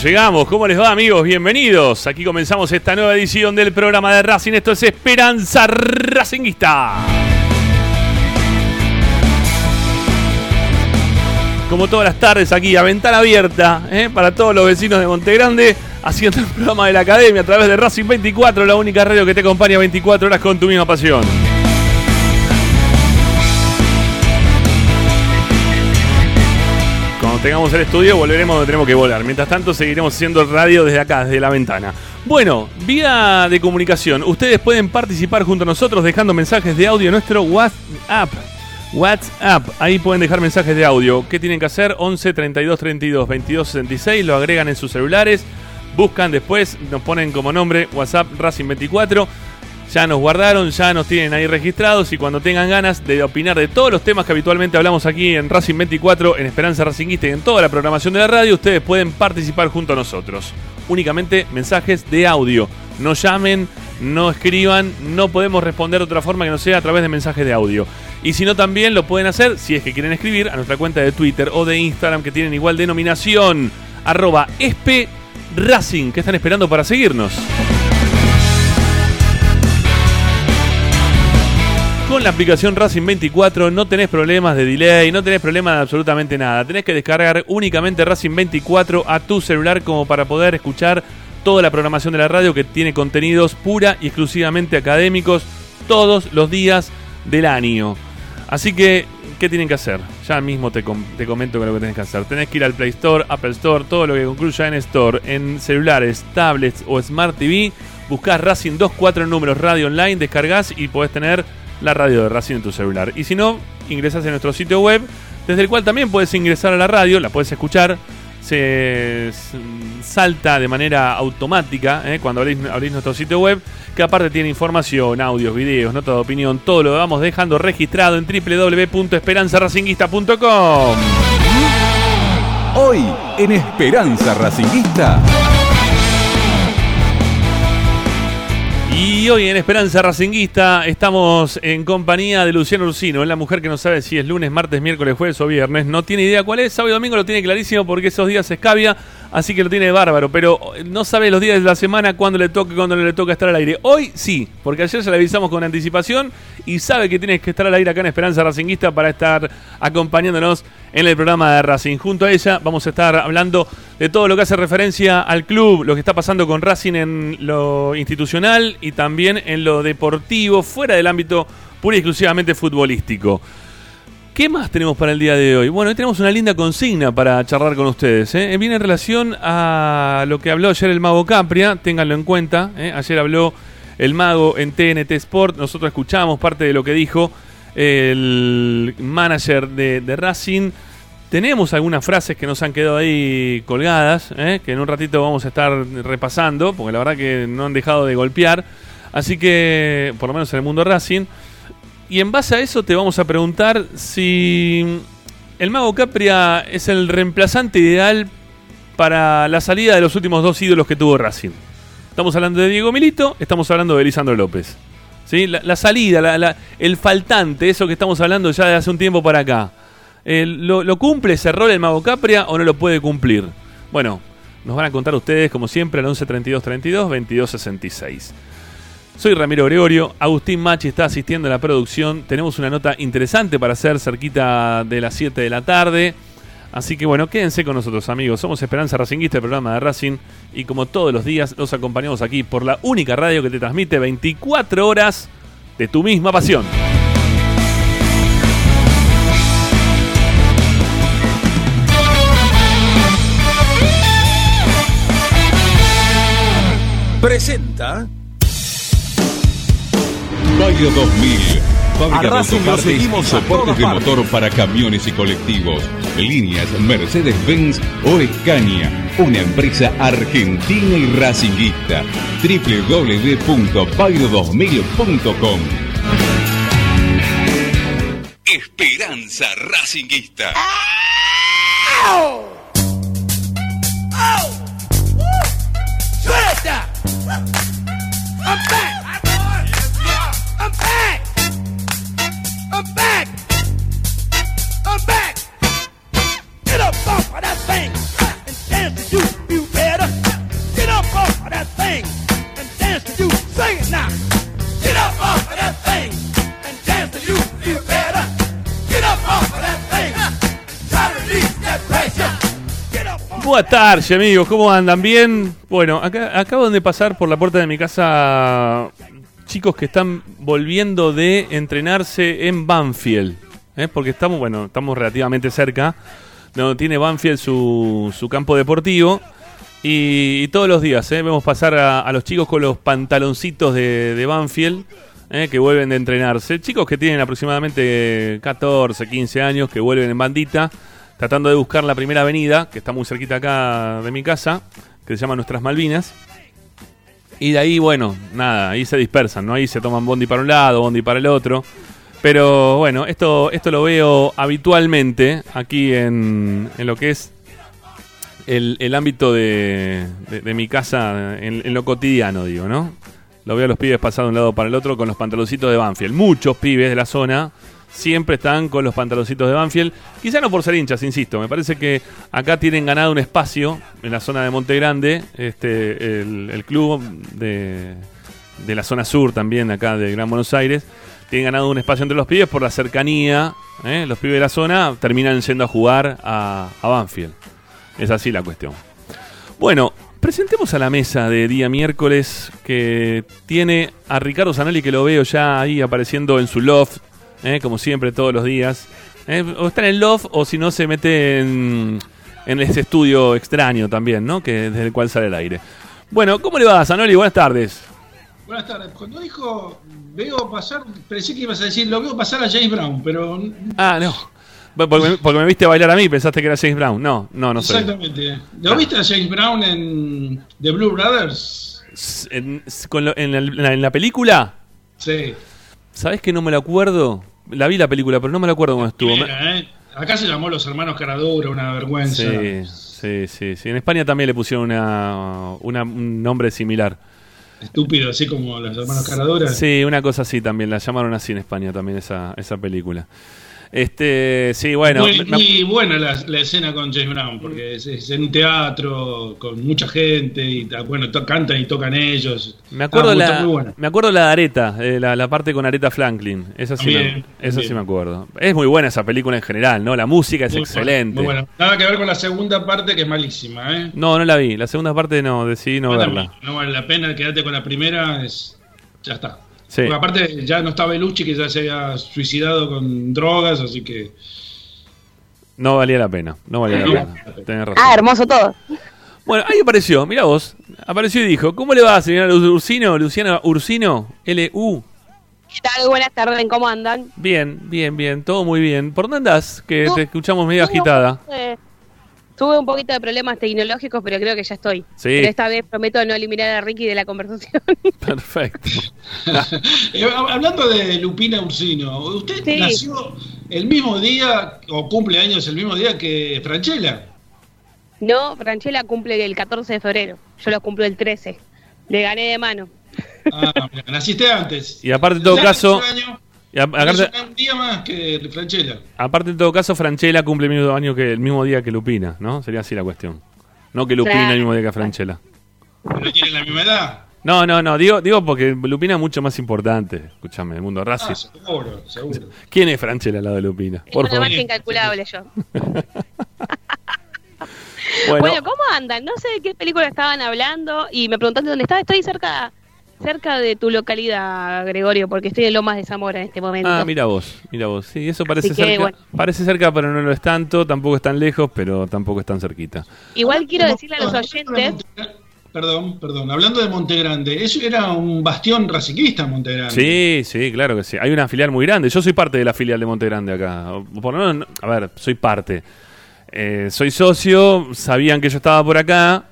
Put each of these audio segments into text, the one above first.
Llegamos. ¿Cómo les va, amigos? Bienvenidos. Aquí comenzamos esta nueva edición del programa de Racing. Esto es Esperanza Racinguista. Como todas las tardes aquí, a ventana abierta, ¿eh? para todos los vecinos de Montegrande, haciendo el programa de la academia a través de Racing 24, la única radio que te acompaña 24 horas con tu misma pasión. Tengamos el estudio volveremos donde tenemos que volar. Mientras tanto seguiremos haciendo radio desde acá, desde la ventana. Bueno, vía de comunicación. Ustedes pueden participar junto a nosotros dejando mensajes de audio en nuestro WhatsApp. WhatsApp, ahí pueden dejar mensajes de audio. ¿Qué tienen que hacer? 11 32 32 22 66, lo agregan en sus celulares, buscan después, nos ponen como nombre WhatsApp Racing 24. Ya nos guardaron, ya nos tienen ahí registrados y cuando tengan ganas de opinar de todos los temas que habitualmente hablamos aquí en Racing 24, en Esperanza Racingista y en toda la programación de la radio, ustedes pueden participar junto a nosotros. Únicamente mensajes de audio. No llamen, no escriban, no podemos responder de otra forma que no sea a través de mensajes de audio. Y si no, también lo pueden hacer, si es que quieren escribir, a nuestra cuenta de Twitter o de Instagram que tienen igual denominación, arroba espe Racing, que están esperando para seguirnos. Con la aplicación Racing 24 no tenés problemas de delay, no tenés problemas de absolutamente nada. Tenés que descargar únicamente Racing 24 a tu celular como para poder escuchar toda la programación de la radio que tiene contenidos pura y exclusivamente académicos todos los días del año. Así que, ¿qué tienen que hacer? Ya mismo te, com- te comento lo que tenés que hacer. Tenés que ir al Play Store, Apple Store, todo lo que concluya en Store, en celulares, tablets o Smart TV. Buscás Racing 24 en números radio online, descargas y podés tener la radio de Racing en tu celular. Y si no, ingresas en nuestro sitio web, desde el cual también puedes ingresar a la radio, la puedes escuchar. Se salta de manera automática eh, cuando abrís, abrís nuestro sitio web, que aparte tiene información, audios, videos, nota de opinión, todo lo vamos dejando registrado en www.esperanzaracinguista.com. Hoy en Esperanza Racinguista. Y hoy en Esperanza Racinguista estamos en compañía de Luciano Ursino, es la mujer que no sabe si es lunes, martes, miércoles, jueves o viernes. No tiene idea cuál es, sábado y domingo lo tiene clarísimo porque esos días se escabia, así que lo tiene bárbaro. Pero no sabe los días de la semana cuándo le toca y cuándo no le toca estar al aire. Hoy sí, porque ayer se le avisamos con anticipación y sabe que tiene que estar al aire acá en Esperanza Racinguista para estar acompañándonos en el programa de Racing. Junto a ella vamos a estar hablando de todo lo que hace referencia al club, lo que está pasando con Racing en lo institucional y también en lo deportivo, fuera del ámbito pura y exclusivamente futbolístico. ¿Qué más tenemos para el día de hoy? Bueno, hoy tenemos una linda consigna para charlar con ustedes. ¿eh? Viene en relación a lo que habló ayer el mago Capria, ténganlo en cuenta. ¿eh? Ayer habló el mago en TNT Sport, nosotros escuchamos parte de lo que dijo el manager de, de Racing. Tenemos algunas frases que nos han quedado ahí colgadas, ¿eh? que en un ratito vamos a estar repasando, porque la verdad que no han dejado de golpear. Así que, por lo menos en el mundo Racing. Y en base a eso te vamos a preguntar si el Mago Capria es el reemplazante ideal para la salida de los últimos dos ídolos que tuvo Racing. Estamos hablando de Diego Milito, estamos hablando de Lisandro López. ¿Sí? La, salida, la- el faltante, eso que estamos hablando ya de hace un tiempo para acá. Eh, ¿lo, lo cumple ese rol el Mago Capria o no lo puede cumplir? Bueno, nos van a contar ustedes, como siempre, al 11 32 32 22 66. Soy Ramiro Gregorio, Agustín Machi está asistiendo a la producción. Tenemos una nota interesante para hacer cerquita de las 7 de la tarde. Así que bueno, quédense con nosotros amigos. Somos Esperanza Racinguista, el programa de Racing. Y como todos los días, los acompañamos aquí por la única radio que te transmite 24 horas de tu misma pasión. Presenta Vario 2000. Fábrica A Racing lo seguimos soportes de partes. motor para camiones y colectivos. Líneas Mercedes-Benz o Escaña. Una empresa argentina y racinguista. www.vario2000.com Esperanza Racinguista. Buenas tardes, amigos. ¿Cómo andan? ¿Bien? Bueno, acá acaban de pasar por la puerta de mi casa chicos que están volviendo de entrenarse en Banfield. ¿eh? Porque estamos, bueno, estamos relativamente cerca. Donde tiene Banfield su, su campo deportivo. Y, y todos los días ¿eh? vemos pasar a, los chicos con los pantaloncitos de, de Banfield. ¿eh? que vuelven de entrenarse. Chicos que tienen aproximadamente 14, 15 años, que vuelven en bandita, tratando de buscar la primera avenida, que está muy cerquita acá de mi casa, que se llama Nuestras Malvinas. Y de ahí, bueno, nada, ahí se dispersan, ¿no? Ahí se toman bondi para un lado, bondi para el otro. Pero bueno, esto, esto lo veo habitualmente aquí en, en lo que es el, el ámbito de, de- mi casa, en, en lo cotidiano, digo, ¿no? Lo veo a los pibes pasando de un lado para el otro con los pantaloncitos de Banfield. Muchos pibes de la zona siempre están con los pantaloncitos de Banfield. Quizá no por ser hinchas, insisto. Me parece que acá tienen ganado un espacio en la zona de Monte Grande. Este, el, club de, de la zona sur también, acá de Gran Buenos Aires. Tienen ganado un espacio entre los pibes por la cercanía. ¿eh? Los pibes de la zona terminan yendo a jugar a, a Banfield. Es así la cuestión. Bueno, presentemos a la mesa de día miércoles que tiene a Ricardo Zanelli, que lo veo ya ahí apareciendo en su loft, ¿eh? como siempre, todos los días. ¿eh? O está en el loft, o si no, se mete en, en ese estudio extraño también, ¿no? Que, desde el cual sale el aire. Bueno, ¿cómo le va, Zanelli? Buenas tardes. Buenas tardes. Cuando dijo veo pasar, pensé que ibas a decir lo veo pasar a James Brown, pero Ah, no. Porque me, porque me viste bailar a mí, pensaste que era James Brown. No, no, no soy. exactamente. ¿Lo viste a James Brown en The Blue Brothers? S- En, s- con lo- en, la, en la película, Sí. ¿sabes que no me lo acuerdo? La vi la película, pero no me la acuerdo cómo estuvo. ¿eh? Acá se llamó Los Hermanos Caradura, una vergüenza. Sí, sí, sí, sí. En España también le pusieron una, una- un nombre similar. Estúpido, así como Los Hermanos Caradura. Sí, una cosa así también. La llamaron así en España también esa, esa película. Este, sí, bueno. muy, me- muy buena la, la escena con James Brown, porque es, es en un teatro con mucha gente y bueno, to- cantan y tocan ellos. Me acuerdo, Ah, la, muy me acuerdo la de Areta, eh, la, la parte con Areta Franklin. Esa sí, me, esa sí me acuerdo. Es muy buena esa película en general, ¿no? La música es Muy excelente. buena, muy buena. Nada que ver con la segunda parte que es malísima, ¿eh? No, no la vi. La segunda parte no, decidí no verla. también, No vale la pena, quedarte con la primera, es ya está. Sí. Porque aparte ya no está Belucci que ya se había suicidado con drogas, así que No valía la pena. No valía la No. pena. Tenés razón. Ah, hermoso todo. Bueno, ahí apareció, mira vos. Apareció y dijo, ¿cómo le va, señora Ursino? Luciana Ursino, L-U. ¿Qué tal? Buenas tardes, ¿cómo andan? Bien, bien, bien, todo muy bien. ¿Por dónde andás? Que No, te escuchamos medio agitada. poquito de- Tuve un poquito de problemas tecnológicos, pero creo que ya estoy. Sí. Pero esta vez prometo no eliminar a Ricky de la conversación. Perfecto. Eh, hablando de Lupina Ursino, usted Sí. nació el mismo día o cumple años el mismo día que Franchella. no, Franchella cumple el 14 de febrero. Yo lo cumplo el 13. Le gané de mano. Ah, mira, naciste antes. Y aparte, en todo caso- año, Y a- tenés aparte, un día más que Franchella. aparte, en todo caso, Franchella cumple el mismo año que el mismo día que Lupina, ¿no? Sería así la cuestión. No que Lupina Claro. el mismo día que Franchella. Pero tienen la misma edad. No, no, no, digo, digo porque Lupina es mucho más importante. Escúchame, el mundo Ah, Racing. seguro, seguro. ¿Quién es Franchella al lado de Lupina? Es Por una favor. marca incalculable yo. Bueno, Bueno, ¿cómo andan? No sé de qué película estaban hablando y me preguntaste dónde estaba. Estoy cerca cerca de tu localidad, Gregorio, porque estoy en Lomas de Zamora en este momento. Ah, mira vos, mira vos. Sí, eso parece que, cerca. bueno. Parece cerca, pero no lo es tanto. Tampoco es tan lejos, pero tampoco es tan cerquita. Igual quiero decirle a los oyentes... Monte- Perdón, perdón. Hablando de Montegrande, eso era un bastión raciquista Montegrande. Sí, sí, claro que sí. Hay una filial muy grande. Yo soy parte de la filial de Monte Grande acá. O Por lo menos, no- a ver, soy parte. Eh, soy socio, sabían que yo estaba por acá.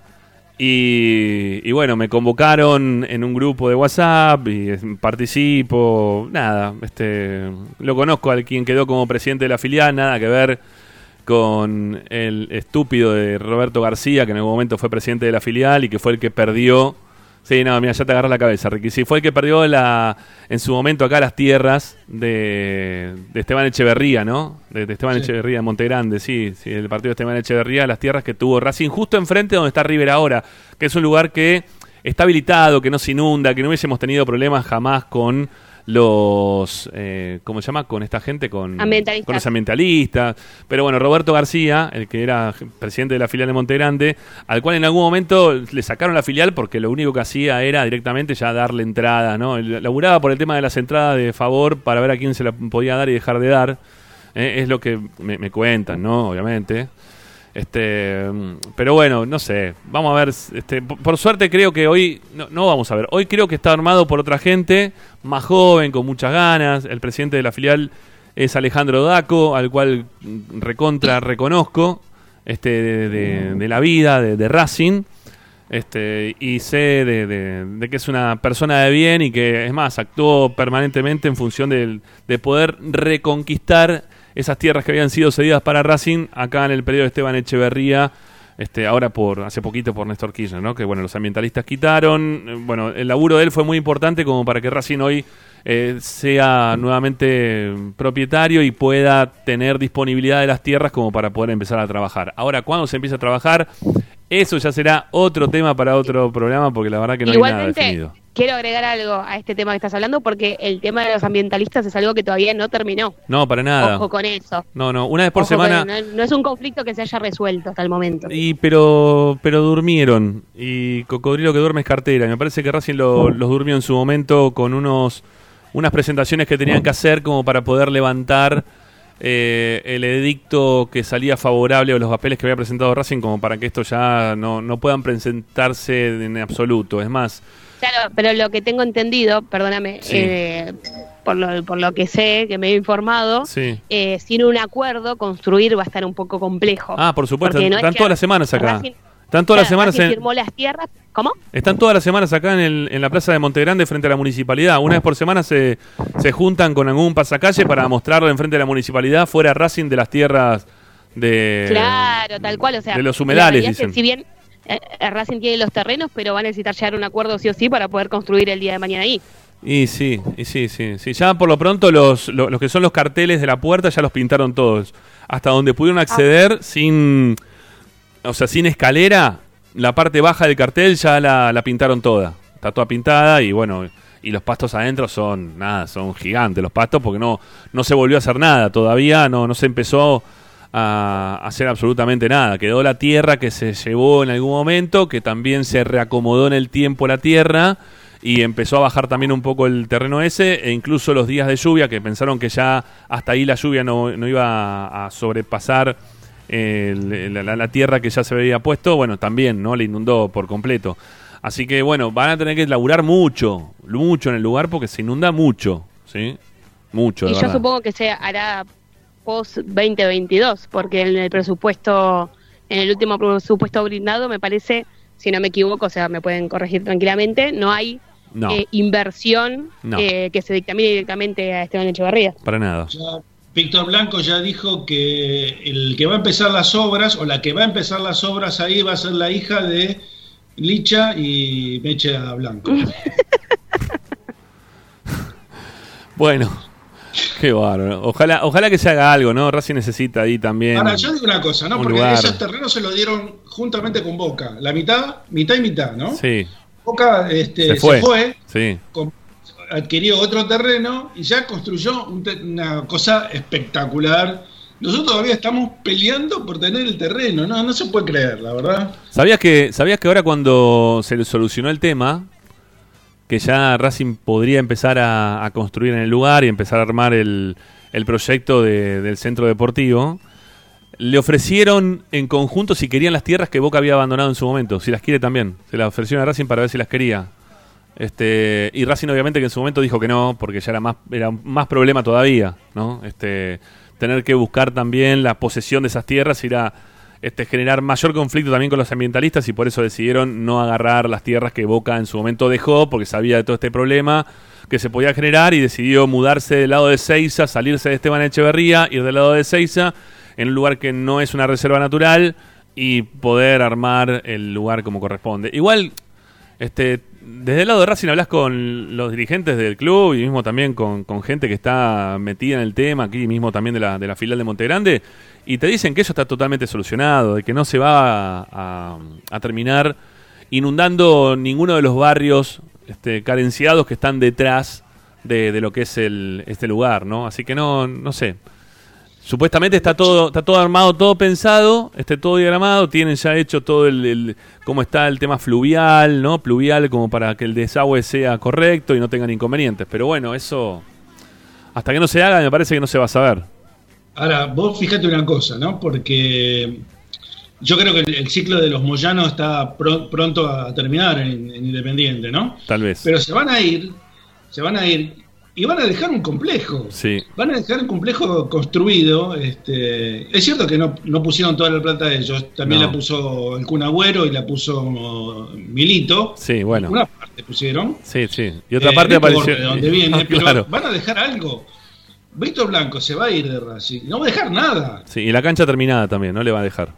Y, y bueno, me convocaron en un grupo de WhatsApp y eh, participo. Nada, este, lo conozco al quien quedó como presidente de la filial, nada que ver con el estúpido de Roberto García, que en algún momento fue presidente de la filial y que fue el que perdió. Sí, no, mira, ya te agarras la cabeza, Ricky. Sí, fue el que perdió la, en su momento acá las tierras de, de Esteban Echeverría, ¿no? De, de Esteban Sí. Echeverría de Montegrande, sí, sí, el partido de Esteban Echeverría, las tierras que tuvo Racing justo enfrente donde está River ahora, que es un lugar que está habilitado, que no se inunda, que no hubiésemos tenido problemas jamás con los, eh, ¿cómo se llama? Con esta gente, con, con los ambientalistas. Pero bueno, Roberto García, el que era presidente de la filial de Montegrande, al cual en algún momento le sacaron la filial porque lo único que hacía era directamente ya darle entrada, ¿no? Él laburaba por el tema de las entradas de favor para ver a quién se la podía dar y dejar de dar. Eh, es lo que me, me cuentan, ¿no? Obviamente. Este, pero bueno, no sé. Vamos a ver. Este, por, suerte creo que hoy no, no vamos a ver. Hoy creo que está armado por otra gente más joven, con muchas ganas. El presidente de la filial es Alejandro Daco, al cual mm, recontra reconozco este de, la vida de, de Racing. Este, y sé de, que es una persona de bien y que, es más, actuó permanentemente en función de poder reconquistar esas tierras que habían sido cedidas para Racing acá en el periodo de Esteban Echeverría, este, ahora por hace poquito por Néstor Kirchner, ¿no? que bueno, los ambientalistas quitaron. Eh, Bueno, el laburo de él fue muy importante como para que Racing hoy eh, sea nuevamente propietario y pueda tener disponibilidad de las tierras como para poder empezar a trabajar. Ahora, ¿cuándo se empieza a trabajar? Eso ya será otro tema para otro programa porque la verdad que no hay nada definido. quiero agregar algo a este tema que estás hablando porque el tema de los ambientalistas es algo que todavía no terminó. No, para nada. Ojo con eso. No, no, una vez por Ojo con- semana. no, no es un conflicto que se haya resuelto hasta el momento. Y pero pero durmieron y cocodrilo que duerme es cartera. Y me parece que Racing lo- los durmió en su momento con unos unas presentaciones que tenían que hacer como para poder levantar eh, el edicto que salía favorable o los papeles que había presentado Racing como para que esto ya no, no puedan presentarse en absoluto. Es más, Claro, pero lo que tengo entendido, perdóname, Sí. eh, por, lo, por lo que sé, que me he informado, sí. eh, sin un acuerdo construir va a estar un poco complejo. Ah, por supuesto, no es están que todas las semanas acá. Racing- Están todas las semanas en, firmó las tierras. ¿Cómo? Están todas las semanas acá en, el- en la plaza de Montegrande frente a la municipalidad. Una vez por semana se, se juntan con algún pasacalle para mostrarlo enfrente de la municipalidad fuera Racing de las tierras de, Claro, tal cual. O sea, de los humedales, que dicen. Si bien eh, eh, Racing tiene los terrenos, pero va a necesitar llegar a un acuerdo sí o sí para poder construir el día de mañana ahí. Y sí, y sí, sí, sí. Ya por lo pronto los, lo- los que son los carteles de la puerta ya los pintaron todos. Hasta donde pudieron acceder sin, o sea, sin escalera, la parte baja del cartel ya la, pintaron toda. Está toda pintada y bueno, y los pastos adentro son, nada, son gigantes los pastos porque no, no se volvió a hacer nada todavía, no, no se empezó a hacer absolutamente nada. Quedó la tierra que se llevó en algún momento, que también se reacomodó en el tiempo la tierra y empezó a bajar también un poco el terreno ese e incluso los días de lluvia que pensaron que ya hasta ahí la lluvia no, no iba a sobrepasar el- la, la- la tierra que ya se había puesto, bueno, también, ¿no? Le inundó por completo. Así que, bueno, van a tener que laburar mucho, mucho en el lugar porque se inunda mucho, ¿sí? Mucho, y yo verdad. supongo que se hará post 2022, porque en el presupuesto, en el último presupuesto brindado, me parece, si no me equivoco, o sea, me pueden corregir tranquilamente, no hay No. eh, inversión No. eh, que se dictamine directamente a Esteban Echeverría. Para nada. Ya Víctor Blanco ya dijo que el que va a empezar las obras, o la que va a empezar las obras ahí, va a ser la hija de Licha y Mecha Blanco. Bueno, qué bárbaro. Ojalá, ojalá que se haga algo, ¿no? Racing necesita ahí también. Ahora, yo digo una cosa, ¿no? un Porque lugar. esos terrenos se los dieron juntamente con Boca. La mitad, mitad y mitad, ¿no? Sí, Boca este, se se fue. fue, Sí. Adquirió otro terreno y ya construyó una cosa espectacular. Nosotros todavía estamos peleando por tener el terreno, no, no se puede creer, la verdad. ¿Sabías que, ¿Sabías que ahora cuando se solucionó el tema, que ya Racing podría empezar a, a construir en el lugar y empezar a armar el, el proyecto de- del centro deportivo, le ofrecieron en conjunto si querían las tierras que Boca había abandonado en su momento, si las quiere también. Se las ofrecieron a Racing para ver si las quería. Este, y Racing obviamente que en su momento dijo que no, porque ya era más, era más problema todavía, ¿no? Este, tener que buscar también la posesión de esas tierras irá este, generar mayor conflicto también con los ambientalistas y por eso decidieron no agarrar las tierras que Boca en su momento dejó, porque sabía de todo este problema que se podía generar y decidió mudarse del lado de Seiza, salirse de Esteban Echeverría, ir del lado de Seiza, en un lugar que no es una reserva natural y poder armar el lugar como corresponde. Igual, este, desde el lado de Racing hablas con los dirigentes del club y mismo también con, con gente que está metida en el tema, aquí mismo también de la, de la filial de Montegrande, y te dicen que eso está totalmente solucionado, de que no se va a, a- a terminar inundando ninguno de los barrios este, carenciados que están detrás de, de lo que es el, este lugar, ¿no? Así que no, no sé. Supuestamente está todo, está todo armado, todo pensado, está todo diagramado, tienen ya hecho todo el, el- cómo está el tema fluvial, ¿no? Pluvial, como para que el desagüe sea correcto y no tengan inconvenientes. Pero bueno, eso hasta que no se haga me parece que no se va a saber. Ahora, vos fíjate una cosa, ¿no? Porque yo creo que el, el ciclo de los Moyanos está pro- pronto a terminar en, en Independiente, ¿no? Tal vez. Pero se van a ir, se van a ir y van a dejar un complejo. Sí. Van a dejar un complejo construido. Este, es cierto que no, no pusieron toda la plata de ellos, también No. la puso el Kun Agüero y la puso Milito. Sí, bueno. Una parte pusieron. Sí, sí. Y otra Eh, parte no apareció. importa de dónde viene, Ah, pero claro. van a dejar algo. Víctor Blanco se va a ir de Racing, no va a dejar nada. Sí, y la cancha terminada también, no le va a dejar.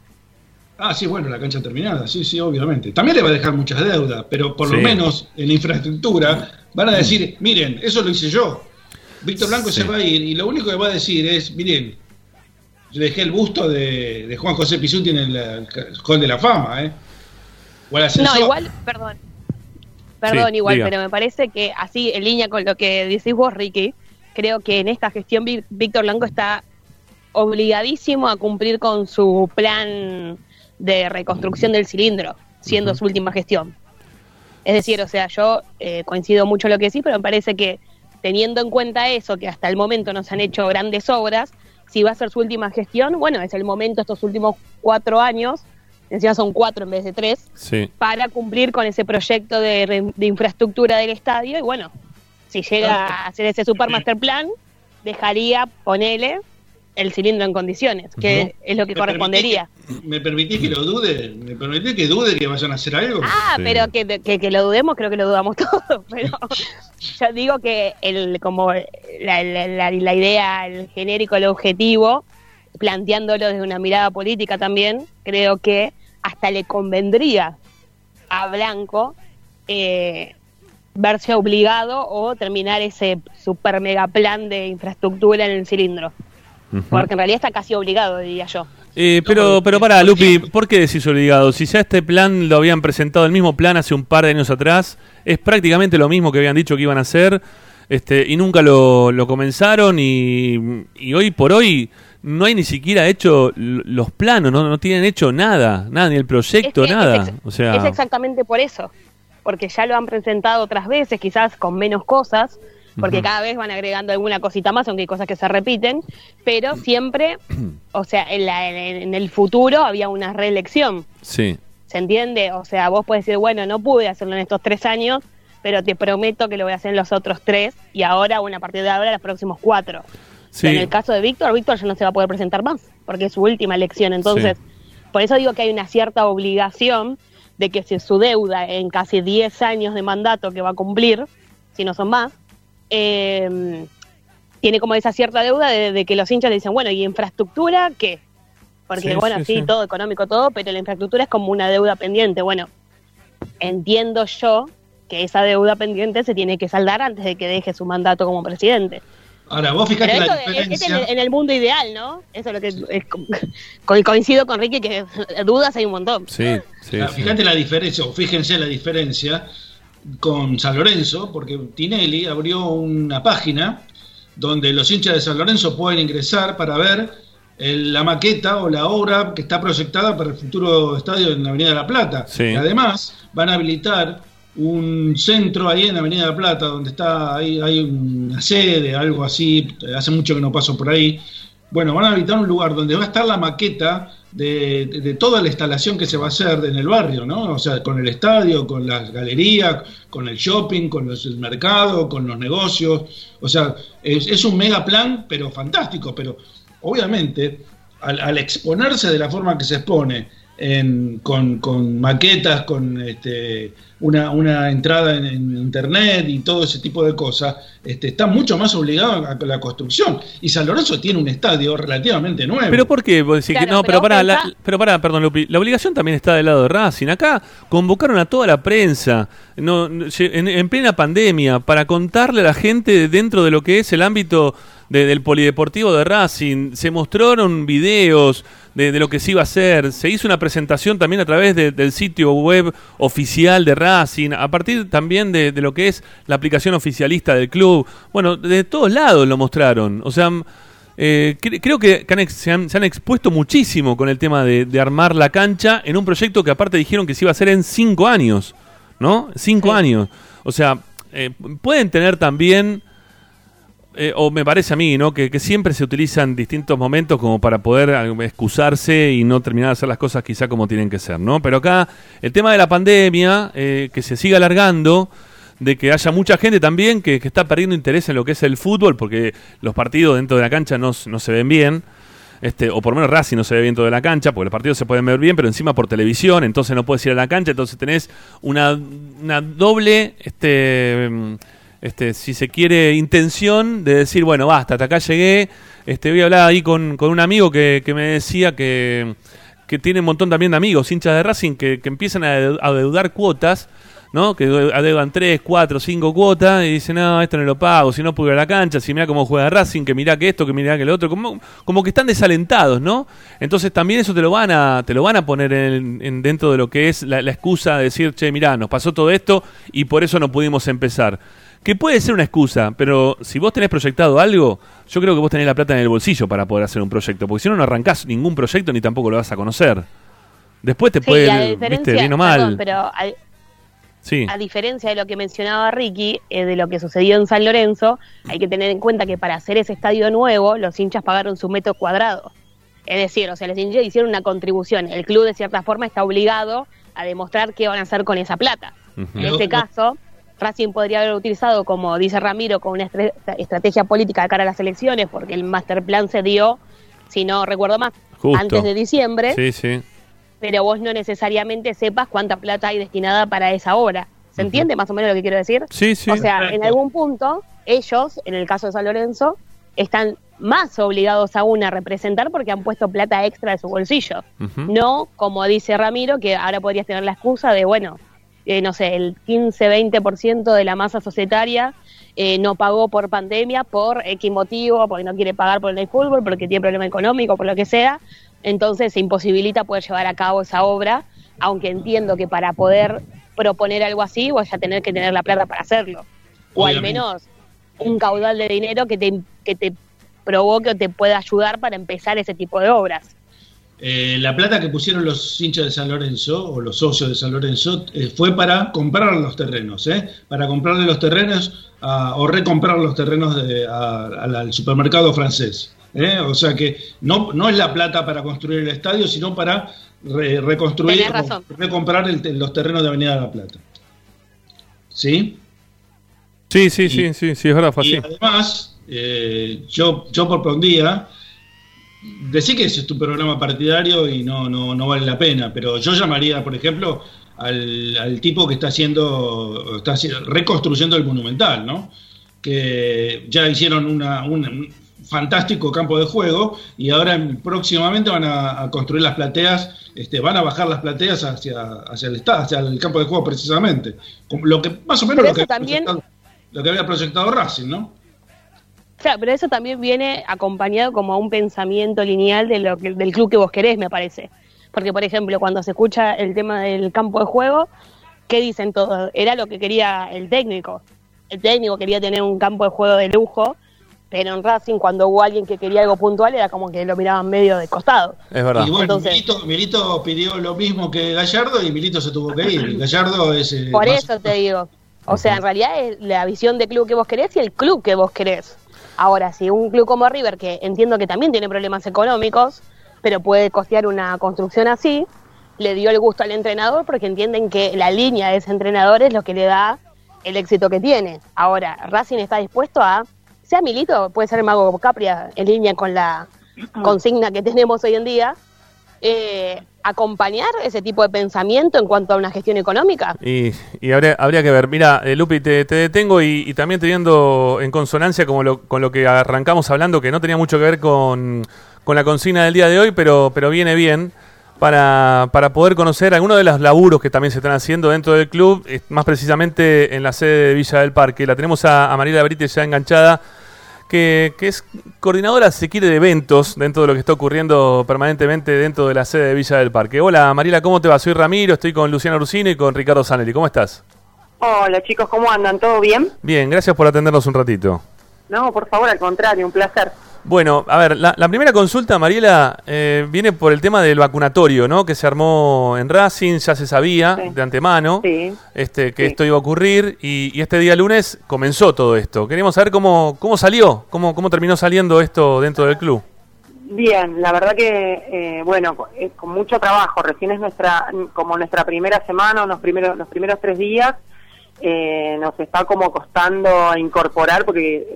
Ah, sí, bueno, la cancha terminada, sí, sí, obviamente. También le va a dejar muchas deudas, pero por Sí. lo menos en infraestructura van a decir, miren, eso lo hice yo. Víctor Blanco Sí. se va a ir y lo único que va a decir es, miren, yo dejé el busto de, de Juan José Pisuti en el, eh, Hall de la Fama, ¿eh? O el No, igual, perdón. Perdón, Sí, igual, diga. pero me parece que así, en línea con lo que decís vos, Ricky, creo que en esta gestión Ví- Víctor Blanco está obligadísimo a cumplir con su plan de reconstrucción del cilindro, siendo su última gestión. Es decir, o sea, yo eh, coincido mucho en lo que decís, pero me parece que teniendo en cuenta eso, que hasta el momento no se han hecho grandes obras, si va a ser su última gestión, bueno, es el momento estos últimos cuatro años, encima son cuatro en vez de tres, Sí. para cumplir con ese proyecto de, de infraestructura del estadio. Y bueno, si llega a hacer ese super master plan, dejaría, ponele, el cilindro en condiciones, que es lo que ¿Me correspondería. que- ¿Me permitís que lo dude? ¿Me permitís que dude que vayan a hacer algo? Ah, Sí. pero que, que, que lo dudemos, creo que lo dudamos todos. Pero yo digo que el como la, la, la- la idea, el genérico, el objetivo, planteándolo desde una mirada política también, creo que hasta le convendría a Blanco eh, verse obligado o terminar ese super mega plan de infraestructura en el cilindro. Porque en realidad está casi obligado, diría yo. Eh, pero, pero para, Lupi, ¿por qué decís obligado? Si ya este plan lo habían presentado, el mismo plan hace un par de años atrás, es prácticamente lo mismo que habían dicho que iban a hacer, este, y nunca lo, lo comenzaron, y, y hoy por hoy no hay ni siquiera hecho los planos, no, no tienen hecho nada, nada, ni el proyecto, Es que nada. Es, o sea, es exactamente por eso. Porque ya lo han presentado otras veces, quizás con menos cosas, porque cada vez van agregando alguna cosita más, aunque hay cosas que se repiten, pero siempre, o sea, en, la- en- en el futuro había una reelección. sí, ¿Se entiende? O sea, vos puedes decir, bueno, no pude hacerlo en estos tres años, pero te prometo que lo voy a hacer en los otros tres, y ahora, bueno, a partir de ahora, los próximos cuatro. sí. En el caso de Víctor, Víctor ya no se va a poder presentar más, porque es su última elección. Entonces, por eso digo que hay una cierta obligación de que si su deuda en casi 10 años de mandato que va a cumplir, si no son más, eh, tiene como esa cierta deuda de, de que los hinchas le dicen, bueno, ¿y infraestructura qué? Porque, Sí, bueno, sí, sí, sí. todo económico, todo, pero la infraestructura es como una deuda pendiente. Bueno, entiendo yo que esa deuda pendiente se tiene que saldar antes de que deje su mandato como presidente. Ahora, vos fijate Pero la eso es- es en, diferencia. el, en el mundo ideal, ¿no? Eso es lo que es, co- coincido con Ricky que dudas hay un montón. Sí, sí, Ah, sí. Fíjate la diferencia, o fíjense la diferencia con San Lorenzo, porque Tinelli abrió una página donde los hinchas de San Lorenzo pueden ingresar para ver el- la maqueta o la obra que está proyectada para el futuro estadio en la Avenida de la Plata. Sí. Y además van a habilitar un centro ahí en la Avenida de la Plata, donde está ahí hay una sede, algo así, hace mucho que no paso por ahí. Bueno, van a habilitar un lugar donde va a estar la maqueta de, toda la instalación que se va a hacer en el barrio, ¿no? O sea, con el estadio, con las galerías, con el shopping, con los- el mercado, con los negocios. O sea, es, es un mega plan, pero fantástico. Pero obviamente, al, al exponerse de la forma que se expone, en- con, con maquetas, con este, una, una entrada en, en internet y todo ese tipo de cosas, este, está mucho más obligado a la construcción. Y San Lorenzo tiene un estadio relativamente nuevo. Pero ¿por qué? Vos decís que- Claro, no, pero, pero para, pensá- pero para, perdón, Lupi, la obligación también está del lado de Racing. Acá convocaron a toda la prensa no, no, en, en plena pandemia para contarle a la gente dentro de lo que es el ámbito de- del polideportivo de Racing, se mostraron videos de, de lo que se iba a hacer, se hizo una presentación también a través de- del sitio web oficial de Racing, a partir también de, lo que es la aplicación oficialista del club. Bueno, de todos lados lo mostraron. O sea, eh, cre- creo que que han ex- se, han, se han expuesto muchísimo con el tema de, de armar la cancha en un proyecto que aparte dijeron que se iba a hacer en cinco años, ¿no? Cinco Sí. años. O sea, eh, pueden tener también, eh, o me parece a mí, ¿no? Que, que siempre se utilizan distintos momentos como para poder eh, excusarse y no terminar de hacer las cosas quizá como tienen que ser, ¿no? Pero acá el tema de la pandemia, eh, que se siga alargando, de que haya mucha gente también que, que está perdiendo interés en lo que es el fútbol, porque los partidos dentro de la cancha no, no se ven bien. Este, o por lo menos Racing no se ve bien todo de la cancha, porque los partidos se pueden ver bien, pero encima por televisión, entonces no puedes ir a la cancha, entonces tenés una, una doble, este, este, si se quiere, intención de decir, bueno, basta, hasta acá llegué. Este, voy a hablar ahí con, con un amigo que, que me decía que, que tiene un montón también de amigos, hinchas de Racing, que, que empiezan a, deu- a deudar cuotas, ¿no? Que de- adeudan 3, 4, 5 cuotas y dicen, no, esto no lo pago, si no puedo ir a la cancha, si mira cómo juega Racing, que mira que esto, que mira que lo otro, como, como que están desalentados, ¿no? Entonces también eso te lo van a, te lo van a poner en, en- dentro de lo que es la, la excusa de decir, che, mirá, nos pasó todo esto y por eso no pudimos empezar. Que puede ser una excusa, pero si vos tenés proyectado algo, yo creo que vos tenés la plata en el bolsillo para poder hacer un proyecto, porque si no, no arrancás ningún proyecto ni tampoco lo vas a conocer. Después te Sí, puede, viste, bien o mal. perdón, pero a, sí. a diferencia de lo que mencionaba Ricky, eh, de lo que sucedió en San Lorenzo, hay que tener en cuenta que para hacer ese estadio nuevo, los hinchas pagaron su metro cuadrado. Es decir, o sea, los hinchas hicieron una contribución. El club, de cierta forma, está obligado a demostrar qué van a hacer con esa plata. En este caso, Racing podría haber utilizado, como dice Ramiro, con una estrategia política de cara a las elecciones, porque el master plan se dio, si no recuerdo más, Justo. antes de diciembre, Sí, sí. pero vos no necesariamente sepas cuánta plata hay destinada para esa obra. ¿Se entiende más o menos lo que quiero decir? Sí, sí. o sea, en algún punto, ellos, en el caso de San Lorenzo, están más obligados aún a representar porque han puesto plata extra de su bolsillo. No, como dice Ramiro, que ahora podrías tener la excusa de, bueno, eh, no sé, el 15-20% de la masa societaria eh, no pagó por pandemia, por X motivo, porque no quiere pagar por el fútbol, porque tiene problema económico, por lo que sea. Entonces se imposibilita poder llevar a cabo esa obra, aunque entiendo que para poder proponer algo así vas a tener que tener la plata para hacerlo. O al menos un caudal de dinero que te, que te provoque o te pueda ayudar para empezar ese tipo de obras. Eh, la plata que pusieron los hinchas de San Lorenzo o los socios de San Lorenzo eh, fue para comprar los terrenos, ¿eh? para comprarle los terrenos a- o recomprar los terrenos de- a- al, al supermercado francés. ¿eh? O sea que no, no es la plata para construir el estadio, sino para re- reconstruir o recomprar el los terrenos de Avenida de la Plata. ¿Sí? Sí, sí, sí, sí, sí, es verdad, fue Y así. además, eh, yo, yo por un día, decí que ese es tu programa partidario y no, no, no vale la pena, pero yo llamaría, por ejemplo, al, al tipo que está haciendo, está reconstruyendo el Monumental, ¿no? Que ya hicieron una, un, un fantástico campo de juego y ahora en- próximamente van a, a construir las plateas, este, van a bajar las plateas hacia, hacia el hacia el campo de juego precisamente. Lo que, más o menos lo que, también- lo que había proyectado Racing, ¿no? Claro, pero eso también viene acompañado como a un pensamiento lineal de lo que, del club que vos querés, me parece. Porque, por ejemplo, cuando se escucha el tema del campo de juego, ¿qué dicen todos? Era lo que quería el técnico. El técnico quería tener un campo de juego de lujo, pero en Racing, cuando hubo alguien que quería algo puntual, era como que lo miraban medio de costado. Es verdad. Y bueno, Entonces- Milito, Milito pidió lo mismo que Gallardo y Milito se tuvo que ir. Gallardo es. eh, Por más- eso te digo. O sea, en realidad es la visión de club que vos querés y el club que vos querés. Ahora, si un club como River, que entiendo que también tiene problemas económicos, pero puede costear una construcción así, le dio el gusto al entrenador porque entienden que la línea de ese entrenador es lo que le da el éxito que tiene. Ahora, Racing está dispuesto a, sea Milito, puede ser Mago Capria, en línea con la consigna que tenemos hoy en día, eh, acompañar ese tipo de pensamiento en cuanto a una gestión económica. Y, habría, habría que ver. Mira, eh, Lupi, te, te detengo y, también teniendo en consonancia como lo- con lo que arrancamos hablando, que no tenía mucho que ver con, con la consigna del día de hoy, pero, pero viene bien para, para poder conocer algunos de los laburos que también se están haciendo dentro del club, más precisamente en la sede de Villa del Parque. La tenemos a, a Mariela Brites ya enganchada. Que, que es coordinadora, si se quiere, de eventos dentro de lo que está ocurriendo permanentemente dentro de la sede de Villa del Parque. Hola Mariela, ¿cómo te va? Soy Ramiro, estoy con Luciano Ursino y con Ricardo Sanelli. ¿Cómo estás? Hola chicos, ¿cómo andan? ¿Todo bien? Bien, gracias por atendernos un ratito. No, por favor, al contrario, un placer. Bueno, a ver, la, la primera consulta, Mariela, eh, viene por el tema del vacunatorio, ¿no? Que se armó en Racing, ya se sabía Sí. de antemano Sí. este, que Sí. esto iba a ocurrir y, y este día lunes comenzó todo esto. Queríamos saber cómo, cómo salió, cómo, cómo terminó saliendo esto dentro del club. Bien, la verdad que, eh, bueno, eh, con mucho trabajo. Recién es nuestra, como nuestra primera semana, los primeros, los primeros tres días, eh, nos está como costando incorporar, porque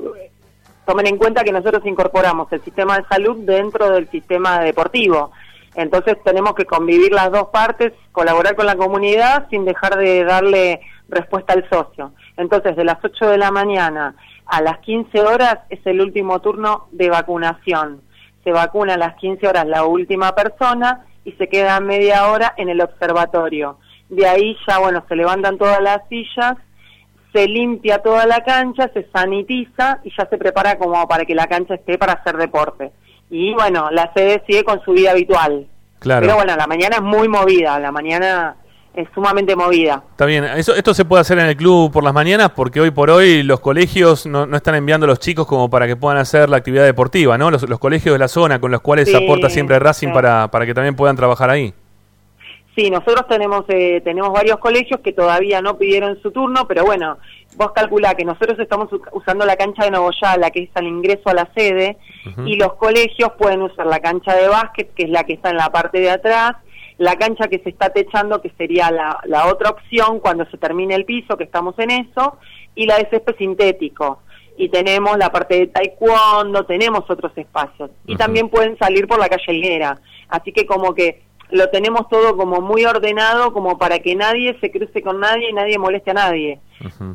tomen en cuenta que nosotros incorporamos el sistema de salud dentro del sistema deportivo. Entonces tenemos que convivir las dos partes, colaborar con la comunidad sin dejar de darle respuesta al socio. Entonces, de las 8 de la mañana a las 15 horas es el último turno de vacunación. Se vacuna a las 15 horas la última persona y se queda media hora en el observatorio. De ahí ya, bueno, se levantan todas las sillas, se limpia toda la cancha, se sanitiza y ya se prepara como para que la cancha esté para hacer deporte. Y bueno, la sede sigue con su vida habitual. Claro. Pero bueno, la mañana es muy movida, la mañana es sumamente movida. Está bien, Eso, esto se puede hacer en el club por las mañanas porque hoy por hoy los colegios no, no están enviando a los chicos como para que puedan hacer la actividad deportiva, ¿no? Los, los colegios de la zona con los cuales Sí, aporta siempre Racing sí. para, para que también puedan trabajar ahí. Sí, nosotros tenemos eh, tenemos varios colegios que todavía no pidieron su turno, pero bueno, vos calculá que nosotros estamos usando la cancha de Novoyala, que es al ingreso a la sede, y los colegios pueden usar la cancha de básquet, que es la que está en la parte de atrás, la cancha que se está techando, que sería la, la otra opción cuando se termine el piso, que estamos en eso, y la de césped sintético. Y tenemos la parte de taekwondo, tenemos otros espacios. Y también pueden salir por la calle Higuera. Así que como que lo tenemos todo como muy ordenado, como para que nadie se cruce con nadie y nadie moleste a nadie.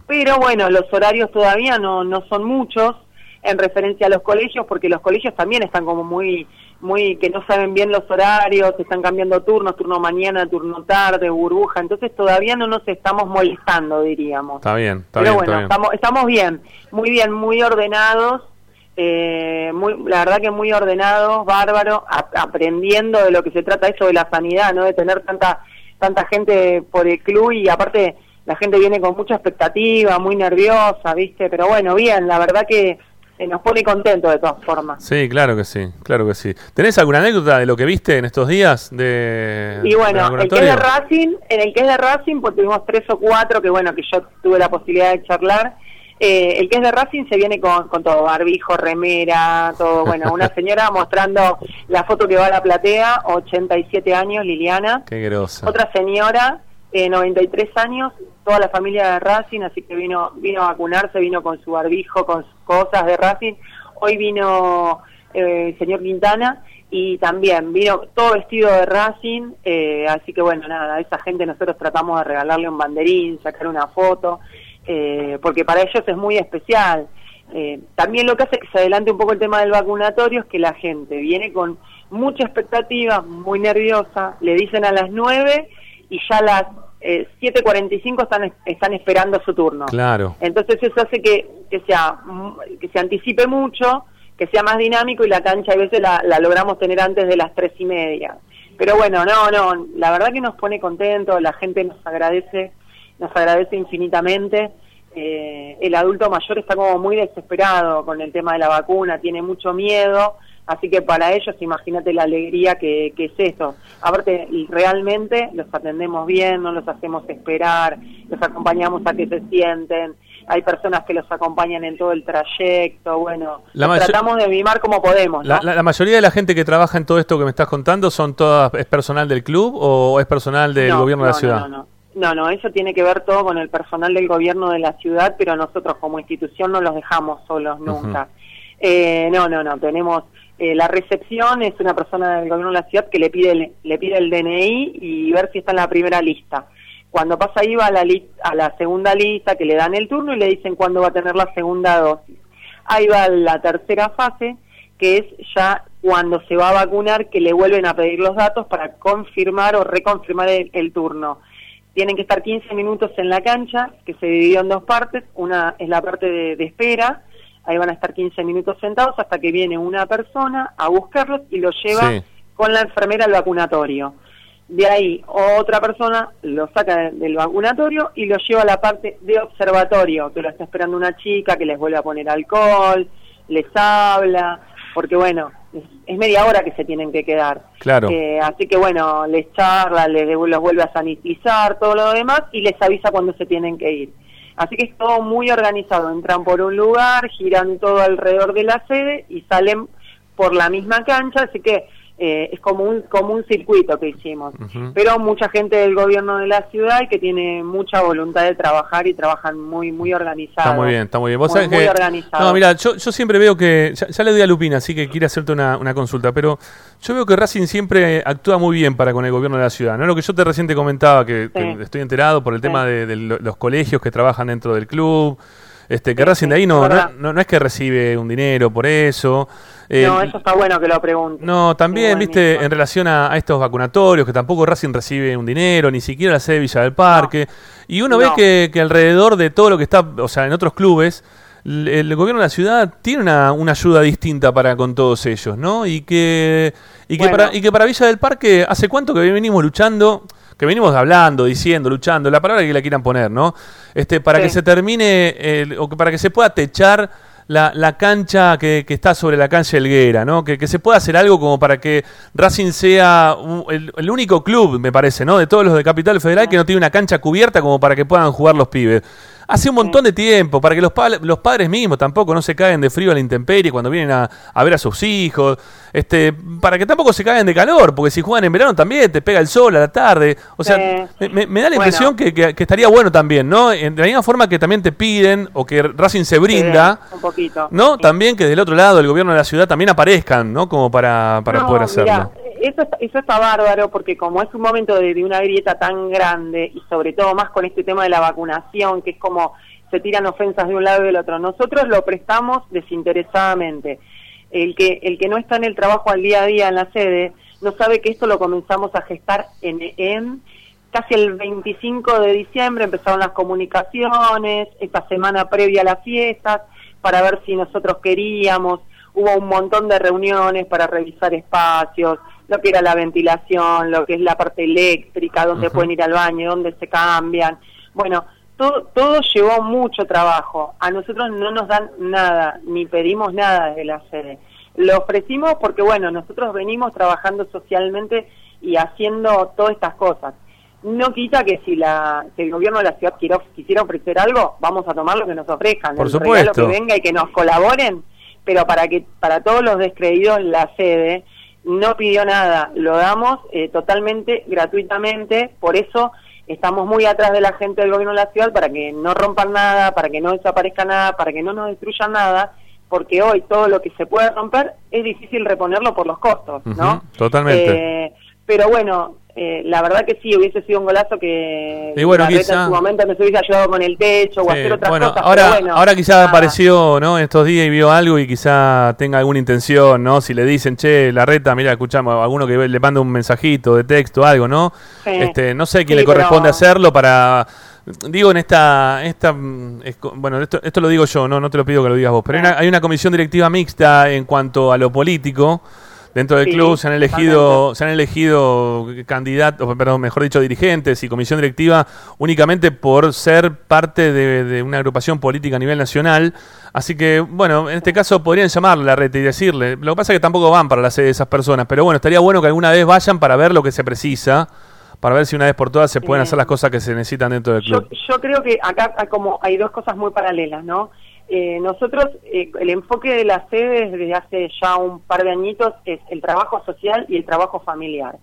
Pero bueno, los horarios todavía no, no son muchos en referencia a los colegios, porque los colegios también están como muy, muy, que no saben bien los horarios, están cambiando turnos, turno mañana, turno tarde, burbuja, entonces todavía no nos estamos molestando, diríamos. Está bien, está Pero bien, bueno, está bien. estamos, estamos bien, muy bien, muy ordenados, eh, muy, la verdad que muy ordenados, bárbaros, a- aprendiendo de lo que se trata eso de la sanidad, ¿no? De tener tanta, tanta gente por el club y aparte la gente viene con mucha expectativa, muy nerviosa, ¿viste? Pero bueno, bien, la verdad que eh, nos pone contento de todas formas. Sí, claro que sí, claro que sí. ¿Tenés alguna anécdota de lo que viste en estos días de Y bueno, el que es de? Racing, en el que es de Racing, pues tuvimos tres o cuatro que bueno, que yo tuve la posibilidad de charlar. Eh, el que es de Racing se viene con, con todo, barbijo, remera, todo. Bueno, una señora mostrando la foto que va a la platea, 87 años, Liliana. Qué grosa. Otra señora, eh, 93 años, toda la familia de Racing, así que vino vino a vacunarse, vino con su barbijo, con sus cosas de Racing. Hoy vino eh, el señor Quintana y también vino todo vestido de Racing, eh, así que bueno, nada, a esa gente nosotros tratamos de regalarle un banderín, sacar una foto, eh, porque para ellos es muy especial. Eh, también lo que hace que se adelante un poco el tema del vacunatorio es que la gente viene con mucha expectativa, muy nerviosa, le dicen a las 9 y ya a las eh, 7.45 están, están esperando su turno. Claro. Entonces eso hace que, que, sea, mu- que se anticipe mucho, que sea más dinámico y la cancha a veces la, la logramos tener antes de las tres y media. Pero bueno, no, no, la verdad que nos pone contentos, la gente nos agradece, nos agradece infinitamente. Eh, el adulto mayor está como muy desesperado con el tema de la vacuna, tiene mucho miedo, así que para ellos imagínate la alegría que, que es eso. Aparte, y realmente los atendemos bien, no los hacemos esperar, los acompañamos a que se sienten, hay personas que los acompañan en todo el trayecto, bueno, La los tratamos de mimar como podemos. ¿no? La, la- la mayoría de la gente que trabaja en todo esto que me estás contando son todas es personal del club o es personal del No, gobierno de la ciudad. No, no, no. No, eso tiene que ver todo con el personal del gobierno de la ciudad, pero nosotros como institución no los dejamos solos nunca. Eh, no, no, no, tenemos eh, la recepción, es una persona del gobierno de la ciudad que le pide el, le pide el DNI y ver si está en la primera lista. Cuando pasa ahí va a la, li- a la segunda lista que le dan el turno y le dicen cuándo va a tener la segunda dosis. Ahí va la tercera fase, que es ya cuando se va a vacunar, que le vuelven a pedir los datos para confirmar o reconfirmar el, el turno. Tienen que estar 15 minutos en la cancha, que se dividió en dos partes. Una es la parte de, de espera, ahí van a estar 15 minutos sentados hasta que viene una persona a buscarlos y los lleva Sí. con la enfermera al vacunatorio. De ahí otra persona lo saca de- del vacunatorio y lo lleva a la parte de observatorio, que lo está esperando una chica que les vuelve a poner alcohol, les habla, porque bueno, es, es media hora que se tienen que quedar. Claro. Eh, así que bueno, les charla, les los vuelve a sanitizar, todo lo demás y les avisa cuando se tienen que ir. Así que es todo muy organizado, entran por un lugar, giran todo alrededor de la sede y salen por la misma cancha, así que eh, es como un, como un circuito que hicimos. Pero mucha gente del gobierno de la ciudad y que tiene mucha voluntad de trabajar y trabajan muy muy organizados. Está muy bien, está muy bien. Vos Muy- muy que. organizado. No, mira, yo, yo siempre veo que. Ya, ya le doy a Lupina, así que quiere hacerte una, una consulta, pero yo veo que Racing siempre actúa muy bien para con el gobierno de la ciudad. ¿no? Lo que yo te recién te comentaba, que, estoy enterado por el Sí. tema de, de lo- los colegios que trabajan dentro del club. Este, que Racing de ahí no, no, no, no es que recibe un dinero por eso. Eh, no, eso está bueno que lo preguntes. no, también, viste, buenísimo. en relación a, a estos vacunatorios, que tampoco Racing recibe un dinero, ni siquiera la sede de Villa del Parque. Y uno ve que, que alrededor de todo lo que está, o sea, en otros clubes, el, el gobierno de la ciudad tiene una, una ayuda distinta para con todos ellos, ¿no? Y que, y que, para, y que para Villa del Parque, ¿hace cuánto que venimos luchando? Que venimos hablando, diciendo, luchando, la palabra que la quieran poner, ¿no? Este, para Sí. que se termine, el- o que para que se pueda techar la, la cancha que, que está sobre la cancha Helguera, ¿no? Que, que se pueda hacer algo como para que Racing sea un- el, el único club, me parece, ¿no? De todos los de Capital Federal que no tiene una cancha cubierta como para que puedan jugar los pibes. Hace un montón de tiempo, para que los, pa- los padres mismos tampoco no se caguen de frío a la intemperie cuando vienen a, a ver a sus hijos, este, para que tampoco se caguen de calor, porque si juegan en verano también te pega el sol a la tarde. O sea, me, da la Bueno. impresión que, que- que estaría bueno también, ¿no? En- de la misma forma que también te piden o que Racing se brinda. Sí, un poquito. ¿No? Sí. También que del otro lado el gobierno de la ciudad también aparezcan, ¿no? Como para, para No, poder hacerlo. mirá, eso, eso está bárbaro porque como es un momento de, una grieta tan grande y sobre todo más con este tema de la vacunación, que es como se tiran ofensas de un lado y del otro, nosotros lo prestamos desinteresadamente. El que, el que no está en el trabajo al día a día en la sede no sabe que esto lo comenzamos a gestar en casi el 25 de diciembre, empezaron las comunicaciones, esta semana previa a las fiestas, para ver si nosotros queríamos, hubo un montón de reuniones para revisar espacios, lo que era la ventilación, lo que es la parte eléctrica, dónde pueden ir al baño, dónde se cambian. Bueno, todo, todo llevó mucho trabajo. A nosotros no nos dan nada, ni pedimos nada desde la sede. Lo ofrecimos porque, bueno, nosotros venimos trabajando socialmente y haciendo todas estas cosas. No quita que si, la, si el gobierno de la ciudad quiera- quisiera ofrecer algo, vamos a tomar lo que nos ofrezcan. Por el regalo supuesto. que venga y que nos colaboren, pero para que para todos los descreídos la sede no pidió nada, lo damos eh, totalmente gratuitamente, por eso estamos muy atrás de la gente del gobierno de la ciudad para que no rompan nada, para que no desaparezca nada, para que no nos destruyan nada, porque hoy todo lo que se puede romper es difícil reponerlo por los costos, ¿no? Totalmente. Eh, pero bueno, eh, la verdad que sí, hubiese sido un golazo que Y bueno, quizá- en su momento nos hubiese ayudado con el techo o hacer otras bueno, cosas. ahora, bueno, ahora quizá nada. apareció, ¿no? Estos días y vio algo y quizá tenga alguna intención, ¿no? Si le dicen, che, la reta, mira, escuchamos, alguno que le manda un mensajito de texto, algo, ¿no? Sí. Este, no sé quién Sí, le corresponde pero- hacerlo para, digo en esta, esta, mm, bueno, esto, esto lo digo yo, no, no te lo pido que lo digas vos, pero hay una, hay una comisión directiva mixta en cuanto a lo político. Dentro del Sí, club se han elegido, se han elegido candidatos, perdón, mejor dicho, dirigentes y comisión directiva únicamente por ser parte de, de una agrupación política a nivel nacional. Así que, bueno, en este caso podrían llamarle a la red y decirle. Lo que pasa es que tampoco van para la sede de esas personas, pero bueno, estaría bueno que alguna vez vayan para ver lo que se precisa, para ver si una vez por todas se pueden hacer las cosas que se necesitan dentro del Yo, club. yo creo que acá como hay dos cosas muy paralelas, ¿no? Eh, nosotros, eh, el enfoque de las sedes desde hace ya un par de añitos es el trabajo social y el trabajo familiar.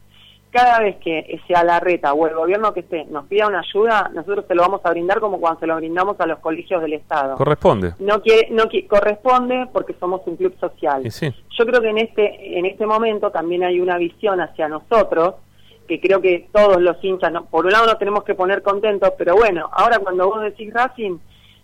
Cada vez que sea la reta o el gobierno que esté nos pida una ayuda, nosotros se lo vamos a brindar como cuando se lo brindamos a los colegios del Estado. Corresponde. No quiere, no qui- corresponde porque somos un club social. Sí. Yo creo que en este en este momento también hay una visión hacia nosotros que creo que todos los hinchas, no, por un lado nos tenemos que poner contentos, pero bueno, ahora cuando vos decís Racing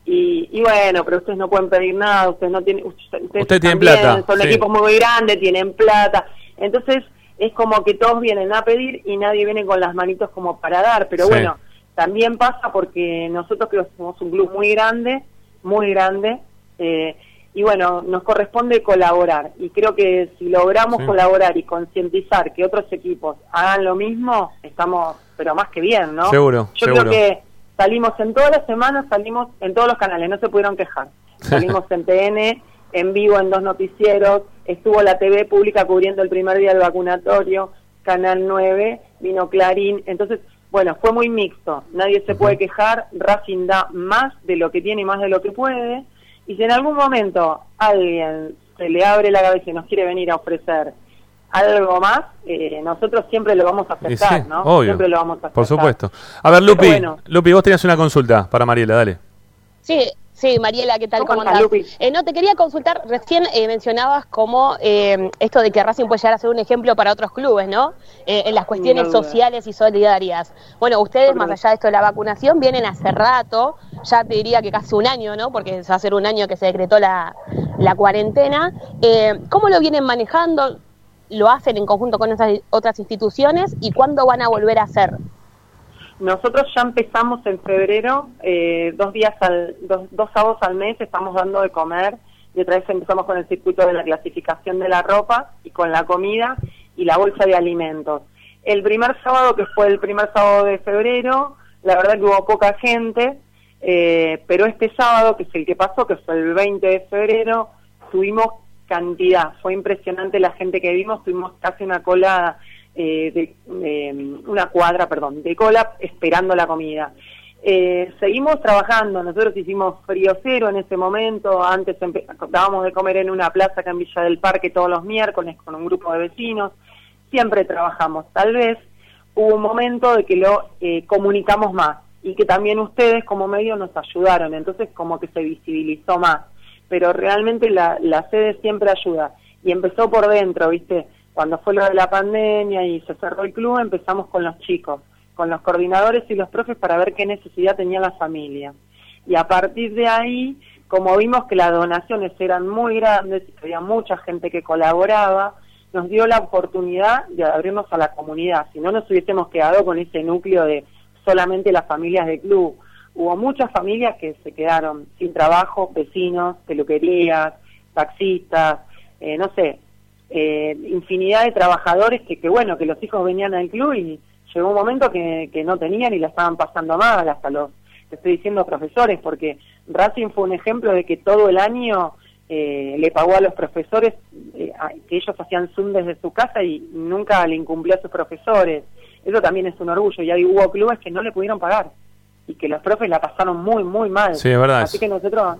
y, y bueno, pero ustedes no pueden pedir nada, ustedes no tienen, ustedes, tienen también plata, son sí. equipos muy grandes, tienen plata, entonces es como que todos vienen a pedir y nadie viene con las manitos como para dar, pero Sí. bueno, también pasa porque nosotros creo que somos un club muy grande, muy grande, eh, y bueno, nos corresponde colaborar. Y creo que si logramos Sí. colaborar y concientizar que otros equipos hagan lo mismo, estamos, pero más que bien, ¿no? Seguro, Yo seguro. creo que salimos en todas las semanas, salimos en todos los canales, no se pudieron quejar. Salimos en TN, en vivo en dos noticieros, estuvo la TV pública cubriendo el primer día del vacunatorio, Canal 9, vino Clarín, entonces, bueno, fue muy mixto, nadie se puede quejar, Racing da más de lo que tiene y más de lo que puede, y si en algún momento alguien se le abre la cabeza y nos quiere venir a ofrecer algo más, eh, nosotros siempre lo vamos a aceptar, sí, ¿no? obvio. Siempre lo vamos a Por aceptar. supuesto. A ver, Lupi, bueno. Lupi, vos tenías una consulta para Mariela, dale. Sí, sí, Mariela, ¿qué tal? ¿Cómo ¿Cómo estás, andás? Lupi? Eh, no, te quería consultar, recién eh, mencionabas como eh, esto de que Racing puede llegar a ser un ejemplo para otros clubes, ¿no? Eh, en las cuestiones sociales y solidarias. Bueno, ustedes, Por más allá de esto de la vacunación, vienen hace rato, ya te diría que casi un año, ¿no? Porque va a ser un año que se decretó la, la cuarentena. Eh, ¿Cómo lo vienen manejando? ¿Lo hacen en conjunto con esas otras instituciones? ¿Y cuándo van a volver a hacer? Nosotros ya empezamos en febrero, eh, dos días al, dos, dos sábados al mes estamos dando de comer y otra vez empezamos con el circuito de la clasificación de la ropa y con la comida y la bolsa de alimentos. El primer sábado, que fue el primer sábado de febrero, la verdad que hubo poca gente, eh, pero este sábado, que es el que pasó, que fue el 20 de febrero, tuvimos cantidad, fue impresionante la gente que vimos, tuvimos casi una cola eh, de, una cuadra, perdón, de cola esperando la comida. Eh, seguimos trabajando, nosotros hicimos frío cero en ese momento, antes dábamos de comer en una plaza acá en Villa del Parque todos los miércoles con un grupo de vecinos, siempre trabajamos, tal vez hubo un momento de que lo eh, comunicamos más y que también ustedes como medio nos ayudaron, entonces como que se visibilizó más, pero realmente la, la sede siempre ayuda y empezó por dentro, ¿viste? Cuando fue lo de la pandemia y se cerró el club, empezamos con los chicos, con los coordinadores y los profes para ver qué necesidad tenía la familia. Y a partir de ahí, como vimos que las donaciones eran muy grandes y había mucha gente que colaboraba, nos dio la oportunidad de abrirnos a la comunidad. Si no nos hubiésemos quedado con ese núcleo de solamente las familias del club. Hubo muchas familias que se quedaron sin trabajo, vecinos, peluquerías, taxistas, eh, no sé, eh, infinidad de trabajadores que, que, bueno, que los hijos venían al club y llegó un momento que, que no tenían y la estaban pasando mal, hasta los, estoy diciendo profesores, porque Racing fue un ejemplo de que todo el año eh, le pagó a los profesores eh, que ellos hacían Zoom desde su casa y nunca le incumplió a sus profesores. Eso también es un orgullo y hay hubo clubes que no le pudieron pagar y que los profes la pasaron muy, muy mal. Sí, es verdad Así que nosotros,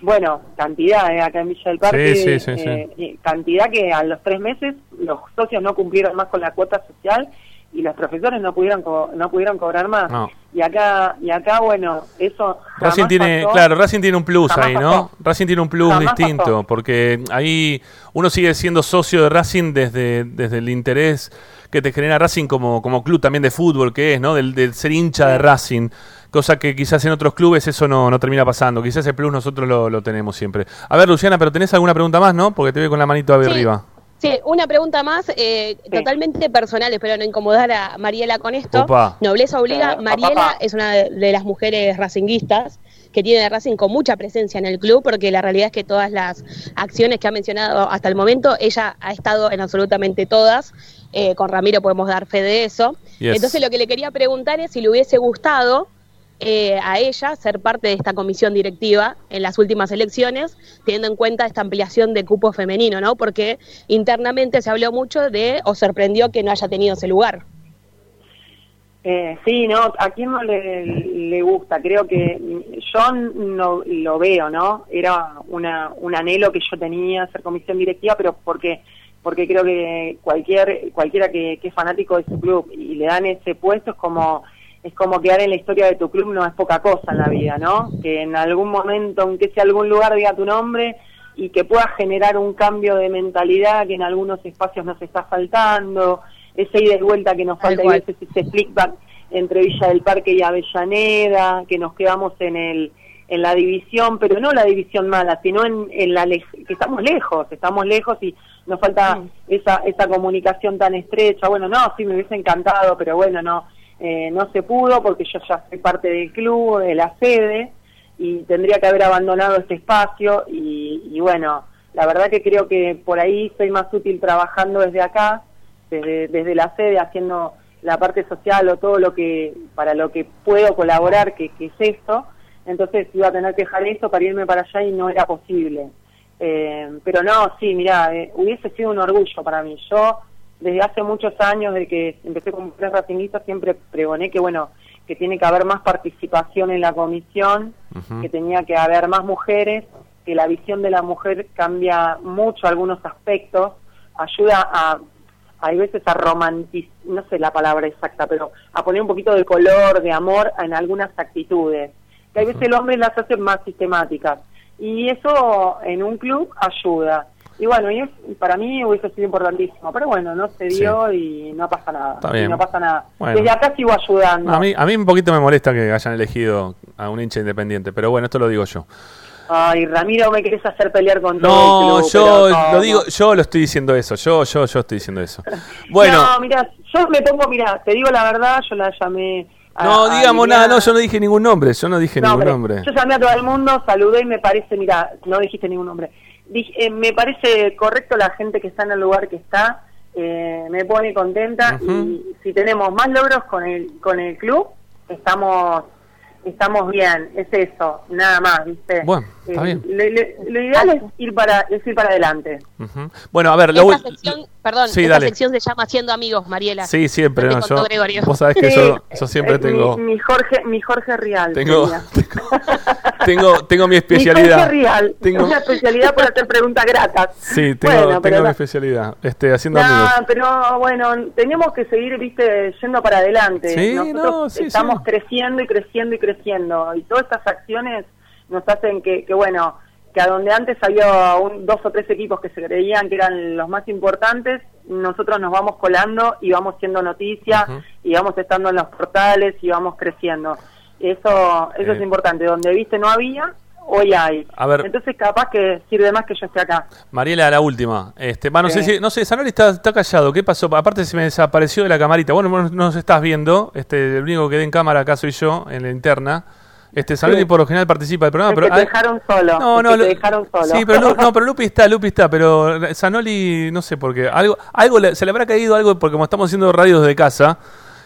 bueno, cantidad eh, acá en Villa del Parque, Sí, sí, sí, eh, cantidad que a los tres meses los socios no cumplieron más con la cuota social y los profesores no pudieron co- no pudieron cobrar más. No. Y acá, y acá bueno, eso jamás Racing tiene, pasó. claro, Racing tiene un plus ahí, ¿no? Racing tiene un plus Jamás distinto, pasó. porque ahí uno sigue siendo socio de Racing desde, desde el interés que te genera Racing como, como club también de fútbol que es, ¿no? Del, del ser hincha de Racing, cosa que quizás en otros clubes eso no, no termina pasando, quizás ese plus nosotros lo, lo tenemos siempre. A ver, Luciana, pero tenés alguna pregunta más, ¿no? Porque te veo con la manito ahí Sí. arriba. Sí, una pregunta más, eh, totalmente personal, espero no incomodar a Mariela con esto. Opa. Nobleza obliga, Eh, Mariela es una de, de las mujeres racinguistas que tiene Racing con mucha presencia en el club, porque la realidad es que todas las acciones que ha mencionado hasta el momento, ella ha estado en absolutamente todas. Eh, con Ramiro podemos dar fe de eso. Yes. Entonces lo que le quería preguntar es si le hubiese gustado eh, a ella ser parte de esta comisión directiva en las últimas elecciones, teniendo en cuenta esta ampliación de cupo femenino, ¿no? Porque internamente se habló mucho de, o sorprendió que no haya tenido ese lugar. Eh, sí, no, a quién no le, le gusta, creo que yo no lo veo, ¿no? Era una, un anhelo que yo tenía ser comisión directiva, pero porque porque creo que cualquier cualquiera que, que es fanático de su club y le dan ese puesto es como es como quedar en la historia de tu club no es poca cosa en la vida, ¿no? Que en algún momento, aunque sea algún lugar, diga tu nombre y que pueda generar un cambio de mentalidad que en algunos espacios nos está faltando, esa ida y vuelta que nos falta y veces ese flickback entre Villa del Parque y Avellaneda, que nos quedamos en el en la división, pero no la división mala, sino en, en la que estamos lejos, estamos lejos y nos falta esa esa comunicación tan estrecha. Bueno, no, sí me hubiese encantado, pero bueno, no eh, no se pudo porque yo ya soy parte del club, de la sede y tendría que haber abandonado este espacio y, y bueno, la verdad que creo que por ahí soy más útil trabajando desde acá, desde, desde la sede, haciendo la parte social o todo lo que para lo que puedo colaborar, que, que es esto. Entonces iba a tener que dejar esto para irme para allá y no era posible. Eh, pero no, sí, mira, eh, hubiese sido un orgullo para mí. Yo, desde hace muchos años, de que empecé como mujeres racinguistas, siempre pregoné que, bueno, que tiene que haber más participación en la comisión, que tenía que haber más mujeres, que la visión de la mujer cambia mucho algunos aspectos, ayuda a, hay veces a romantizar, no sé la palabra exacta, pero a poner un poquito de color, de amor en algunas actitudes, que hay veces el hombre las hace más sistemáticas. Y eso en un club ayuda. Y bueno, y para mí hubiese sido importantísimo, pero bueno, no se dio y no pasa nada. Está bien. Y no pasa nada. Bueno. Desde acá sigo ayudando. A mí, a mí un poquito me molesta que hayan elegido a un hincha independiente, pero bueno, esto lo digo yo. Ay, Ramiro, me querés hacer pelear con todo No, el club, yo ¿cómo? lo digo, yo lo estoy diciendo eso, yo, yo, yo estoy diciendo eso. Bueno, No, mira, yo me pongo, mira, te digo la verdad, yo la llamé. a- no a digamos Liliana. nada, no, yo no dije ningún nombre, yo no dije No, ningún nombre. Yo llamé a todo el mundo, saludé y me parece, mira, no dijiste ningún nombre. Dije, eh, me parece correcto la gente que está en el lugar que está, eh, me pone contenta y si tenemos más logros con el con el club, estamos estamos bien, es eso, nada más, ¿viste? Bueno, está bien. Lo, lo- lo ideal es ir para es ir para adelante. Ujú. Bueno, a ver, lo Esta sección, perdón, Sí, esta dale. sección se llama Haciendo Amigos, Mariela. Sí, siempre, no, yo, vos sabés que Sí, yo, yo siempre eh, tengo, mi, mi Jorge mi Jorge Real. tengo, sería. tengo, tengo mi Mi especialidad. Jorge Real, Tengo- una especialidad por hacer preguntas gratas. Sí, tengo, Bueno, tengo pero mi especialidad, este, haciendo No, amigos. pero bueno, tenemos que seguir, viste, yendo para adelante. Sí, Nosotros no, sí, estamos sí. creciendo y creciendo y creciendo. Y todas estas acciones nos hacen que, que bueno, que a donde antes había un, dos o tres equipos que se creían que eran los más importantes, nosotros nos vamos colando y vamos siendo noticia Ujú. y vamos estando en los portales y vamos creciendo. Eso, eso Eh. es importante. Donde viste no había, hoy hay. A ver. Entonces capaz que sirve más que yo esté acá. Mariela, la última. Este, va, no sé si, no sé, Sanori está, está callado. ¿Qué pasó? Aparte se me desapareció de la camarita. Bueno, vos nos estás viendo. Este, el único que quedé en cámara acá soy yo, en la interna. Este, Sanori Sí. por lo general participa del programa, pero que te dejaron solo, No, no, que te dejaron solo. Sí, pero no, pero Lupi está, Lupi está, pero Sanoli no sé por qué. Algo, algo le- se le habrá caído algo porque como estamos haciendo radio desde casa,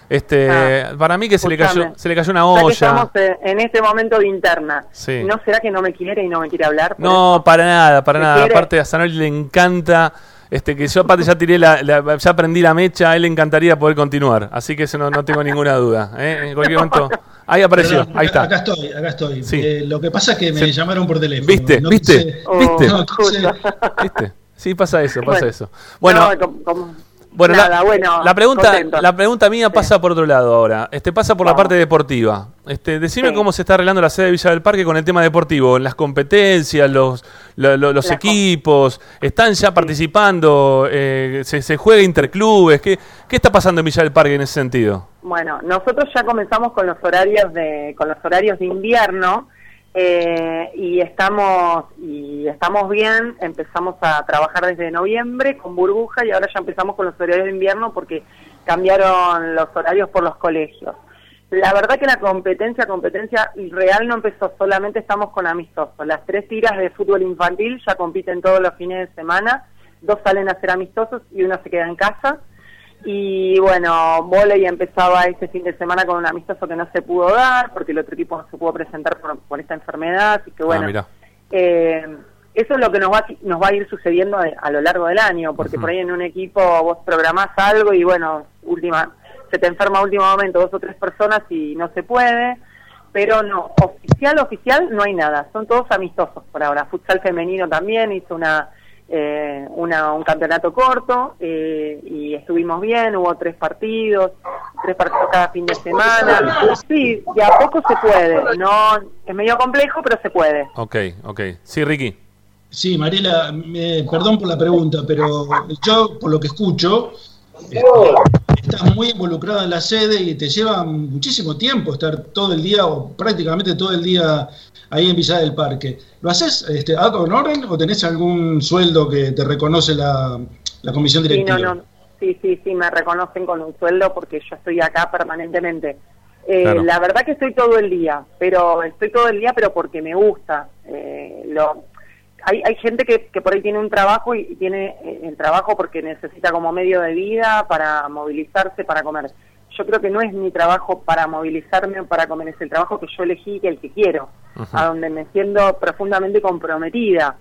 este, Ah, para mí que se le cayó, se le cayó una que olla. estamos eh, en este momento de interna. Sí. ¿No será que no me quiere y no me quiere hablar? No, eso? para nada, para ¿Te nada. quiere? Aparte a Sanoli le encanta, este, que yo aparte ya tiré la, la- ya prendí la mecha, a él le encantaría poder continuar. Así que eso no, no tengo ninguna duda. ¿eh? En cualquier momento. Ahí apareció, Perdón, ahí acá- está. Acá estoy, acá estoy. Sí. Eh, lo que pasa es que me Sí. llamaron por teléfono. ¿Viste? No ¿Viste? quise- Oh, ¿Viste? No, quise- justo. ¿Viste? Sí, pasa eso, pasa Bueno. eso. Bueno, No, como- como- Bueno, nada, la, bueno, la pregunta, contento. la pregunta mía Sí. pasa por otro lado ahora. Este pasa por la parte deportiva. Este, decime Sí. cómo se está arreglando la sede de Villa del Parque con el tema deportivo, las competencias, los, lo- lo- los equipos, están ya participando, eh, se, se juega interclubes, ¿qué, ¿qué está pasando en Villa del Parque en ese sentido? Bueno, nosotros ya comenzamos con los horarios de con los horarios de invierno eh, y estamos y estamos bien. Empezamos a trabajar desde noviembre con burbuja y ahora ya empezamos con los horarios de invierno porque cambiaron los horarios por los colegios. La verdad que la competencia, competencia real no empezó, solamente estamos con amistosos. Las tres tiras de fútbol infantil ya compiten todos los fines de semana, dos salen a ser amistosos y uno se queda en casa. Y bueno, volei empezaba este fin de semana con un amistoso que no se pudo dar porque el otro equipo no se pudo presentar por, por esta enfermedad, así que bueno, ah, mira. eh, eso es lo que nos va, a- nos va a ir sucediendo a, a lo largo del año, porque por ahí en un equipo vos programás algo y bueno, última se te enferma a último momento dos o tres personas y no se puede, pero no, oficial, oficial no hay nada, son todos amistosos por ahora. Futsal femenino también hizo una, eh, una un campeonato corto eh, y estuvimos bien, hubo tres partidos, tres partidos cada fin de semana. Sí, de a poco se puede, no es medio complejo, pero se puede. Ok, ok. Sí, Ricky. Sí, Mariela, me- perdón por la pregunta, pero yo, por lo que escucho, eh, estás muy involucrada en la sede y te lleva muchísimo tiempo estar todo el día o prácticamente todo el día ahí en Villa del Parque. ¿Lo haces este, ad honorem o tenés algún sueldo que te reconoce la, la comisión Sí, directiva? no, no. Sí, sí, sí, me reconocen con un sueldo porque yo estoy acá permanentemente. Eh, Claro. La verdad que estoy todo el día, pero estoy todo el día, pero porque me gusta. Eh, lo, hay, hay gente que, que por ahí tiene un trabajo y y tiene eh, el trabajo porque necesita como medio de vida para movilizarse, para comer. Yo creo que no es mi trabajo para movilizarme o para comer, es el trabajo que yo elegí, que el que quiero, a donde me siento profundamente comprometida.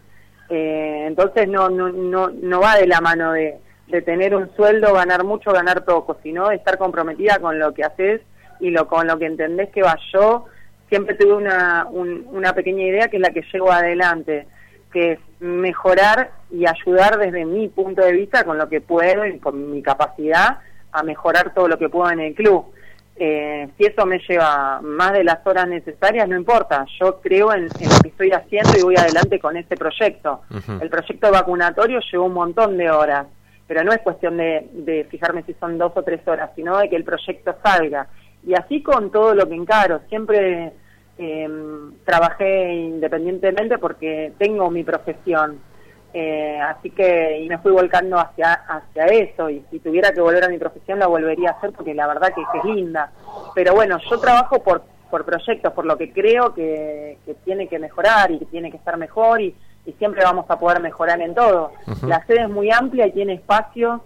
Eh, entonces no, no, no, no va de la mano de, de tener un sueldo, ganar mucho, ganar poco, sino de estar comprometida con lo que haces y lo con lo que entendés que va yo. Siempre tuve una, un- una pequeña idea que es la que llevo adelante, que es mejorar y ayudar desde mi punto de vista con lo que puedo y con mi capacidad a mejorar todo lo que puedo en el club. Eh, si eso me lleva más de las horas necesarias, no importa. Yo creo en, en lo que estoy haciendo y voy adelante con este proyecto. El proyecto vacunatorio llevó un montón de horas, pero no es cuestión de, de fijarme si son dos o tres horas, sino de que el proyecto salga. Y así con todo lo que encaro. Siempre eh, trabajé independientemente porque tengo mi profesión. Eh, así que y me fui volcando hacia hacia eso y si tuviera que volver a mi profesión la volvería a hacer porque la verdad que, que es linda. Pero bueno yo trabajo por por proyectos por lo que creo que, que tiene que mejorar y que tiene que estar mejor y, y siempre vamos a poder mejorar en todo. La sede es muy amplia y tiene espacios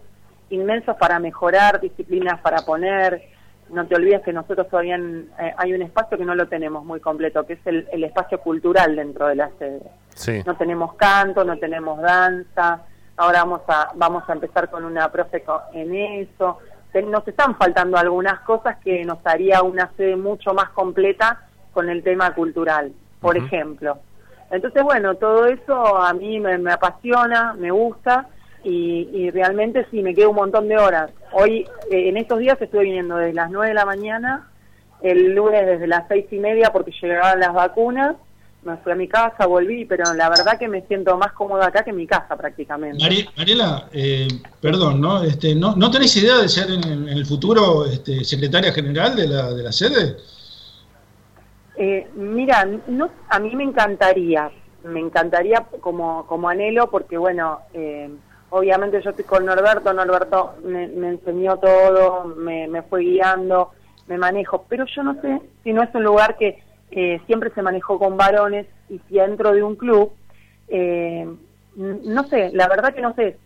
inmensos para mejorar disciplinas para poner no te olvides que nosotros todavía en- eh, hay un espacio que no lo tenemos muy completo que es el, el espacio cultural dentro de la sede Sí. no tenemos canto, no tenemos danza, ahora vamos a, vamos a empezar con una profe en eso. Nos están faltando algunas cosas que nos haría una sede mucho más completa con el tema cultural, por ejemplo. Entonces, bueno, todo eso a mí me, me apasiona, me gusta y, y realmente sí, me quedo un montón de horas. Hoy, eh, en estos días estuve viniendo desde las 9 de la mañana, el lunes desde las seis y media porque llegaban las vacunas, me fui a mi casa, volví, pero la verdad que me siento más cómoda acá que en mi casa prácticamente. Mari- Mariela, eh, perdón, ¿no? Este, ¿no? ¿No tenés idea de ser en, en el futuro este, secretaria general de la, de la sede? Eh, mira, no, a mí me encantaría, me encantaría como, como anhelo, porque bueno, eh, obviamente yo estoy con Norberto, Norberto me, me enseñó todo, me, me fue guiando, me manejo, pero yo no sé si no es un lugar que eh, siempre se manejó con varones y si dentro de un club, eh, no sé, la verdad que no sé,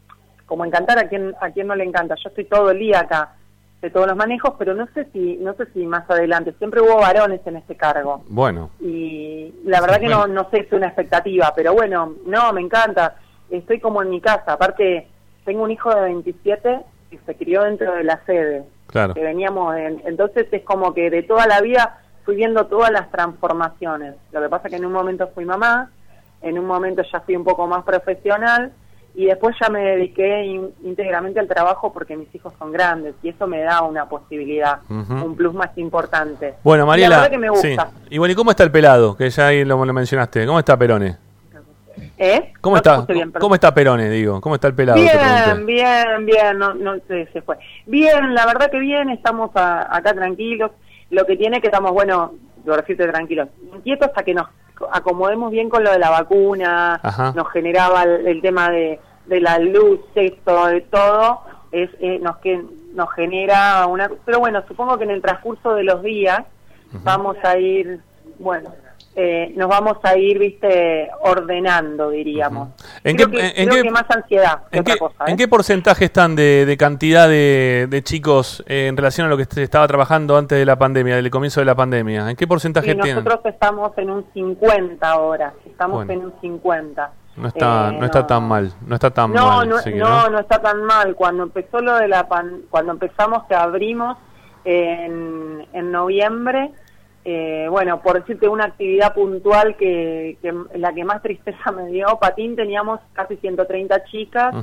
como encantar a quien, a quien no le encanta, yo estoy todo el día acá de todos los manejos, pero no sé si, no sé si más adelante, siempre hubo varones en este cargo Bueno. y la verdad Sí, que bueno. no, no sé, es una expectativa, pero bueno, no, me encanta, estoy como en mi casa, aparte tengo un hijo de 27 que se crió dentro de la sede, Claro. que veníamos, en- entonces es como que de toda la vida fui viendo todas las transformaciones, lo que pasa que en un momento fui mamá, en un momento ya fui un poco más profesional y después ya me dediqué in- íntegramente al trabajo porque mis hijos son grandes y eso me da una posibilidad, un plus más importante. Bueno, Y Mariela. La verdad que me sí. gusta. Y bueno, ¿y cómo está el pelado? Que ya ahí lo, lo mencionaste. ¿Cómo está Perone? ¿Eh? ¿Cómo No está? bien. ¿Cómo está Perone, digo? ¿Cómo está el pelado? Bien, bien, bien, no, no se, se fue. Bien, la verdad que bien, estamos a- acá tranquilos. Lo que tiene que estamos, bueno, lo decirte tranquilos, inquietos hasta que nos acomodemos bien con lo de la vacuna, Ajá. nos generaba el, el tema de, de la luz, esto, de todo, es, eh, nos que nos genera una... Pero bueno, supongo que en el transcurso de los días vamos a ir, bueno, eh, nos vamos a ir, viste, ordenando, diríamos. ¿En creo qué- que, en creo qué- que más ansiedad que ¿En otra qué, cosa. en ¿eh? qué porcentaje están de, de cantidad de, de chicos eh, en relación a lo que se estaba trabajando antes de la pandemia, del comienzo de la pandemia? ¿En qué porcentaje tienen? nosotros estamos en un 50 ahora, estamos Bueno. en un 50. No está, Eh, no está tan mal, no está tan no, mal. no, no, no está tan mal. Cuando empezó lo de la pan, cuando empezamos que abrimos en, en noviembre, eh, bueno, por decirte una actividad puntual que, que la que más tristeza me dio, patín teníamos casi 130 chicas.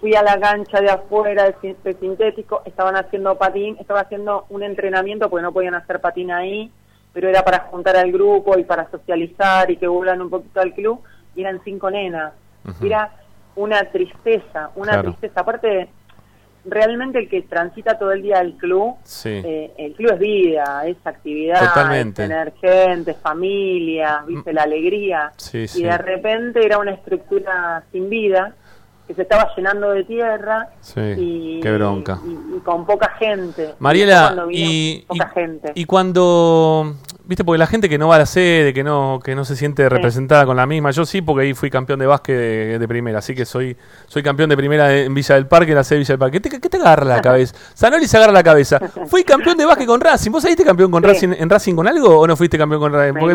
Fui a la cancha de afuera de, sin- de sintético, estaban haciendo patín, estaban haciendo un entrenamiento porque no podían hacer patín ahí, pero era para juntar al grupo y para socializar y que vuelvan un poquito al club, y eran cinco nenas. Era una tristeza, una Claro. tristeza. Aparte, realmente el que transita todo el día al club, Sí. eh, el club es vida, es actividad, Totalmente. es tener gente, familia, viste, la alegría. Sí, Y sí. de repente era una estructura sin vida, que se estaba llenando de tierra Sí, y, qué bronca. y- y con poca gente. Mariela, y, poca gente. y cuando, viste, porque la gente que no va a la sede, que no, que no se siente representada con la misma, yo sí, porque ahí fui campeón de básquet de, de primera, así que soy, soy campeón de primera en Villa del Parque, en la sede de Villa del Parque. ¿Qué te, qué te agarra la cabeza? Sanoli se agarra la cabeza. Fui campeón de básquet con Racing. ¿Vos saliste campeón con Sí. Racing, en Racing con algo o no fuiste campeón con Racing? Porque-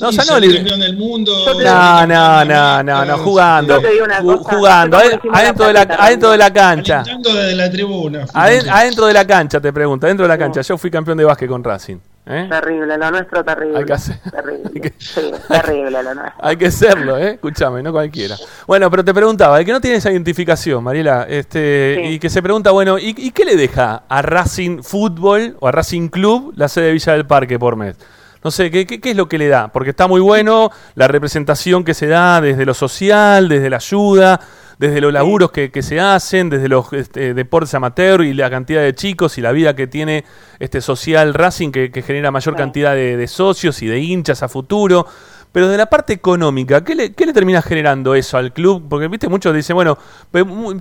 no, Sí, Sanoli. campeón del mundo. No, no, no, no, no, jugando. Yo te digo una Ju- cosa, jugando, decimos adentro de la adentro de la cancha. Alentando desde la tribuna. Aden- adentro de la cancha, te pregunto, adentro de la cancha. Yo fui campeón de básquet con Racing. ¿Eh? Terrible, lo nuestro terrible. Hay que hacer- Terrible. hay que- Sí, terrible lo nuestro. Hay que serlo, ¿eh? Escúchame, no cualquiera. Bueno, pero te preguntaba, el que no tiene esa identificación, Mariela, este, Sí. y que se pregunta, bueno, ¿y, y qué le deja a Racing Fútbol o a Racing Club la sede de Villa del Parque por mes? No sé, ¿qué, qué, qué es lo que le da? Porque está muy bueno la representación que se da desde lo social, desde la ayuda, desde los laburos que, que se hacen, desde los este, deportes amateur y la cantidad de chicos y la vida que tiene este social Racing que, que genera mayor cantidad de, de socios y de hinchas a futuro. Pero de la parte económica, ¿qué le, qué le termina generando eso al club? Porque, viste, muchos dicen, bueno,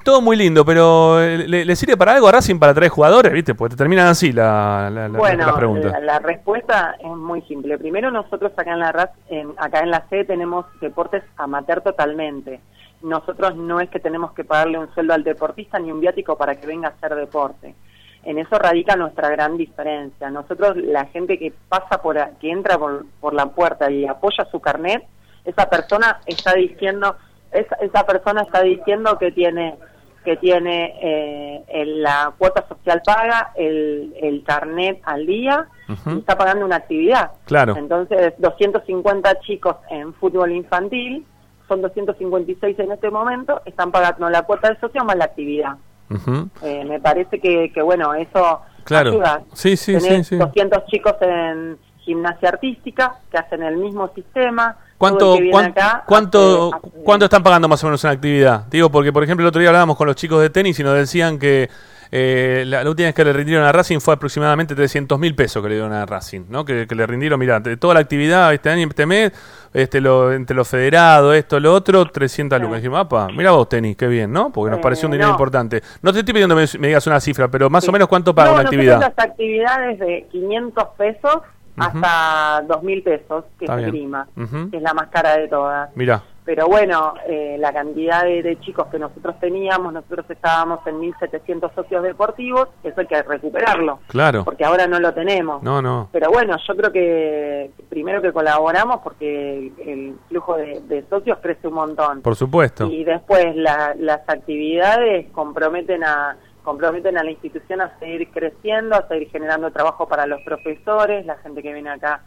todo muy lindo, pero eh, ¿le, le sirve para algo a Racing para traer jugadores? ¿Viste? Pues te terminan así la, la, la- Bueno, la pregunta. la, la respuesta es muy simple. Primero nosotros acá en la RAS, en- acá en la sede tenemos deportes amateur totalmente. Nosotros no es que tenemos que pagarle un sueldo al deportista ni un viático para que venga a hacer deporte. En eso radica nuestra gran diferencia. Nosotros, la gente que pasa por, que entra por, por la puerta y apoya su carnet, esa persona está diciendo, esa, esa persona está diciendo que tiene que tiene eh, el- la cuota social paga, el, el carnet al día y está pagando una actividad. Claro. Entonces, 250 chicos en fútbol infantil, son 256 en este momento, están pagando la cuota de socio más la actividad. Ujú. Eh, me parece que, que, bueno, eso Claro. ayuda. Sí, sí, Tenés sí, sí. 200 chicos en gimnasia artística que hacen el mismo sistema. ¿Cuánto, cuánto, hace- hace- cuánto están pagando más o menos en actividad? Digo, porque por ejemplo el otro día hablábamos con los chicos de tenis y nos decían que eh, la, la última vez que le rindieron a Racing fue aproximadamente 300 mil pesos que le dieron a Racing, ¿no? Que, que le rindieron, mira, de toda la actividad este año, este mes, este, lo, entre los federados, esto, lo otro, 300 lucas. Dijimos, apa, mira vos tenis, qué bien, ¿no? Porque nos Eh, pareció un dinero no. importante. No te estoy pidiendo que me, me digas una cifra, pero más Sí. o menos cuánto paga No, una actividad. las actividades de 500 pesos hasta 2.000 pesos, que Está es bien. grima, Ujú. que es la más cara de todas. Mira, Pero bueno, eh, la cantidad de, de chicos que nosotros teníamos, nosotros estábamos en 1.700 socios deportivos, eso hay que recuperarlo, claro. porque ahora no lo tenemos. No, no. Pero bueno, yo creo que primero que colaboramos porque el flujo de, de socios crece un montón. Por supuesto. Y después la- las actividades comprometen a comprometen a la institución a seguir creciendo, a seguir generando trabajo para los profesores, la gente que viene acá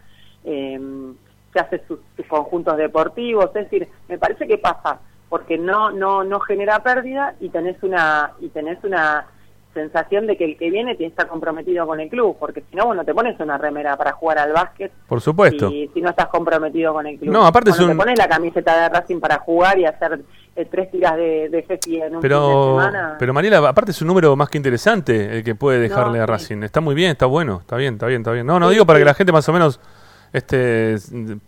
eh, se hace sus, sus conjuntos deportivos, es decir, me parece que pasa porque no no no genera pérdida y tenés una y tenés una sensación de que el que viene tiene que estar comprometido con el club, porque si no, bueno, te pones una remera para jugar al básquet Por supuesto. y si no estás comprometido con el club. No, aparte es un- te pones la camiseta de Racing para jugar y hacer eh, tres tiras de, de Fefi en un fin de semana. pero Mariela, aparte es un número más que interesante el que puede dejarle No, a sí. Racing. Está muy bien, está bueno, está bien, está bien, está bien. No, no Sí, digo para sí. que la gente más o menos este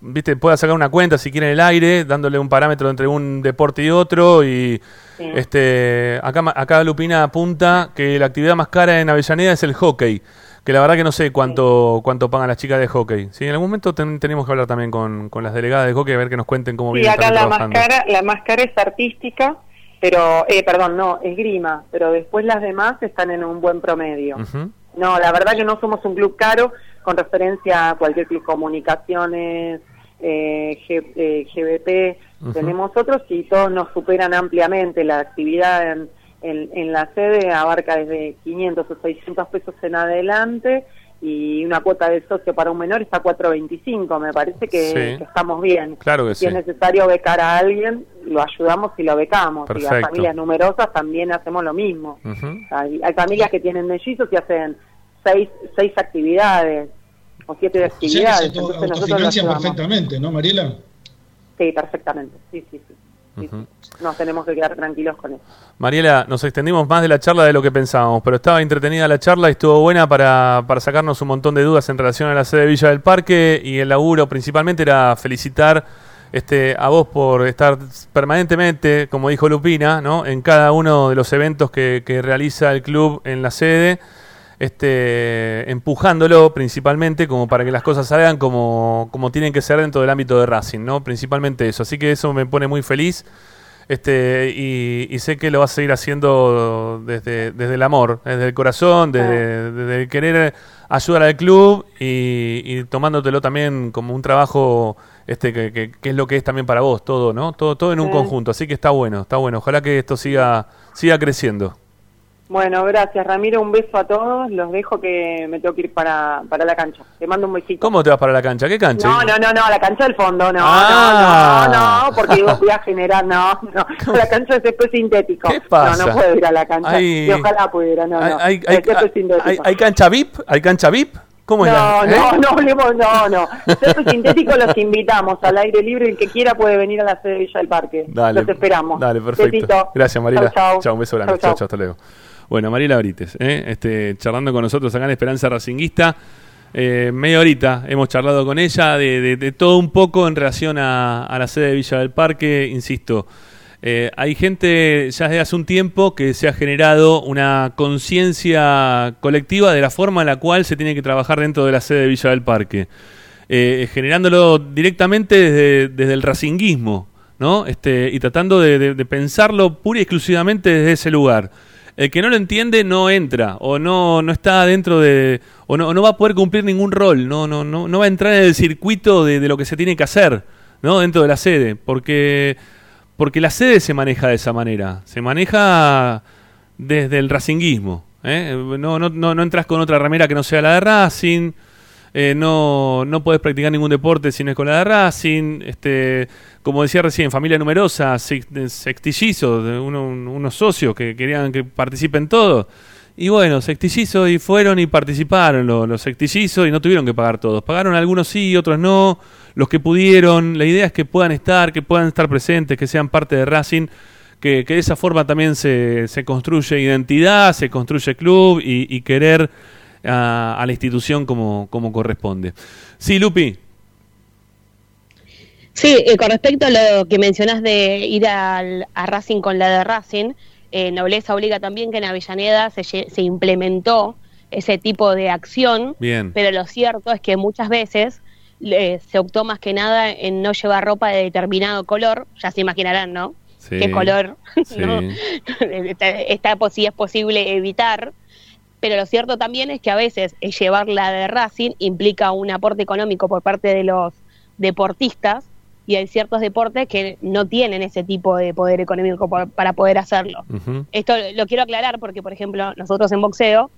viste pueda sacar una cuenta si quiere en el aire, dándole un parámetro entre un deporte y otro y Sí. este acá acá Lupina apunta que la actividad más cara en Avellaneda es el hockey. Que la verdad que no sé cuánto cuánto pagan las chicas de hockey. Sí, en algún momento ten- tenemos que hablar también con, con las delegadas de hockey a ver que nos cuenten cómo Sí, vienen acá la trabajando. máscara, la máscara es artística, pero, eh, perdón, no, es grima, pero después las demás están en un buen promedio. No, la verdad que no somos un club caro con referencia a cualquier club comunicaciones, eh, G- eh, GBT, Ujú. tenemos otros y todos nos superan ampliamente. La actividad en, en, en la sede abarca desde 500 o 600 pesos en adelante y una cuota de socio para un menor está a 4.25. Me parece que, Sí. que estamos bien. Claro que si sí. es necesario becar a alguien, lo ayudamos y lo becamos. Y Perfecto. las familias numerosas también hacemos lo mismo. Hay, hay familias que tienen mellizos y hacen seis, seis actividades o siete O sea que actividades. entonces nosotros autofinancian perfectamente, ¿no, Mariela? Sí, perfectamente. Sí, sí, sí. Sí, Ujú. sí. Nos tenemos que quedar tranquilos con eso. Mariela, nos extendimos más de la charla de lo que pensábamos, pero estaba entretenida la charla y estuvo buena para, para sacarnos un montón de dudas en relación a la sede de Villa del Parque y el laburo principalmente era felicitar este, a vos por estar permanentemente, como dijo Lupina, ¿no? en cada uno de los eventos que, que realiza el club en la sede, este, empujándolo principalmente como para que las cosas salgan como, como tienen que ser dentro del ámbito de Racing, ¿no? principalmente eso. Así que eso me pone muy feliz. Este, y, y sé que lo vas a seguir haciendo desde, desde el amor, desde el corazón, desde, desde el querer ayudar al club y, y tomándotelo también como un trabajo este que, que- que es lo que es también para vos, todo, ¿no? Todo, todo en un Sí. conjunto. Así que está bueno, está bueno. Ojalá que esto siga, siga creciendo. Bueno, gracias Ramiro, un beso a todos, los dejo que me tengo que ir para, para la cancha. Te mando un besito. ¿Cómo te vas para la cancha? ¿Qué cancha? No, no, no, no, a la cancha del fondo, no, Ah. no, no, no, porque digo, voy a generar, no, no, la cancha de césped sintético. ¿Qué pasa? No, no puedo ir a la cancha, Hay- y ojalá pudiera, no, ¿Hay, no, cancha VIP? ¿Hay cancha VIP? ¿Cómo es no, la- no, eh? no hablemos, no, no. Césped sintético los invitamos al aire libre, el que quiera puede venir a la sede de Villa del Parque. Dale, Los esperamos. Dale, perfecto. Besito. Gracias, Mariela. Chau, chau. un beso grande. Chao, chao, hasta luego. Bueno, Mariela Brites, ¿eh? este, charlando con nosotros acá en Esperanza Racinguista. Eh, media horita hemos charlado con ella de, de- de todo un poco en relación a, la sede de Villa del Parque. Insisto, eh, hay gente ya desde hace un tiempo que se ha generado una conciencia colectiva de la forma en la cual se tiene que trabajar dentro de la sede de Villa del Parque. Eh, generándolo directamente desde, el racinguismo, ¿no? Este, y tratando de- de pensarlo pura y exclusivamente desde ese lugar. El que no lo entiende no entra, o no, no está dentro de. o no, no va a poder cumplir ningún rol, no, no, no, no va a entrar en el circuito de, lo que se tiene que hacer, ¿no? Dentro de la sede. Porque, porque la sede se maneja de esa manera. Se maneja desde el racinguismo. ¿eh? No, no, no, no entras con otra remera que no sea la de Racing. Eh, no, no puedes practicar ningún deporte si no es con la de Racing. Este, como decía recién, familia numerosa, sex- sextillizos, uno- un- unos socios que querían que participen todos. Y bueno, sextillizos y fueron y participaron los, los sextillizos y no tuvieron que pagar todos. Pagaron algunos sí, otros no, los que pudieron. La idea es que puedan estar, que puedan estar presentes, que sean parte de Racing que, que de esa forma también se, se construye identidad, se construye club y, y querer a, a la institución como, como corresponde. Sí, Lupi. Sí, eh, con respecto a lo que mencionás de ir al, a Racing con la de Racing, eh, Nobleza obliga también que en Avellaneda se, se implementó ese tipo de acción, Bien. pero lo cierto es que muchas veces eh, se optó más que nada en no llevar ropa de determinado color, ya se imaginarán, ¿no? Sí. ¿Qué color? Sí. ¿no? está, si es posible evitar. Pero lo cierto también es que a veces eh, llevar la de Racing implica un aporte económico por parte de los deportistas y hay ciertos deportes que no tienen ese tipo de poder económico por- para poder hacerlo. Esto lo quiero aclarar porque, por ejemplo, nosotros en boxeo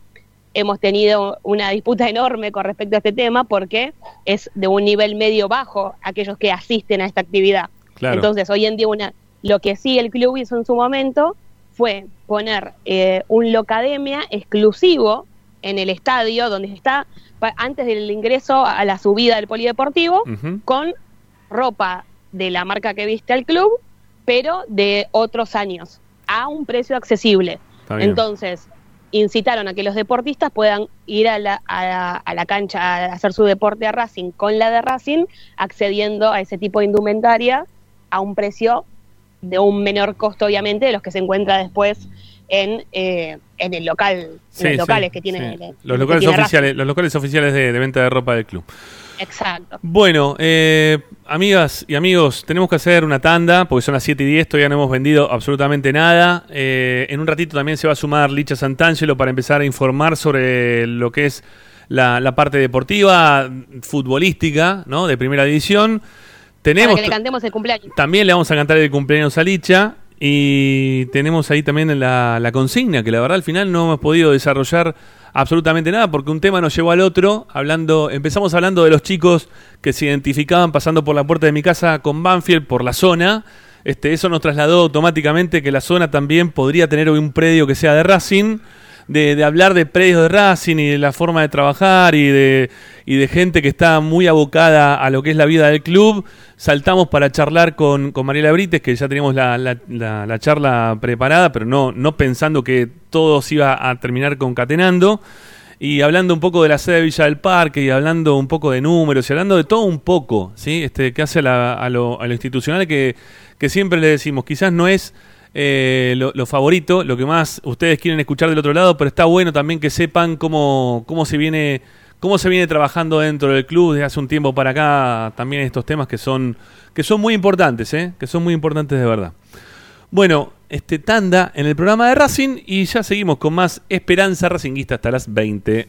hemos tenido una disputa enorme con respecto a este tema porque es de un nivel medio bajo aquellos que asisten a esta actividad. Claro. Entonces, hoy en día, una, lo que sí el club hizo en su momento fue poner eh, un locademia exclusivo en el estadio donde está antes del ingreso a la subida del polideportivo con ropa de la marca que viste al club, pero de otros años, a un precio accesible. Entonces, incitaron a que los deportistas puedan ir a la, a, la, a la cancha a hacer su deporte a Racing con la de Racing, accediendo a ese tipo de indumentaria a un precio de un menor costo, obviamente, de los que se encuentra después en, eh, en el local, Sí, en los sí, locales que tiene, sí. que los locales tiene oficiales, los locales oficiales de, de venta de ropa del club. Exacto. Bueno, eh, amigas y amigos, tenemos que hacer una tanda porque son las 7 y 10, todavía no hemos vendido absolutamente nada. Eh, en un ratito también se va a sumar Licha Santangelo para empezar a informar sobre lo que es la, la parte deportiva, futbolística, ¿no? De primera división. Tenemos Para que le cantemos el cumpleaños. también le vamos a cantar el cumpleaños a Licha. Y tenemos ahí también la, la consigna, que la verdad al final no hemos podido desarrollar absolutamente nada, porque un tema nos llevó al otro. Hablando, empezamos hablando de los chicos que se identificaban pasando por la puerta de mi casa con Banfield por la zona. Este, eso nos trasladó automáticamente que la zona también podría tener un predio que sea de Racing. De, de hablar de predios de Racing y de la forma de trabajar y de, y de gente que está muy abocada a lo que es la vida del club. Saltamos para charlar con, con Mariela Brites, que ya teníamos la, la- la- la charla preparada, pero no, no pensando que todo se iba a terminar concatenando. y hablando un poco de la sede de Villa del Parque y hablando un poco de números y hablando de todo un poco, ¿sí? Este, que hace a, la- a lo, a lo institucional que, que siempre le decimos, quizás no es eh, lo, lo favorito, lo que más ustedes quieren escuchar del otro lado, pero está bueno también que sepan cómo, cómo se viene cómo se viene trabajando dentro del club desde hace un tiempo para acá también estos temas que son que son muy importantes, ¿eh? que son muy importantes de verdad. Bueno, este tanda en el programa de Racing y ya seguimos con más Esperanza Racinguista hasta las 20.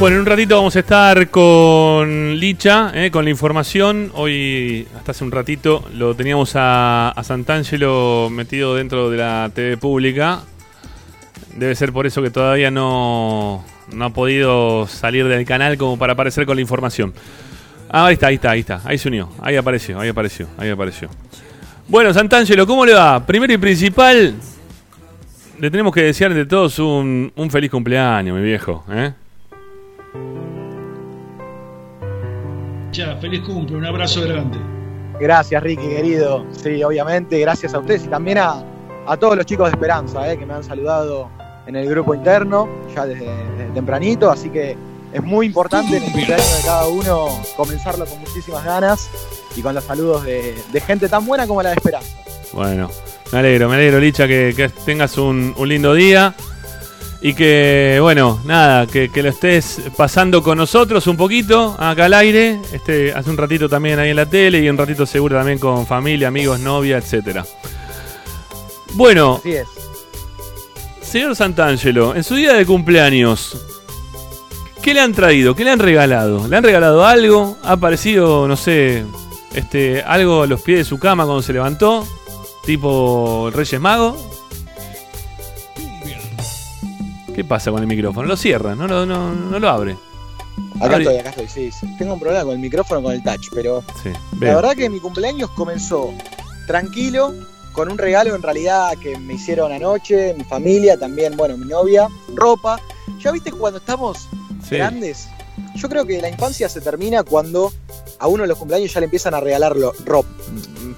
Bueno, en un ratito vamos a estar con Licha, eh, con la información. Hoy, hasta hace un ratito, lo teníamos a, a Santangelo metido dentro de la TV pública. debe ser por eso que todavía no, no ha podido salir del canal como para aparecer con la información. Ah, ahí está, ahí está, ahí está. Ahí se unió. Ahí apareció, ahí apareció, ahí apareció. Bueno, Santangelo, ¿cómo le va? Primero y principal, le tenemos que desear de todos un, un feliz cumpleaños, mi viejo. ¿eh? Ya, feliz cumple, un abrazo grande. Gracias, Ricky, querido. Sí, obviamente, gracias a ustedes y también a, a todos los chicos de Esperanza, eh, que me han saludado en el grupo interno ya desde, desde tempranito, así que es muy importante en el cumpleaños de cada uno comenzarlo con muchísimas ganas y con los saludos de, de gente tan buena como la de Esperanza. Bueno, me alegro, me alegro, Licha, que, que tengas un, un lindo día. Y que, bueno, nada, que, que lo estés pasando con nosotros un poquito acá al aire. Este, hace un ratito también ahí en la tele y un ratito seguro también con familia, amigos, novia, etcétera. Bueno, Así es. señor Santangelo, en su día de cumpleaños, ¿qué le han traído? ¿Qué le han regalado? ¿Le han regalado algo? ¿Ha aparecido, no sé, este, algo a los pies de su cama cuando se levantó? Tipo el Reyes Mago. ¿Qué pasa con el micrófono? Lo cierra, no lo, no, no lo abre. Acá estoy, acá estoy, sí, sí. Tengo un problema con el micrófono, con el touch, pero Sí, la verdad que mi cumpleaños comenzó tranquilo, con un regalo en realidad que me hicieron anoche, mi familia, también, bueno, mi novia, ropa. Ya viste cuando estamos Sí. grandes, yo creo que la infancia se termina cuando a uno de los cumpleaños ya le empiezan a regalarlo ropa.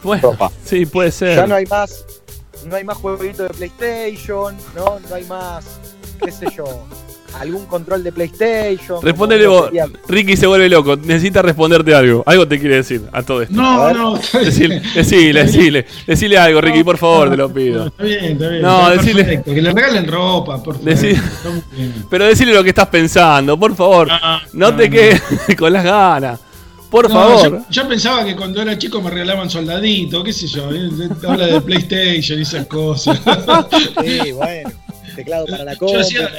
Bueno, ropa. sí, puede ser. Ya no hay más, no hay más jueguito de PlayStation, no, no hay más, qué sé yo, algún control de PlayStation. Respondele vos. sería- Ricky se vuelve loco. Necesita responderte algo. Algo te quiere decir a todo esto. No, no. Decile, decile, decile, decile algo, Ricky, por favor, te lo pido. Está bien, está bien. No, está decile- perfecto. Que le regalen ropa, por favor. Bien. Pero decile lo que estás pensando, por favor. No, no, te no. quedes con las ganas. Por No, favor. Yo, yo pensaba que cuando era chico me regalaban soldaditos, qué sé yo. eh, Habla de PlayStation y esas cosas. Sí, bueno, teclado para la hacía,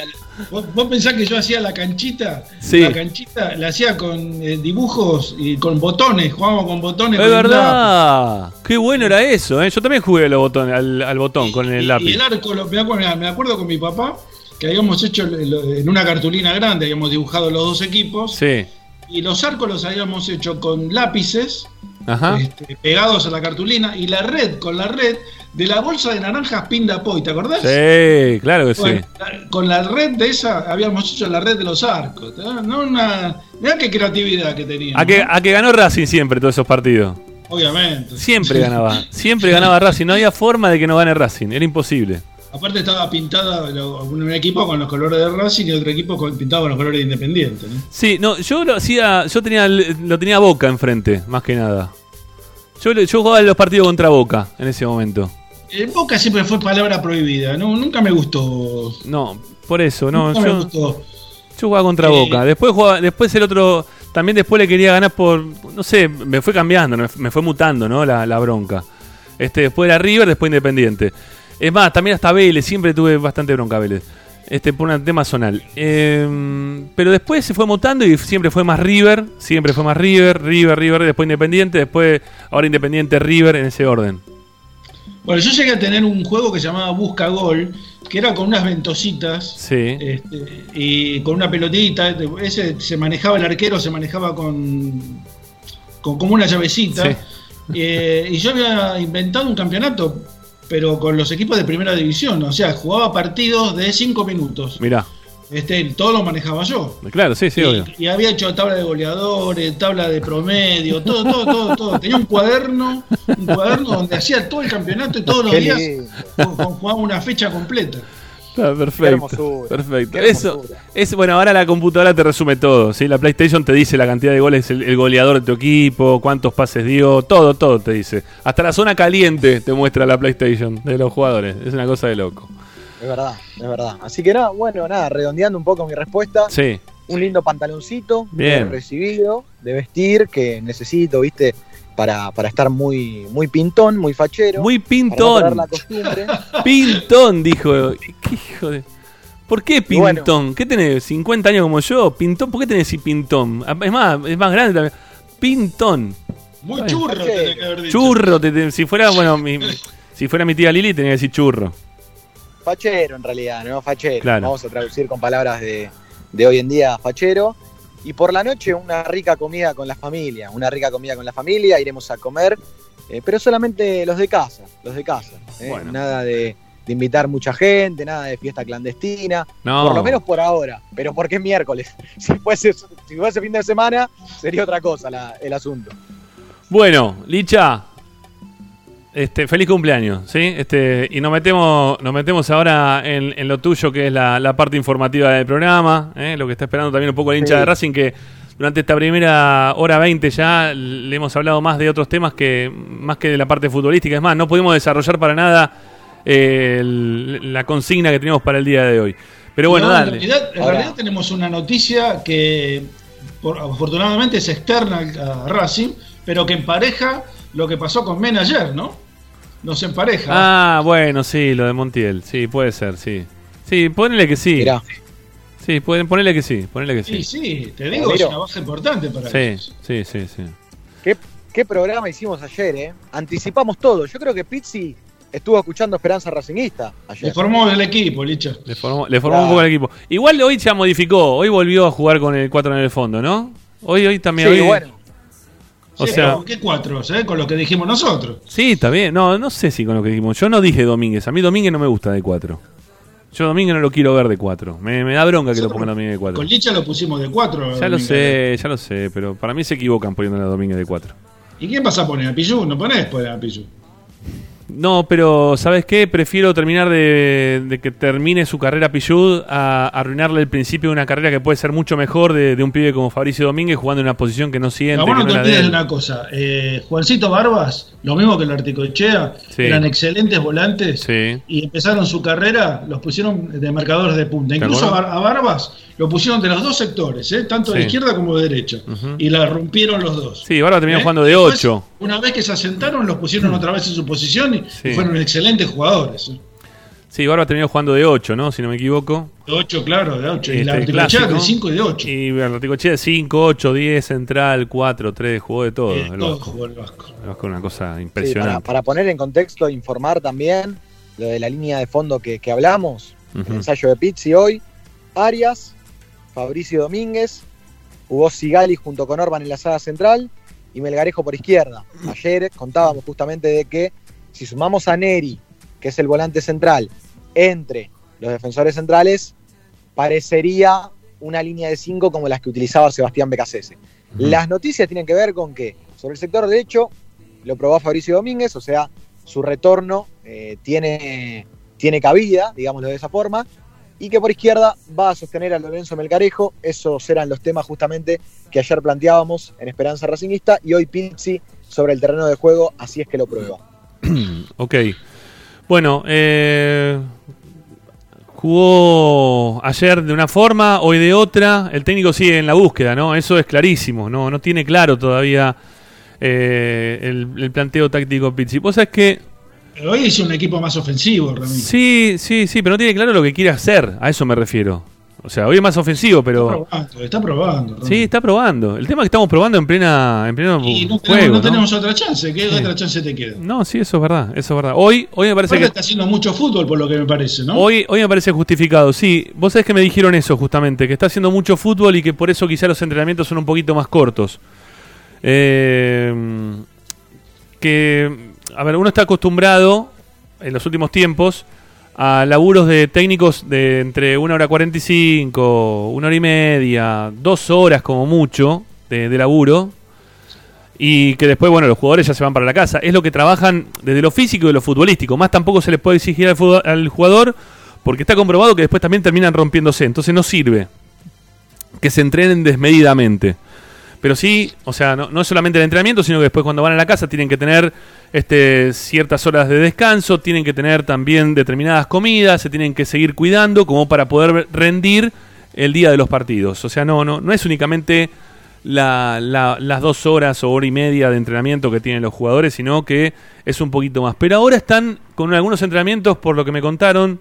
¿vos, vos pensás que yo hacía la canchita? Sí. La canchita la hacía con eh, dibujos y con botones, jugábamos con botones. Es con lápiz. verdad. Qué bueno era eso, ¿eh? Yo también jugué a los botones, al, al botón con el Y, y lápiz. el arco, lo- me, acuerdo, me acuerdo con mi papá que habíamos hecho en una cartulina grande, habíamos dibujado los dos equipos. Sí. Y los arcos los habíamos hecho con lápices Ajá. este, pegados a la cartulina y la red, con la red de la bolsa de naranjas Pindapoy, ¿te acordás? Sí, claro que sí. Bueno, con la red de esa habíamos hecho la red de los arcos. ¿no? Una, mirá qué creatividad que teníamos. A que, ¿no? a que ganó Racing siempre todos esos partidos. Obviamente. Siempre ganaba. Siempre ganaba Racing. No había forma de que no gane Racing. Era imposible. Aparte estaba pintada un equipo con los colores de Racing y otro equipo con- pintado con los colores de Independiente. ¿no? Sí, no, yo lo hacía. Yo tenía lo tenía Boca enfrente, más que nada. Yo, jugaba los partidos contra Boca en ese momento. En Boca siempre fue palabra prohibida, ¿no? Nunca me gustó. No, por eso, no. nunca me gustó. yo jugaba contra Eh. Boca. Después jugaba, después el otro. También después le quería ganar por. No sé, me fue cambiando, me, me fue mutando, ¿no? La, la bronca. Este, después era River, después Independiente. Es más, también hasta Vélez, siempre tuve bastante bronca Vélez. Este, por un tema zonal. Eh, pero después se fue mutando y siempre fue más River, siempre fue más River, River, River, después Independiente, después ahora Independiente, River, en ese orden. Bueno, yo llegué a tener un juego que se llamaba Busca Gol, que era con unas ventositas Sí. este, y con una pelotita. Ese se manejaba, el arquero se manejaba con, con como una llavecita. Sí. Eh, y yo había inventado un campeonato, pero con los equipos de primera división. O sea, jugaba partidos de 5 minutos. Mirá. Este, todo lo manejaba yo. Claro, sí, sí, obvio. Y, y había hecho tabla de goleadores, tabla de promedio, todo, todo, todo, todo. Tenía un cuaderno, un cuaderno donde hacía todo el campeonato y todos los Qué días jugaba una fecha completa. Ah, perfecto. Perfecto. Qué Eso es bueno, ahora la computadora te resume todo, ¿sí? La PlayStation te dice la cantidad de goles, el, el goleador de tu equipo, cuántos pases dio, todo, todo te dice. Hasta la zona caliente te muestra la PlayStation de los jugadores. Es una cosa de loco. Es verdad, es verdad. Así que no, bueno, nada, redondeando un poco mi respuesta, Sí. un lindo pantaloncito Bien. recibido, de vestir, que necesito, viste, para, para estar muy, muy pintón, muy fachero. Muy para no pintón. la costumbre. Pintón, dijo. ¿Qué hijo de.? ¿Por qué bueno. pintón? ¿Qué tenés? ¿50 años como yo? ¿Pintón? ¿Por qué tenés pintón? Ah, Es más, es más grande también. Pintón. Muy Ay, churro. Churro. te- te- si fuera, bueno, mi, si fuera mi tía Lili tenía que decir churro. fachero en realidad, ¿no? Fachero. Claro. Vamos a traducir con palabras de, de hoy en día, fachero. Y por la noche una rica comida con la familia, una rica comida con la familia, iremos a comer, eh, pero solamente los de casa, los de casa. ¿eh? Bueno. Nada de, de invitar mucha gente, nada de fiesta clandestina, No. por lo menos por ahora, pero porque es miércoles. Si fuese, si fuese fin de semana, sería otra cosa la- el asunto. Bueno, Licha, este, feliz cumpleaños, ¿sí? Este, y nos metemos, nos metemos ahora en, en lo tuyo, que es la, la parte informativa del programa, ¿eh? lo que está esperando también un poco el hincha Sí. de Racing, que durante esta primera hora 20 ya le hemos hablado más de otros temas que más que de la parte futbolística. Es más, no pudimos desarrollar para nada eh, el- la consigna que teníamos para el día de hoy. Pero bueno, No, dale. En realidad, en realidad tenemos una noticia que por- afortunadamente es externa a Racing, pero que empareja lo que pasó con Men ayer, ¿no? Nos empareja. Ah, bueno, sí, lo de Montiel. Sí, puede ser, sí. Sí, ponele que sí. Mirá, Sí, pueden ponerle que sí, ponele que sí. sí, sí, te digo, es una baja importante para Sí, ellos. sí, sí, sí. ¿qué, qué programa hicimos ayer, ¿eh? Anticipamos todo. Yo creo que Pizzi estuvo escuchando Esperanza Racingista Le ayer. formó el equipo, Licha. Le formó, le formó Claro. un poco el equipo. Igual hoy ya modificó, hoy volvió a jugar con el 4 en el fondo, ¿no? Hoy, hoy también. Sí, hoy- bueno. O Sí, sea, ¿qué cuatro? eh? Con lo que dijimos nosotros. sí, está bien. No, no sé si con lo que dijimos. Yo no dije Domínguez. A mí Domínguez no me gusta de 4. Yo Domínguez no lo quiero ver de 4. Me, me da bronca que lo pongan a Domínguez de 4. Con Licha lo pusimos de cuatro. Ya lo sé, ya lo sé, pero para mí se equivocan poniéndole a Domínguez de 4. ¿Y quién vas a poner? ¿A Pillú? No ponés pues, a Pillú. No, pero ¿sabes qué? Prefiero terminar de, de que termine su carrera Pillud a arruinarle el principio de una carrera que puede ser mucho mejor de, de un pibe como Fabricio Domínguez jugando en una posición que no siente. Pero vos no te no de olvides de una cosa. eh, Juancito Barbas, lo mismo que el Articochea, Sí. eran excelentes volantes Sí. y empezaron su carrera, los pusieron de marcadores de punta. Incluso? Bar- a Barbas lo pusieron de los dos sectores, eh, tanto de Sí. izquierda como de derecha. Ujú. Y la rompieron los dos. Sí, ahora terminó ¿Eh? jugando de Después, 8. Una vez que se asentaron, los pusieron otra vez en su posición y, Sí. y fueron excelentes jugadores. eh. Sí, ahora terminó jugando de 8, ¿no? Si no me equivoco. De 8, claro, de 8. y Este, la Articochea clásico. de 5 y de 8. Y el Articochea de 5, 8, 10, central, 4, 3, jugó de todo. Eh, el todo Vasco. jugó el Vasco. El Vasco una cosa Sí, para, impresionante. para poner en contexto, informar también lo de la línea de fondo que, que hablamos, Ujú. el ensayo de Pizzi hoy, Arias, Fabricio Domínguez, jugó Sigali junto con Orban en la saga central y Melgarejo por izquierda. Ayer contábamos justamente de que si sumamos a Neri, que es el volante central, entre los defensores centrales, parecería una línea de 5 como las que utilizaba Sebastián Becasese. Las noticias tienen que ver con que sobre el sector derecho lo probó Fabricio Domínguez, o sea, su retorno eh, tiene, tiene cabida, digámoslo de esa forma, y que por izquierda va a sostener a Lorenzo Melgarejo. Esos eran los temas justamente que ayer planteábamos en Esperanza Racingista y hoy Pizzi sobre el terreno de juego, así es que lo prueba. Ok. Bueno, eh, jugó ayer de una forma, hoy de otra. El técnico sigue en la búsqueda, ¿no? Eso es clarísimo, ¿no? No tiene claro todavía eh, el, el planteo táctico Pizzi. Vos sabés que Pero hoy hizo un equipo más ofensivo, Ramiro. sí, sí, sí, pero no tiene claro lo que quiere hacer. A eso me refiero. O sea, hoy es más ofensivo, Está pero probando, está probando. Ramiro. sí, está probando. El tema es que estamos probando en plena en pleno Y no, tenemos, no ¿no? tenemos otra chance. ¿Qué Sí. otra chance te queda? No, sí, eso es verdad, eso es verdad. Hoy, hoy me parece Aparte que está haciendo mucho fútbol, por lo que me parece, ¿no? Hoy, hoy me parece justificado, sí. Vos sabés que me dijeron eso justamente, que está haciendo mucho fútbol y que por eso quizá los entrenamientos son un poquito más cortos. Eh, que, a ver, uno está acostumbrado en los últimos tiempos a laburos de técnicos de entre una hora 45, una hora y media, dos horas como mucho de, laburo. Y que después, bueno, los jugadores ya se van para la casa. Es lo que trabajan desde lo físico y lo futbolístico. Más tampoco se les puede exigir al, al jugador porque está comprobado que después también terminan rompiéndose. Entonces no sirve que se entrenen desmedidamente. Pero sí, o sea, no, no solamente el entrenamiento, sino que después cuando van a la casa tienen que tener este, ciertas horas de descanso, tienen que tener también determinadas comidas, se tienen que seguir cuidando como para poder rendir el día de los partidos. O sea, no, no, no es únicamente la- la- las dos horas o hora y media de entrenamiento que tienen los jugadores, sino que es un poquito más. Pero ahora están con algunos entrenamientos, por lo que me contaron,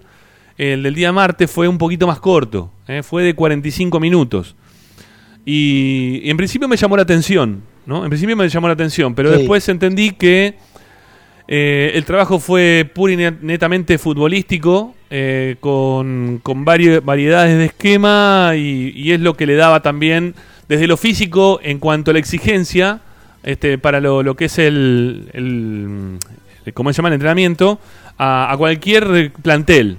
el del día martes fue un poquito más corto, ¿eh? fue de 45 minutos. Y, y en principio me llamó la atención, ¿no? En principio me llamó la atención, pero Sí. después entendí que Eh, el trabajo fue pura y net- netamente futbolístico, eh, con, con vari- variedades de esquema y, y es lo que le daba también desde lo físico en cuanto a la exigencia este, para lo, lo que es el, el, el- ¿cómo se llama? el entrenamiento a, a cualquier plantel.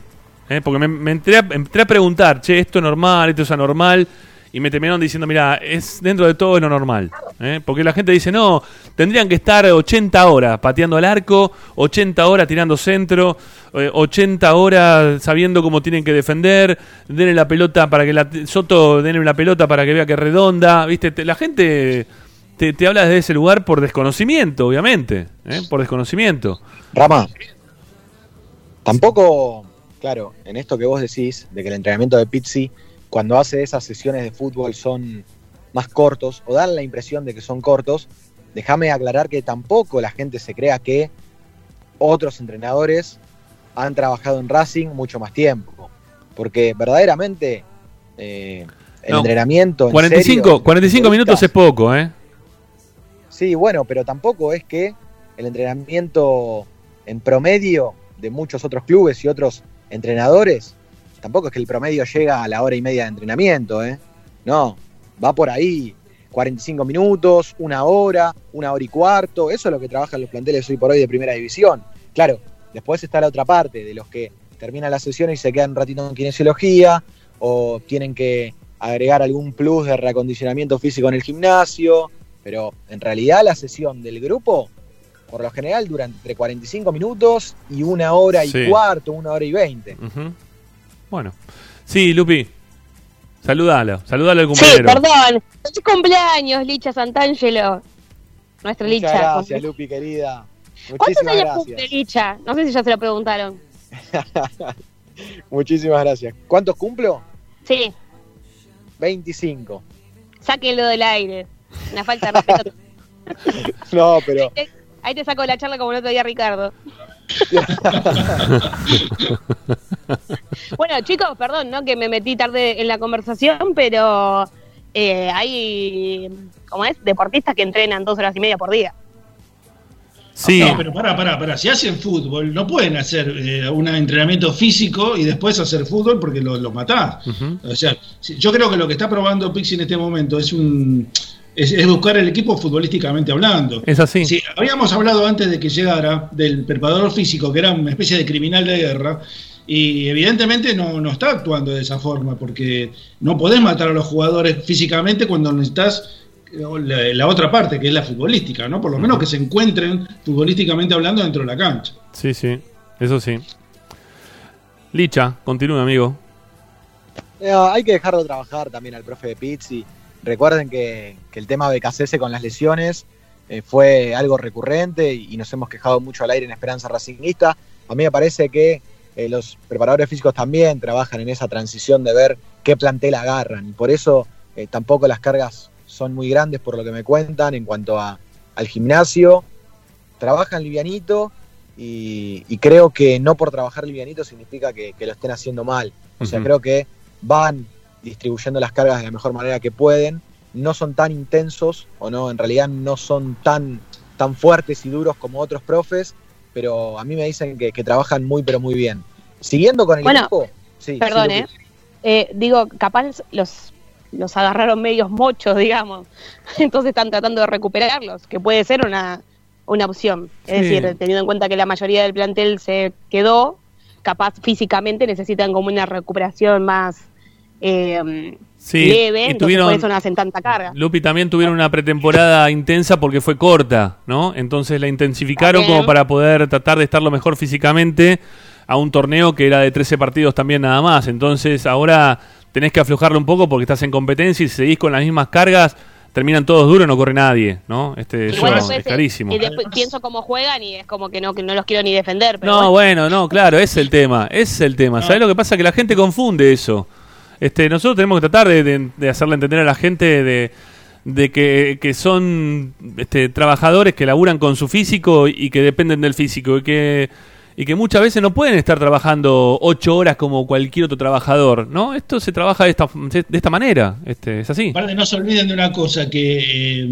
¿eh? Porque me, me entré, a, entré a preguntar, che, esto es normal, esto es anormal. Y me terminaron diciendo, mira, es dentro de todo lo normal. ¿eh? Porque la gente dice, no, tendrían que estar 80 horas pateando al arco, 80 horas tirando centro, eh, 80 horas sabiendo cómo tienen que defender, denle la pelota para que la Soto denle la pelota para que vea que redonda, ¿viste? Te- la gente te, te habla desde ese lugar por desconocimiento, obviamente, ¿eh? por desconocimiento. Rama, tampoco, claro, en esto que vos decís, de que el entrenamiento de Pizzi, cuando hace esas sesiones de fútbol son más cortos, o dan la impresión de que son cortos, déjame aclarar que tampoco la gente se crea que otros entrenadores han trabajado en Racing mucho más tiempo. Porque verdaderamente eh, el No, entrenamiento. en 45, serio, 45 minutos es poco, ¿eh? Sí, bueno, pero tampoco es que el entrenamiento en promedio de muchos otros clubes y otros entrenadores, tampoco es que el promedio llega a la hora y media de entrenamiento, ¿eh? No, va por ahí. 45 minutos, una hora, una hora y cuarto, eso es lo que trabajan los planteles hoy por hoy de primera división. Claro, después está la otra parte, de los que terminan la sesión y se quedan un ratito en kinesiología, o tienen que agregar algún plus de reacondicionamiento físico en el gimnasio, pero en realidad la sesión del grupo, por lo general, dura entre 45 minutos y una hora y Sí. cuarto, una hora y veinte. Bueno. Sí, Lupi. Saludalo, saludalo al Sí, compañero. perdón. Feliz cumpleaños, Licha Santangelo. Nuestra Muchas Licha. gracias, Lupi, querida. ¿Cuántos Muchísimas años gracias. cumple Licha? No sé si ya se lo preguntaron. Muchísimas gracias. ¿Cuántos cumplo? Sí, 25. sáquenlo del aire. Una falta de respeto. No, pero Ahí te saco la charla como el otro día Ricardo. Bueno, chicos, perdón, ¿no? Que me metí tarde en la conversación, pero eh, hay, ¿cómo es? Deportistas que entrenan dos horas y media por día. Sí. No, pero pará, pará, pará. Si hacen fútbol, no pueden hacer eh, un entrenamiento físico y después hacer fútbol porque lo, lo matás. O sea, yo creo que lo que está probando Pixi en este momento es un es, es buscar el equipo futbolísticamente hablando. Es así. Sí, habíamos hablado antes de que llegara del preparador físico, que era una especie de criminal de guerra, y evidentemente no, no está actuando de esa forma, porque no podés matar a los jugadores físicamente cuando necesitas eh, la, la otra parte, que es la futbolística, ¿no? Por lo menos que se encuentren futbolísticamente hablando dentro de la cancha. Sí, sí. Eso sí. Licha, continúa, amigo. eh, hay que dejarlo trabajar también al profe de Pizzi. Recuerden que, que el tema de Cacese con las lesiones eh, fue algo recurrente y, y nos hemos quejado mucho al aire en Esperanza Racingista. A mí me parece que eh, los preparadores físicos también trabajan en esa transición de ver qué plantel agarran. Y por eso eh, tampoco las cargas son muy grandes por lo que me cuentan en cuanto a, al gimnasio. Trabajan livianito y, y creo que no por trabajar livianito significa que, que lo estén haciendo mal. O sea, creo que van distribuyendo las cargas de la mejor manera que pueden. No son tan intensos o no, en realidad no son tan, tan fuertes y duros como otros profes, pero a mí me dicen que, que trabajan muy, pero muy bien. Siguiendo con el Bueno, equipo, sí, Perdón, sí, ¿eh? Eh, Digo, capaz los, los agarraron medios mochos, digamos. Entonces están tratando de recuperarlos, que puede ser una, una opción. Es Sí. decir, teniendo en cuenta que la mayoría del plantel se quedó, capaz físicamente necesitan como una recuperación más eh, Sí, leve, y entonces tuvieron- por eso no hacen tanta carga. Lupi también tuvieron una pretemporada intensa porque fue corta, ¿no? Entonces la intensificaron como para poder tratar de estar lo mejor físicamente a un torneo que era de 13 partidos también nada más. Entonces ahora tenés que aflojarlo un poco porque estás en competencia y si seguís con las mismas cargas, terminan todos duros, no corre nadie, ¿no? Este, eso es después, eh, clarísimo. y después pienso cómo juegan y es como que no, que no los quiero ni defender. Pero No, bueno. bueno, no, claro, es el tema, es el tema. ¿Sabes lo que pasa? Que la gente confunde eso. Este, nosotros tenemos que tratar de, hacerle entender a la gente de, que, son este, trabajadores que laburan con su físico y que dependen del físico y que, y que muchas veces no pueden estar trabajando ocho horas como cualquier otro trabajador, ¿no? Esto se trabaja de esta, de esta manera, este, es así. No se olviden de una cosa, que eh,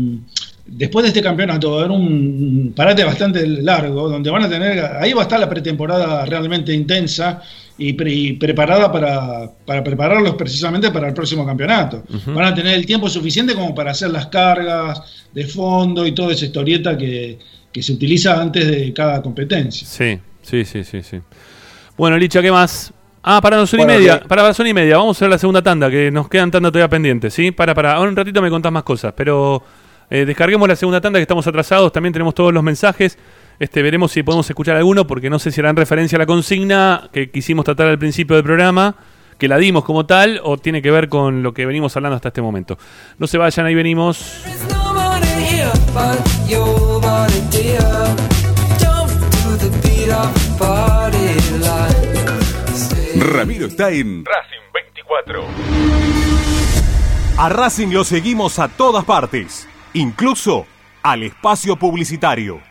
después de este campeonato va a haber un parate bastante largo, donde van a tener, ahí va a estar la pretemporada realmente intensa y, pre- y preparada para, para prepararlos precisamente para el próximo campeonato. Van a tener el tiempo suficiente como para hacer las cargas de fondo y toda esa historieta que, que se utiliza antes de cada competencia. Sí, sí, sí, sí, sí. Bueno, Licha, ¿qué más? Ah, para las una y Bueno, media. que- Para las una y media. Vamos a hacer la segunda tanda, que nos quedan tanda todavía pendientes, ¿sí? Para, para. Ahora un ratito me contás más cosas, pero eh, descarguemos la segunda tanda, que estamos atrasados. También tenemos todos los mensajes. Este, veremos si podemos escuchar alguno, porque no sé si harán referencia a la consigna que quisimos tratar al principio del programa, que la dimos como tal, o tiene que ver con lo que venimos hablando hasta este momento. No se vayan, ahí venimos. Ramiro está en Racing 24. A Racing lo seguimos a todas partes, incluso al espacio publicitario.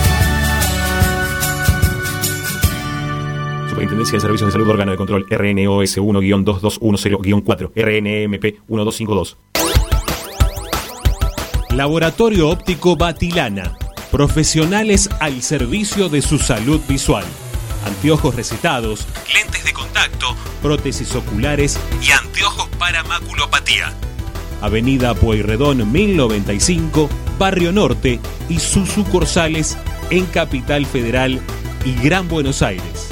Superintendencia de Servicios de Salud Órgano de Control RNOS 1-2210-4 RNMP 1252 Laboratorio Óptico Batilana. Profesionales al servicio de su salud visual. Anteojos recetados, lentes de contacto, prótesis oculares y anteojos para maculopatía. Avenida Pueyrredón 1095, Barrio Norte y sus sucursales en Capital Federal y Gran Buenos Aires.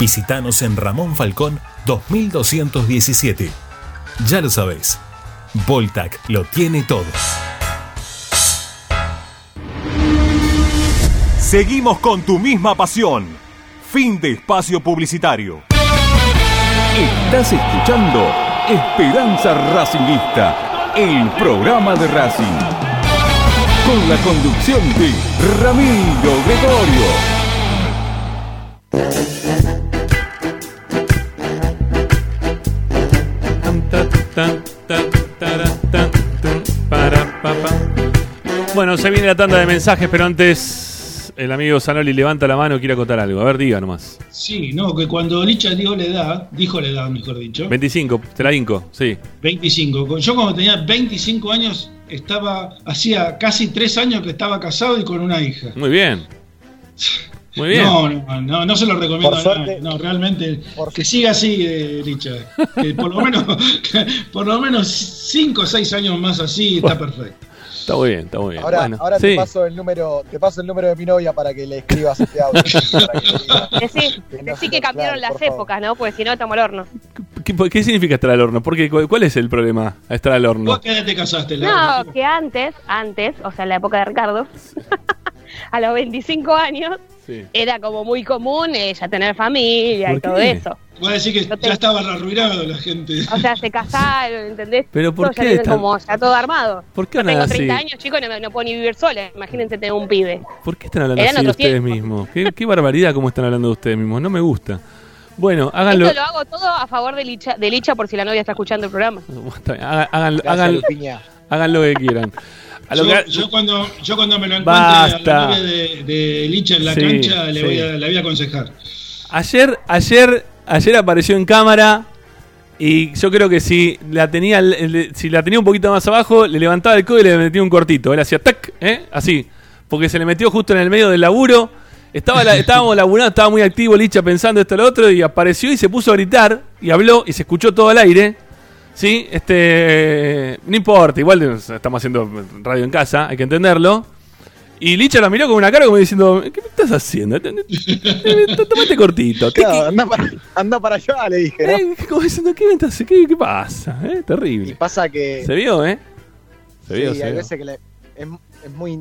Visítanos en Ramón Falcón 2217. Ya lo sabés, Voltac lo tiene todo. Seguimos con tu misma pasión. Fin de espacio publicitario. Estás escuchando Esperanza Racingista, el programa de Racing. Con la conducción de Ramiro Gregorio. Bueno, se viene la tanda de mensajes, pero antes el amigo Zanoli levanta la mano, quiere acotar algo. A ver, diga nomás. Sí, no, que cuando Licha dio la edad, dijo la edad, mejor dicho, 25, te la inco, sí. 25. Yo cuando tenía 25 años estaba, hacía casi 3 años que estaba casado y con una hija. Muy bien. Muy bien. No, no, no, no se lo recomiendo Por a nadie. No, realmente, que siga así, eh, Licha. Que por lo menos, por lo menos 5 o 6 años más así está perfecto. Está muy bien, está muy bien. Ahora, bueno, ahora sí. te paso el número, te paso el número de mi novia para que le escribas este audio. que. Decí, que cambiaron Claro, las favor. épocas, ¿no? Porque si no, estamos al horno. ¿Qué, qué significa estar al horno? Porque, ¿Cuál es el problema a estar al horno? ¿Vos qué te casaste? No, que antes, antes, o sea, en la época de Ricardo, a los 25 años, Sí. era como muy común eh, ya tener familia y ¿Por todo qué? eso. Voy a decir que ya estaba arruinado la gente. O sea, se casaron, ¿entendés? Pero ¿por qué tan- como ya todo armado. ¿Por qué tengo así? 30 años, chicos, no, no puedo ni vivir sola. Imagínense tener un pibe. ¿Por qué están hablando Eran así de ustedes mismos? ¿Qué, qué barbaridad cómo están hablando de ustedes mismos. No me gusta. Bueno, háganlo. Esto lo hago todo a favor de Licha, de Licha por si la novia está escuchando el programa. Está bien, hagan, hagan, Gracias, hagan- Lupiña. hagan lo que quieran. A lo Yo, que- yo cuando, yo cuando me lo encuentre Basta. a la de, de Licha en la Sí, cancha, le, sí. voy a, le voy a aconsejar. Ayer, ayer, ayer apareció en cámara y yo creo que si la tenía, si la tenía un poquito más abajo, le levantaba el codo y le metía un cortito. Él hacía tac, ¿eh? así, porque se le metió justo en el medio del laburo. Estaba la- estábamos laburando, estaba muy activo Licha pensando esto y lo otro y apareció y se puso a gritar y habló y se escuchó todo al aire. Sí, este, no importa, igual estamos haciendo radio en casa, hay que entenderlo. Y Licha la miró con una cara como diciendo, ¿qué me estás haciendo? Tomate cortito. ¿qué- Claro, anda, para, anda para allá, le dije, ¿no? eh, como diciendo, ¿qué, me estás- qué, qué pasa? Eh, Terrible. Pasa que Se vio, ¿eh? Se vio, sí, hay veces que le- es, es muy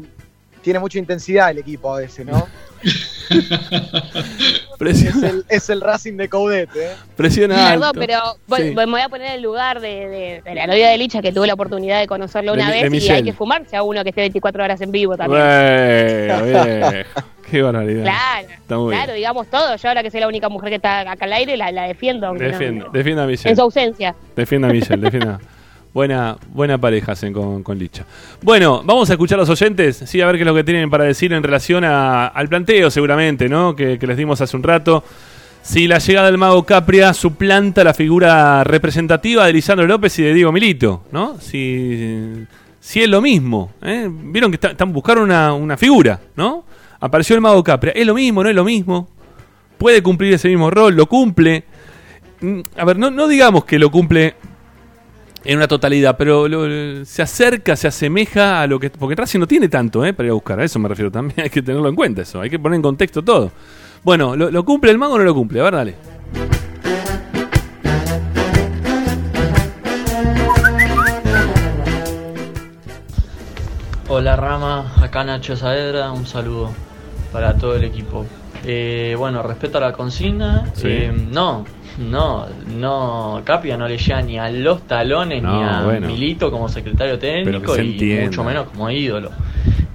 tiene mucha intensidad el equipo a veces, ¿no? Es el, es el Racing de Caudete, ¿eh? presión Perdón, alto. pero voy- Sí. me voy a poner en el lugar de, de- de la novia de Licha, que tuve la oportunidad de conocerlo una de vez, y hay que fumarse a uno que esté 24 horas en vivo también. Bueno. Qué barbaridad. Claro, claro, digamos todo. Yo ahora que soy la única mujer que está acá al aire, la, la defiendo. no- Defienda, defienda a en Michelle. su ausencia. Defienda a Michelle, defienda. Buena, buena pareja hacen con, con Licha. Bueno, vamos a escuchar a los oyentes, sí, a ver qué es lo que tienen para decir en relación a- al planteo, seguramente, ¿no? Que, que les dimos hace un rato. Si la llegada del mago Capria suplanta la figura representativa de Lisandro López y de Diego Milito, ¿no? Si, si es lo mismo, ¿eh? Vieron que está- están una, una figura, ¿no? Apareció el mago Capria. ¿Es lo mismo? ¿No es lo mismo? ¿Puede cumplir ese mismo rol? ¿Lo cumple? Mm, A ver, no, no digamos que lo cumple en una totalidad, pero lo- se acerca, se asemeja a lo que... Porque Racing no tiene tanto ¿eh? para ir a buscar, a eso me refiero también, hay que tenerlo en cuenta eso, hay que poner en contexto todo. Bueno, ¿lo, lo cumple el mago o no lo cumple? A ver, dale. Hola Rama, acá Nacho Saavedra, un saludo para todo el equipo. Eh, bueno, respecto a la consigna, Sí. eh, no, no, no, Capia no le llega ni a los talones No, ni a bueno. Milito como secretario técnico se y mucho menos como ídolo.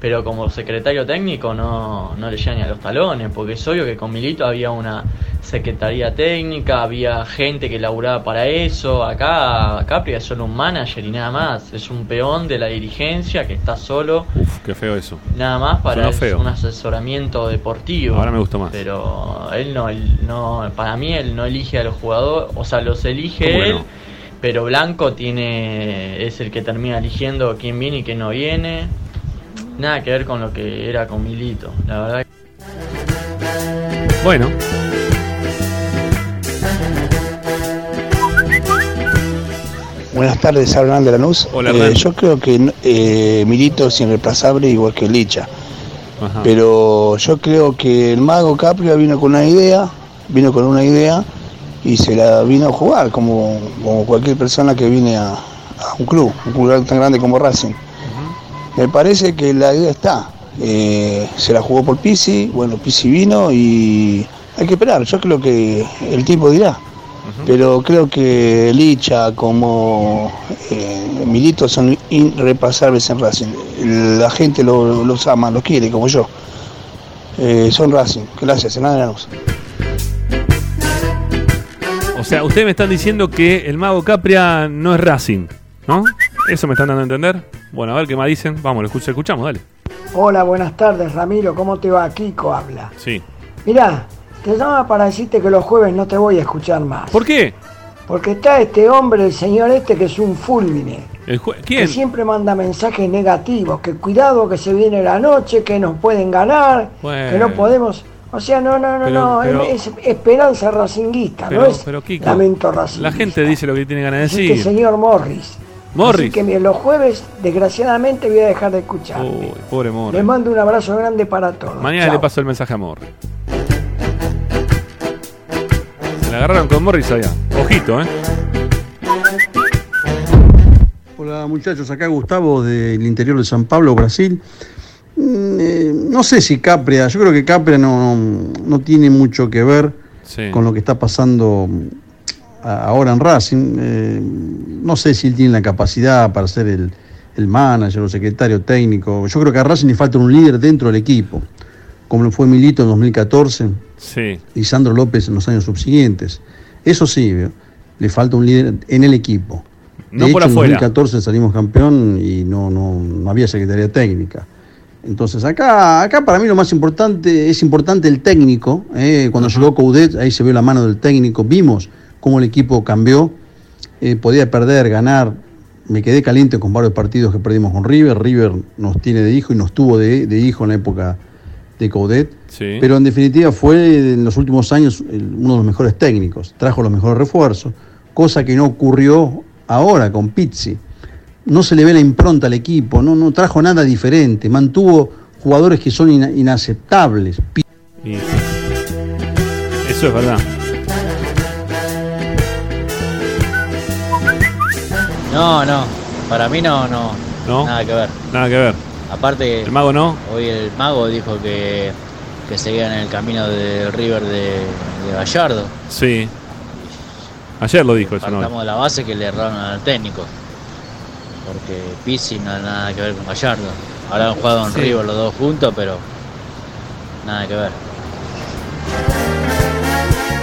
Pero como secretario técnico no, no le llega ni a los talones, porque es obvio que con Milito había una secretaría técnica, había gente que laburaba para eso. Acá Capria es solo un manager y nada más, es un peón de la dirigencia que está solo Uf, qué feo eso. Nada más para feo. un asesoramiento deportivo. Ahora me gustó más. Pero él no, él no, para mí él no elige a los jugadores, o sea, los elige ¿Cómo que él, no? pero Blanco tiene es el que termina eligiendo quién viene y quién no viene. Nada que ver con lo que era con Milito, la verdad. Bueno, Buenas tardes, Hernán de Lanús. Hola, Eh, yo creo que eh, Milito es irreemplazable igual que Licha. ajá. Pero yo creo que el mago Capria vino con una idea, vino con una idea y se la vino a jugar como, como cualquier persona que viene a, a un club, un club tan grande como Racing. Me parece que la idea está. Eh, se la jugó por Pisi, bueno, Pisi vino y hay que esperar. Yo creo que el tiempo dirá. Pero creo que Licha como eh, Milito son irrepasables en Racing. La gente lo- los ama, los quiere, como yo. Eh, son Racing. Gracias, Hernán Lanús. o sea, ustedes me están diciendo que el mago Capria no es Racing, ¿no? ¿Eso me están dando a entender? Bueno, a ver qué más dicen. Vamos, lo escuch- escuchamos, dale. Hola, buenas tardes, Ramiro. ¿Cómo te va? Kiko habla. Sí. Mirá, te llama para decirte que los jueves no te voy a escuchar más. ¿Por qué? Porque está este hombre, el señor este, que es un fulmine. El jue- Que ¿Quién? siempre manda mensajes negativos, que cuidado que se viene la noche, que nos pueden ganar, Bueno. que no podemos... O sea, no, no, no, Pero- no, pero- es, es esperanza racinguista, Pero, no es pero Kiko, lamento racinguista. la gente dice lo que tiene ganas de decir. señor Morris. Morris. Así que mire, los jueves, desgraciadamente, voy a dejar de escuchar. Uy, pobre Morris. Les mando un abrazo grande para todos. Mañana Chao. le paso el mensaje a Morris. Se la agarraron con Morris allá. Ojito, ¿eh? Hola muchachos, acá Gustavo del interior de San Pablo, Brasil. Mm, eh, no sé si Capria, yo creo que Capria no, no tiene mucho que ver Sí. con lo que está pasando ahora en Racing. Eh, no sé si él tiene la capacidad para ser el, el manager o secretario técnico. Yo creo que a Racing le falta un líder dentro del equipo, como lo fue Milito en 2014 Sí. y Sandro López en los años subsiguientes. Eso sí, veo, le falta un líder en el equipo. No de por hecho, afuera. En 2014 salimos campeón y no, no, no había secretaría técnica. Entonces acá, acá para mí lo más importante es importante el técnico. eh, Cuando llegó Coudet, ahí se vio la mano del técnico. Vimos cómo el equipo cambió. eh, podía perder, ganar. Me quedé caliente con varios partidos que perdimos con River. River nos tiene de hijo y nos tuvo de, de hijo en la época de Coudet. Sí. Pero en definitiva fue en los últimos años uno de los mejores técnicos. Trajo los mejores refuerzos, cosa que no ocurrió ahora con Pizzi. No se le ve la impronta al equipo, no, no trajo nada diferente. Mantuvo jugadores que son ina- inaceptables. Eso es verdad. No, no, para mí no, no, ¿No? nada que ver. Nada que ver. Aparte, ¿El mago no? hoy el mago dijo que, que seguían en el camino del River de, de Gallardo. Sí. Ayer lo dijo eso, ¿no? Partamos de la base que le erraron al técnico. Porque Pizzi no nada que ver con Gallardo. Ahora han jugado en Sí. River los dos juntos, pero nada que ver.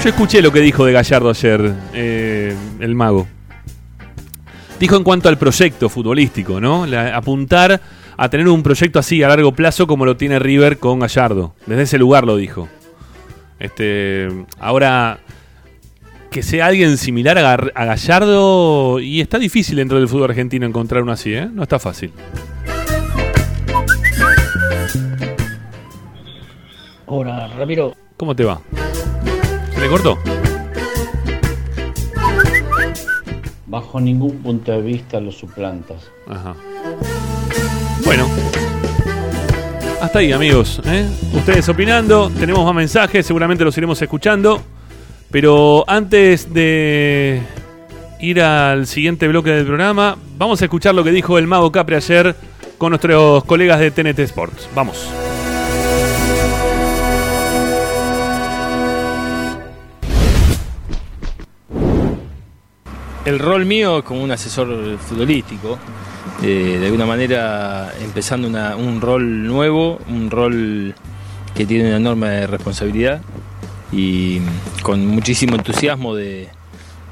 Yo escuché lo que dijo de Gallardo ayer, eh, el mago. Dijo en cuanto al proyecto futbolístico, ¿no? La- apuntar a tener un proyecto así a largo plazo como lo tiene River con Gallardo. Desde ese lugar lo dijo. Este, ahora que sea alguien similar a, a Gallardo y está difícil dentro del fútbol argentino encontrar uno así, ¿eh? No está fácil. Hola, Ramiro. ¿Cómo te va? ¿Se le cortó? Bajo ningún punto de vista lo suplantas. Ajá. Bueno. Hasta ahí, amigos. ¿eh? Ustedes opinando, tenemos más mensajes, seguramente los iremos escuchando. Pero antes de ir al siguiente bloque del programa, vamos a escuchar lo que dijo el Mago Capri ayer con nuestros colegas de TNT Sports. Vamos. El rol mío como un asesor futbolístico, eh, de alguna manera empezando un rol nuevo, un rol que tiene una enorme responsabilidad y con muchísimo entusiasmo de,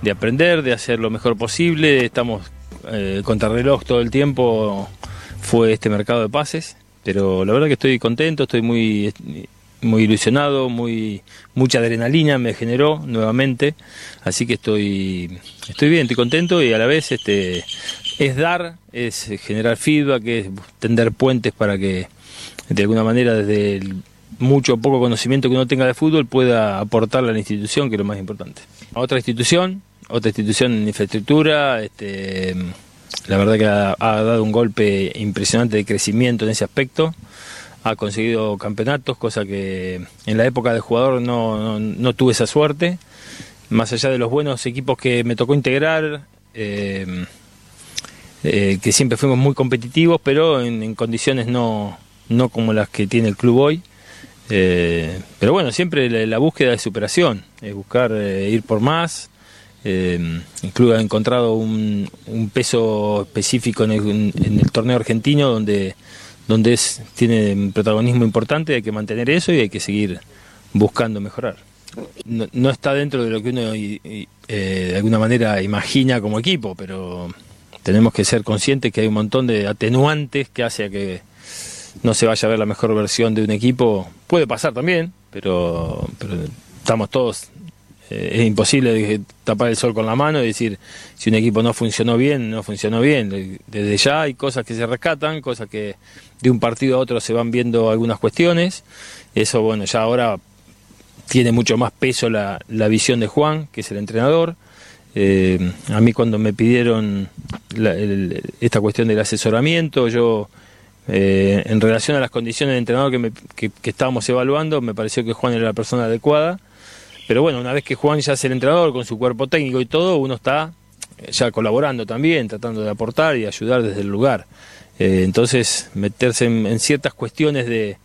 de aprender, de hacer lo mejor posible. Estamos eh, contra reloj todo el tiempo, fue este mercado de pases, pero la verdad que estoy contento, estoy muy, muy ilusionado, muy, mucha adrenalina me generó nuevamente, así que estoy, estoy bien, estoy contento y a la vez este, es dar, es generar feedback, es tender puentes para que de alguna manera desde el mucho o poco conocimiento que uno tenga de fútbol pueda aportarle a la institución, que es lo más importante. Otra institución, otra institución en infraestructura, este, la verdad que ha, ha dado un golpe impresionante de crecimiento en ese aspecto, ha conseguido campeonatos, cosa que en la época de jugador no, no, no tuve esa suerte, más allá de los buenos equipos que me tocó integrar, eh, eh, que siempre fuimos muy competitivos, pero en, en condiciones no, no como las que tiene el club hoy. Eh, pero bueno, siempre la, la búsqueda de superación, es buscar eh, ir por más. Eh, el club ha encontrado un, un peso específico en el, en el torneo argentino donde, donde es, tiene protagonismo importante, hay que mantener eso y hay que seguir buscando mejorar. No, no está dentro de lo que uno y- eh, de alguna manera imagina como equipo, pero tenemos que ser conscientes que hay un montón de atenuantes que hace a que no se vaya a ver la mejor versión de un equipo. Puede pasar también, pero, pero estamos todos. eh, es imposible tapar el sol con la mano y decir si un equipo no funcionó bien, no funcionó bien. De- Desde ya hay cosas que se rescatan, cosas que de un partido a otro se van viendo algunas cuestiones. Eso, bueno, ya ahora tiene mucho más peso la, la visión de Juan, que es el entrenador. Eh, a mí cuando me pidieron esta cuestión del asesoramiento, yo eh, en relación a las condiciones de entrenador que, me- que- que estábamos evaluando, me pareció que Juan era la persona adecuada. Pero bueno, una vez que Juan ya es el entrenador con su cuerpo técnico y todo, uno está ya colaborando también, tratando de aportar y ayudar desde el lugar. Eh, entonces, meterse en, en ciertas cuestiones de,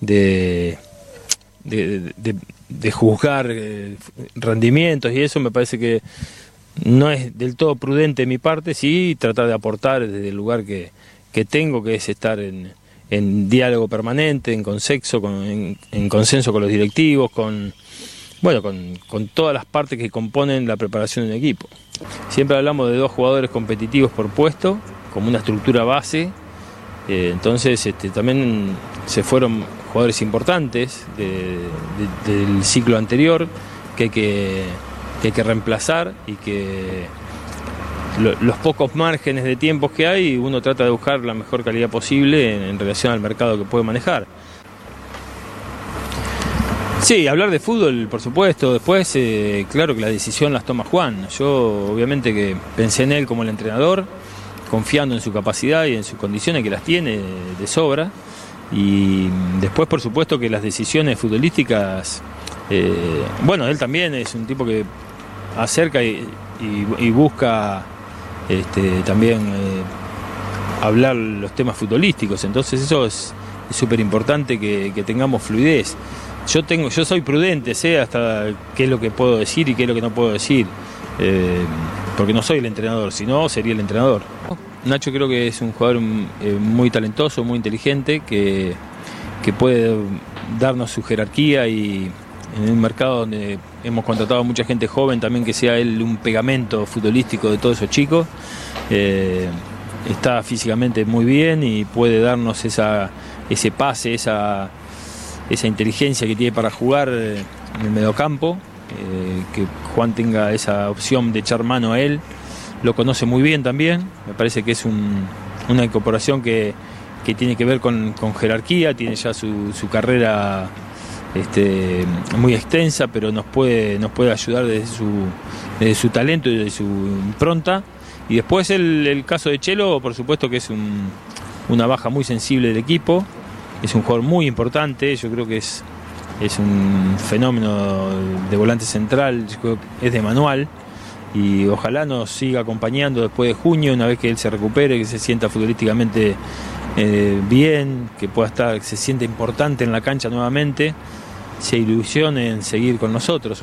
de, de, juzgar eh, rendimientos y eso me parece que no es del todo prudente de mi parte, sí tratar de aportar desde el lugar que, que tengo, que es estar en, en diálogo permanente, en consenso, con, en, en consenso con los directivos, con bueno, con, con todas las partes que componen la preparación de un equipo. Siempre hablamos de dos jugadores competitivos por puesto, como una estructura base. Eh, entonces este, también se fueron jugadores importantes de- de- del ciclo anterior que hay que, que reemplazar y que lo- los pocos márgenes de tiempos que hay, uno trata de buscar la mejor calidad posible en, en relación al mercado que puede manejar. Sí, hablar de fútbol, por supuesto. Después, eh, claro que la decisión las toma Juan. Yo, obviamente, que pensé en él como el entrenador, confiando en su capacidad y en sus condiciones, que las tiene de sobra. Y después, por supuesto, que las decisiones futbolísticas. eh, bueno, él también es un tipo que acerca y, y- busca este, también eh, hablar los temas futbolísticos. Entonces, eso es súper importante que, que tengamos fluidez yo tengo yo soy prudente sé hasta qué es lo que puedo decir y qué es lo que no puedo decir eh, porque no soy el entrenador si no sería el entrenador. Nacho creo que es un jugador eh, muy talentoso muy inteligente que, que puede darnos su jerarquía y en un mercado donde hemos contratado a mucha gente joven también que sea él un pegamento futbolístico de todos esos chicos eh, está físicamente muy bien y puede darnos esa, ese pase, esa, esa inteligencia que tiene para jugar eh, en el mediocampo, eh, que Juan tenga esa opción de echar mano a él, lo conoce muy bien también, me parece que es un- una incorporación que, que tiene que ver con, jerarquía, tiene ya su, carrera este, muy extensa, pero nos puede, nos puede ayudar desde su, su talento y desde su impronta. Y después el, caso de Chelo, por supuesto que es un- una baja muy sensible del equipo, es un jugador muy importante, yo creo que es, es un fenómeno de volante central, es de manual y ojalá nos siga acompañando después de junio, una vez que él se recupere, que se sienta futbolísticamente eh, bien, que pueda estar, que se sienta importante en la cancha nuevamente, se ilusione en seguir con nosotros.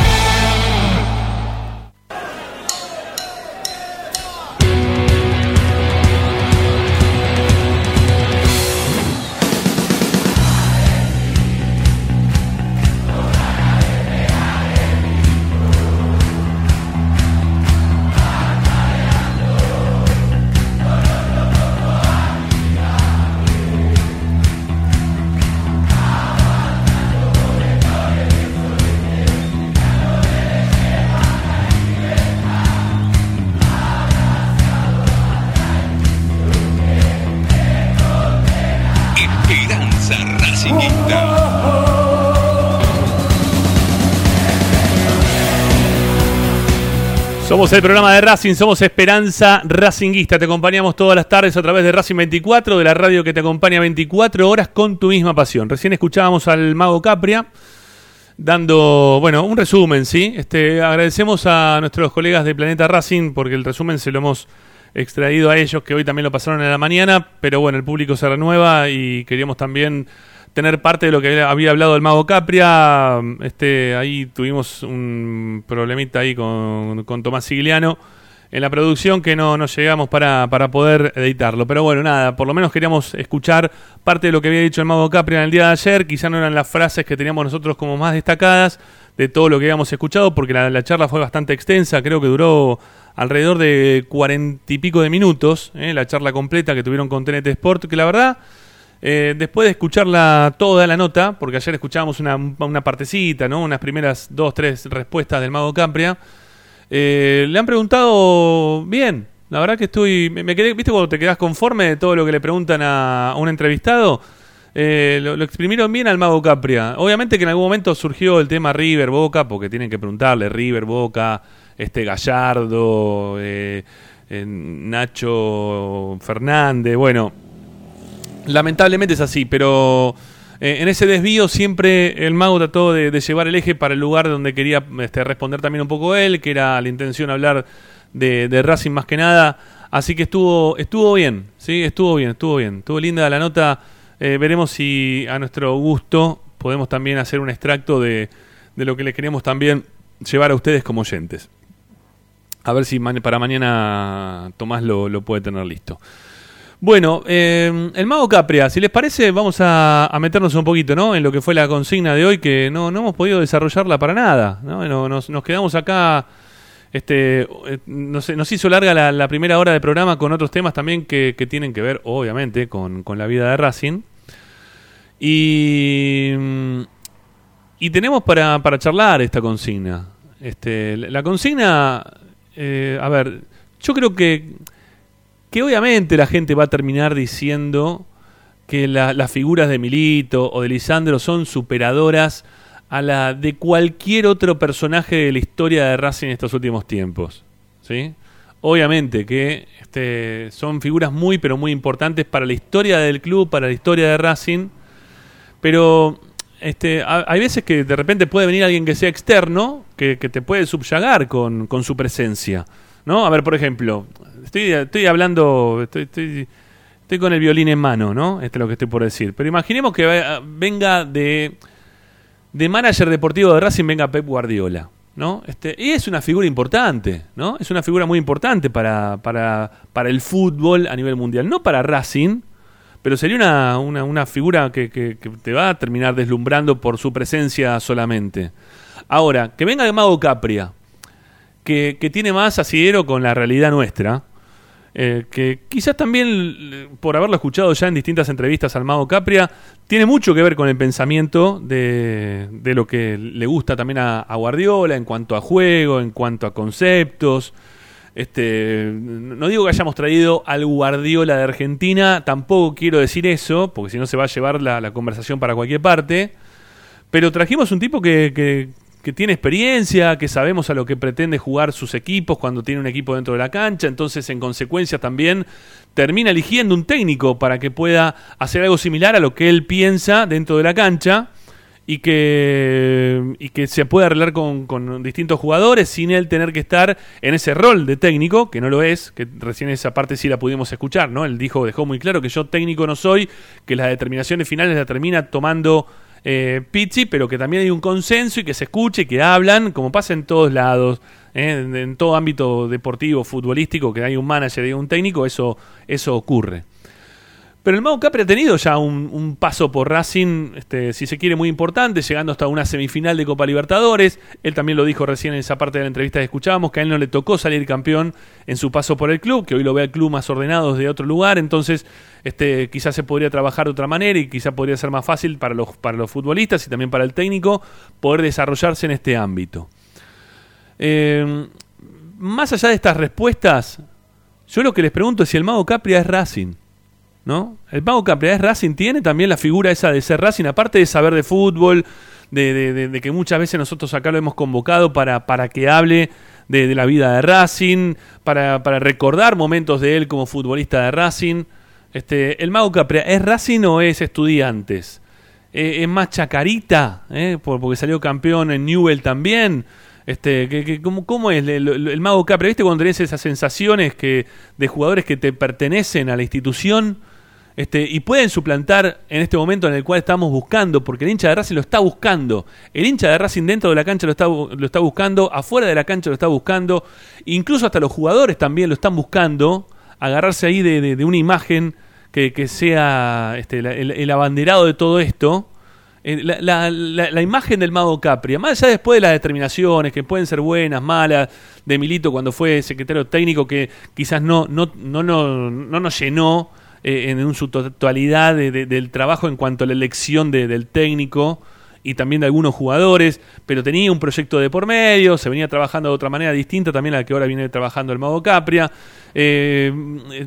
Somos el programa de Racing, somos Esperanza Racinguista. Te acompañamos todas las tardes a través de Racing 24, de la radio que te acompaña 24 horas con tu misma pasión. Recién escuchábamos al Mago Capria dando, bueno, un resumen, ¿sí? Este, agradecemos a nuestros colegas de Planeta Racing porque el resumen se lo hemos extraído a ellos, que hoy también lo pasaron en la mañana, pero bueno, el público se renueva y queríamos también tener parte de lo que había hablado el mago Capria. Este, ahí tuvimos un problemita ahí con, con Tomás Sigliano en la producción que no nos llegamos para, para poder editarlo. Pero bueno, nada, por lo menos queríamos escuchar parte de lo que había dicho el mago Capria en el día de ayer. Quizá no eran las frases que teníamos nosotros como más destacadas de todo lo que habíamos escuchado, porque la, la charla fue bastante extensa, creo que duró alrededor de cuarenta y pico de minutos, ¿eh? la charla completa que tuvieron con TNT Sport, que la verdad, eh, después de escucharla toda la nota, porque ayer escuchábamos una, partecita, ¿no? unas primeras dos, tres respuestas del mago Capria, eh, le han preguntado bien. La verdad que estoy. Me, quedé, ¿Viste cuando te quedas conforme de todo lo que le preguntan a, un entrevistado? Eh, lo, lo exprimieron bien al mago Capria. Obviamente que en algún momento surgió el tema River Boca, porque tienen que preguntarle River Boca, este Gallardo, Nacho Fernández. Bueno, lamentablemente es así, pero eh, en ese desvío siempre el mago trató de, llevar el eje para el lugar donde quería este, responder también un poco él, que era la intención hablar de, Racing más que nada. Así que estuvo, estuvo bien, sí, estuvo bien, estuvo bien, estuvo linda la nota. Eh, veremos si a nuestro gusto podemos también hacer un extracto de, de lo que le queremos también llevar a ustedes como oyentes. A ver si para mañana Tomás lo, lo puede tener listo. Bueno, eh, el mago Capria, si les parece, vamos a, meternos un poquito ¿no? en lo que fue la consigna de hoy, que no, no hemos podido desarrollarla para nada. ¿no? No- Nos, quedamos acá, este, eh, nos, nos hizo larga la, primera hora de programa con otros temas también que, tienen que ver, obviamente, con, con la vida de Racing. Y, y tenemos para, para charlar esta consigna. Este, la consigna, eh, a ver, yo creo que, que obviamente la gente va a terminar diciendo que la- las figuras de Milito o de Lisandro son superadoras a la de cualquier otro personaje de la historia de Racing en estos últimos tiempos. ¿sí? Obviamente que este, son figuras muy, pero muy importantes para la historia del club, para la historia de Racing. Pero este, ha- hay veces que de repente puede venir alguien que sea externo, que, que te puede subyagar con, con su presencia. ¿no? A ver, por ejemplo, estoy, estoy hablando, estoy, estoy, estoy con el violín en mano, ¿no? Esto es lo que estoy por decir. Pero imaginemos que venga de, de manager deportivo de Racing, venga Pep Guardiola. ¿no? Este, y es una figura importante, ¿no? Es una figura muy importante para, para, para el fútbol a nivel mundial. No para Racing, pero sería una, una, una figura que, que- te va a terminar deslumbrando por su presencia solamente. Ahora, que venga de Mago Capria, que, que tiene más asidero con la realidad nuestra, eh, que quizás también, por haberlo escuchado ya en distintas entrevistas al Mago Capria, tiene mucho que ver con el pensamiento de, de lo que le gusta también a, Guardiola en cuanto a juego, en cuanto a conceptos. Este, no digo que hayamos traído al Guardiola de Argentina, tampoco quiero decir eso, porque si no se va a llevar la, la conversación para cualquier parte. Pero trajimos un tipo que- que tiene experiencia, que sabemos a lo que pretende jugar sus equipos cuando tiene un equipo dentro de la cancha, entonces en consecuencia también termina eligiendo un técnico para que pueda hacer algo similar a lo que él piensa dentro de la cancha y que, y que se pueda arreglar con, con distintos jugadores sin él tener que estar en ese rol de técnico, que no lo es, que recién esa parte sí la pudimos escuchar, ¿no? Él dijo, dejó muy claro que yo técnico no soy, que las determinaciones finales las termina tomando eh, pero que también hay un consenso y que se escuche, que hablan, como pasa en todos lados, ¿eh? en, en todo ámbito deportivo, futbolístico, que hay un manager y un técnico, eso, eso ocurre. Pero el Mago Capri ha tenido ya un, un paso por Racing, este, si se quiere, muy importante, llegando hasta una semifinal de Copa Libertadores. Él también lo dijo recién en esa parte de la entrevista que escuchábamos, que a él no le tocó salir campeón en su paso por el club, que hoy lo ve al club más ordenado desde otro lugar. Entonces, este, quizás se podría trabajar de otra manera y quizás podría ser más fácil para los, para los futbolistas y también para el técnico poder desarrollarse en este ámbito. Eh, más allá de estas respuestas, yo lo que les pregunto es si el Mago Capria es Racing. ¿No? El Mago Capria es Racing, tiene también la figura esa de ser Racing, aparte de saber de fútbol, de, que muchas veces nosotros acá lo hemos convocado para, para que hable de, la vida de Racing, para, para recordar momentos de él como futbolista de Racing. Este, ¿El Mago Capria es Racing o es Estudiantes? Eh, ¿Es más chacarita? ¿eh? Por- porque salió campeón en Newell también. Este, que, que- ¿cómo, es el, el- el mago Capria? ¿Viste cuando tenés esas sensaciones que, de jugadores que te pertenecen a la institución? Este, y pueden suplantar en este momento en el cual estamos buscando, porque el hincha de Racing lo está buscando. El hincha de Racing dentro de la cancha lo está, lo está buscando, afuera de la cancha lo está buscando, incluso hasta los jugadores también lo están buscando, agarrarse ahí de, de- una imagen que, sea este, el, abanderado de todo esto. Eh, la imagen del mago Capria, más allá después de las determinaciones, que pueden ser buenas, malas, de Milito cuando fue secretario técnico, que quizás no, no, no, no, no nos llenó eh, en su totalidad de- de- del trabajo en cuanto a la elección de- del técnico y también de algunos jugadores, pero tenía un proyecto de por medio, se venía trabajando de otra manera distinta también a la que ahora viene trabajando el Mago Capria. Eh,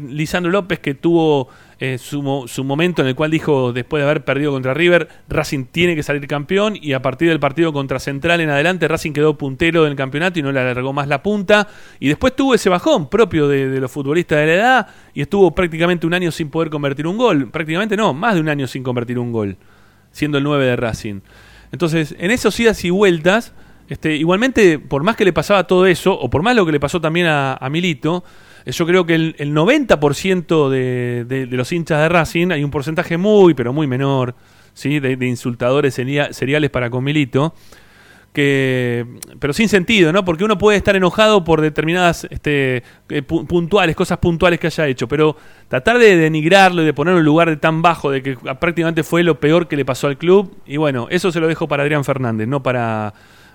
Lisandro López que tuvo eh, su, mo- su momento en el cual dijo, después de haber perdido contra River, Racing tiene que salir campeón y a partir del partido contra Central en adelante, Racing quedó puntero del campeonato y no le alargó más la punta. Y después tuvo ese bajón propio de, los futbolistas de la edad y estuvo prácticamente un año sin poder convertir un gol. Prácticamente no, más de un año sin convertir un gol, siendo el 9 de Racing. Entonces, en esos idas y vueltas, este, igualmente, por más que le pasaba todo eso, o por más lo que le pasó también a, a Milito, yo creo que el, el 90% de, de- los hinchas de Racing, hay un porcentaje muy, pero muy menor, ¿sí? de, de insultadores seria- seriales para con Milito, que pero sin sentido, ¿no? Porque uno puede estar enojado por determinadas este, eh, pu- puntuales, cosas puntuales que haya hecho, pero tratar de denigrarlo y de ponerlo en un lugar de tan bajo de que prácticamente fue lo peor que le pasó al club, y bueno, eso se lo dejo para Adrián Fernández, no para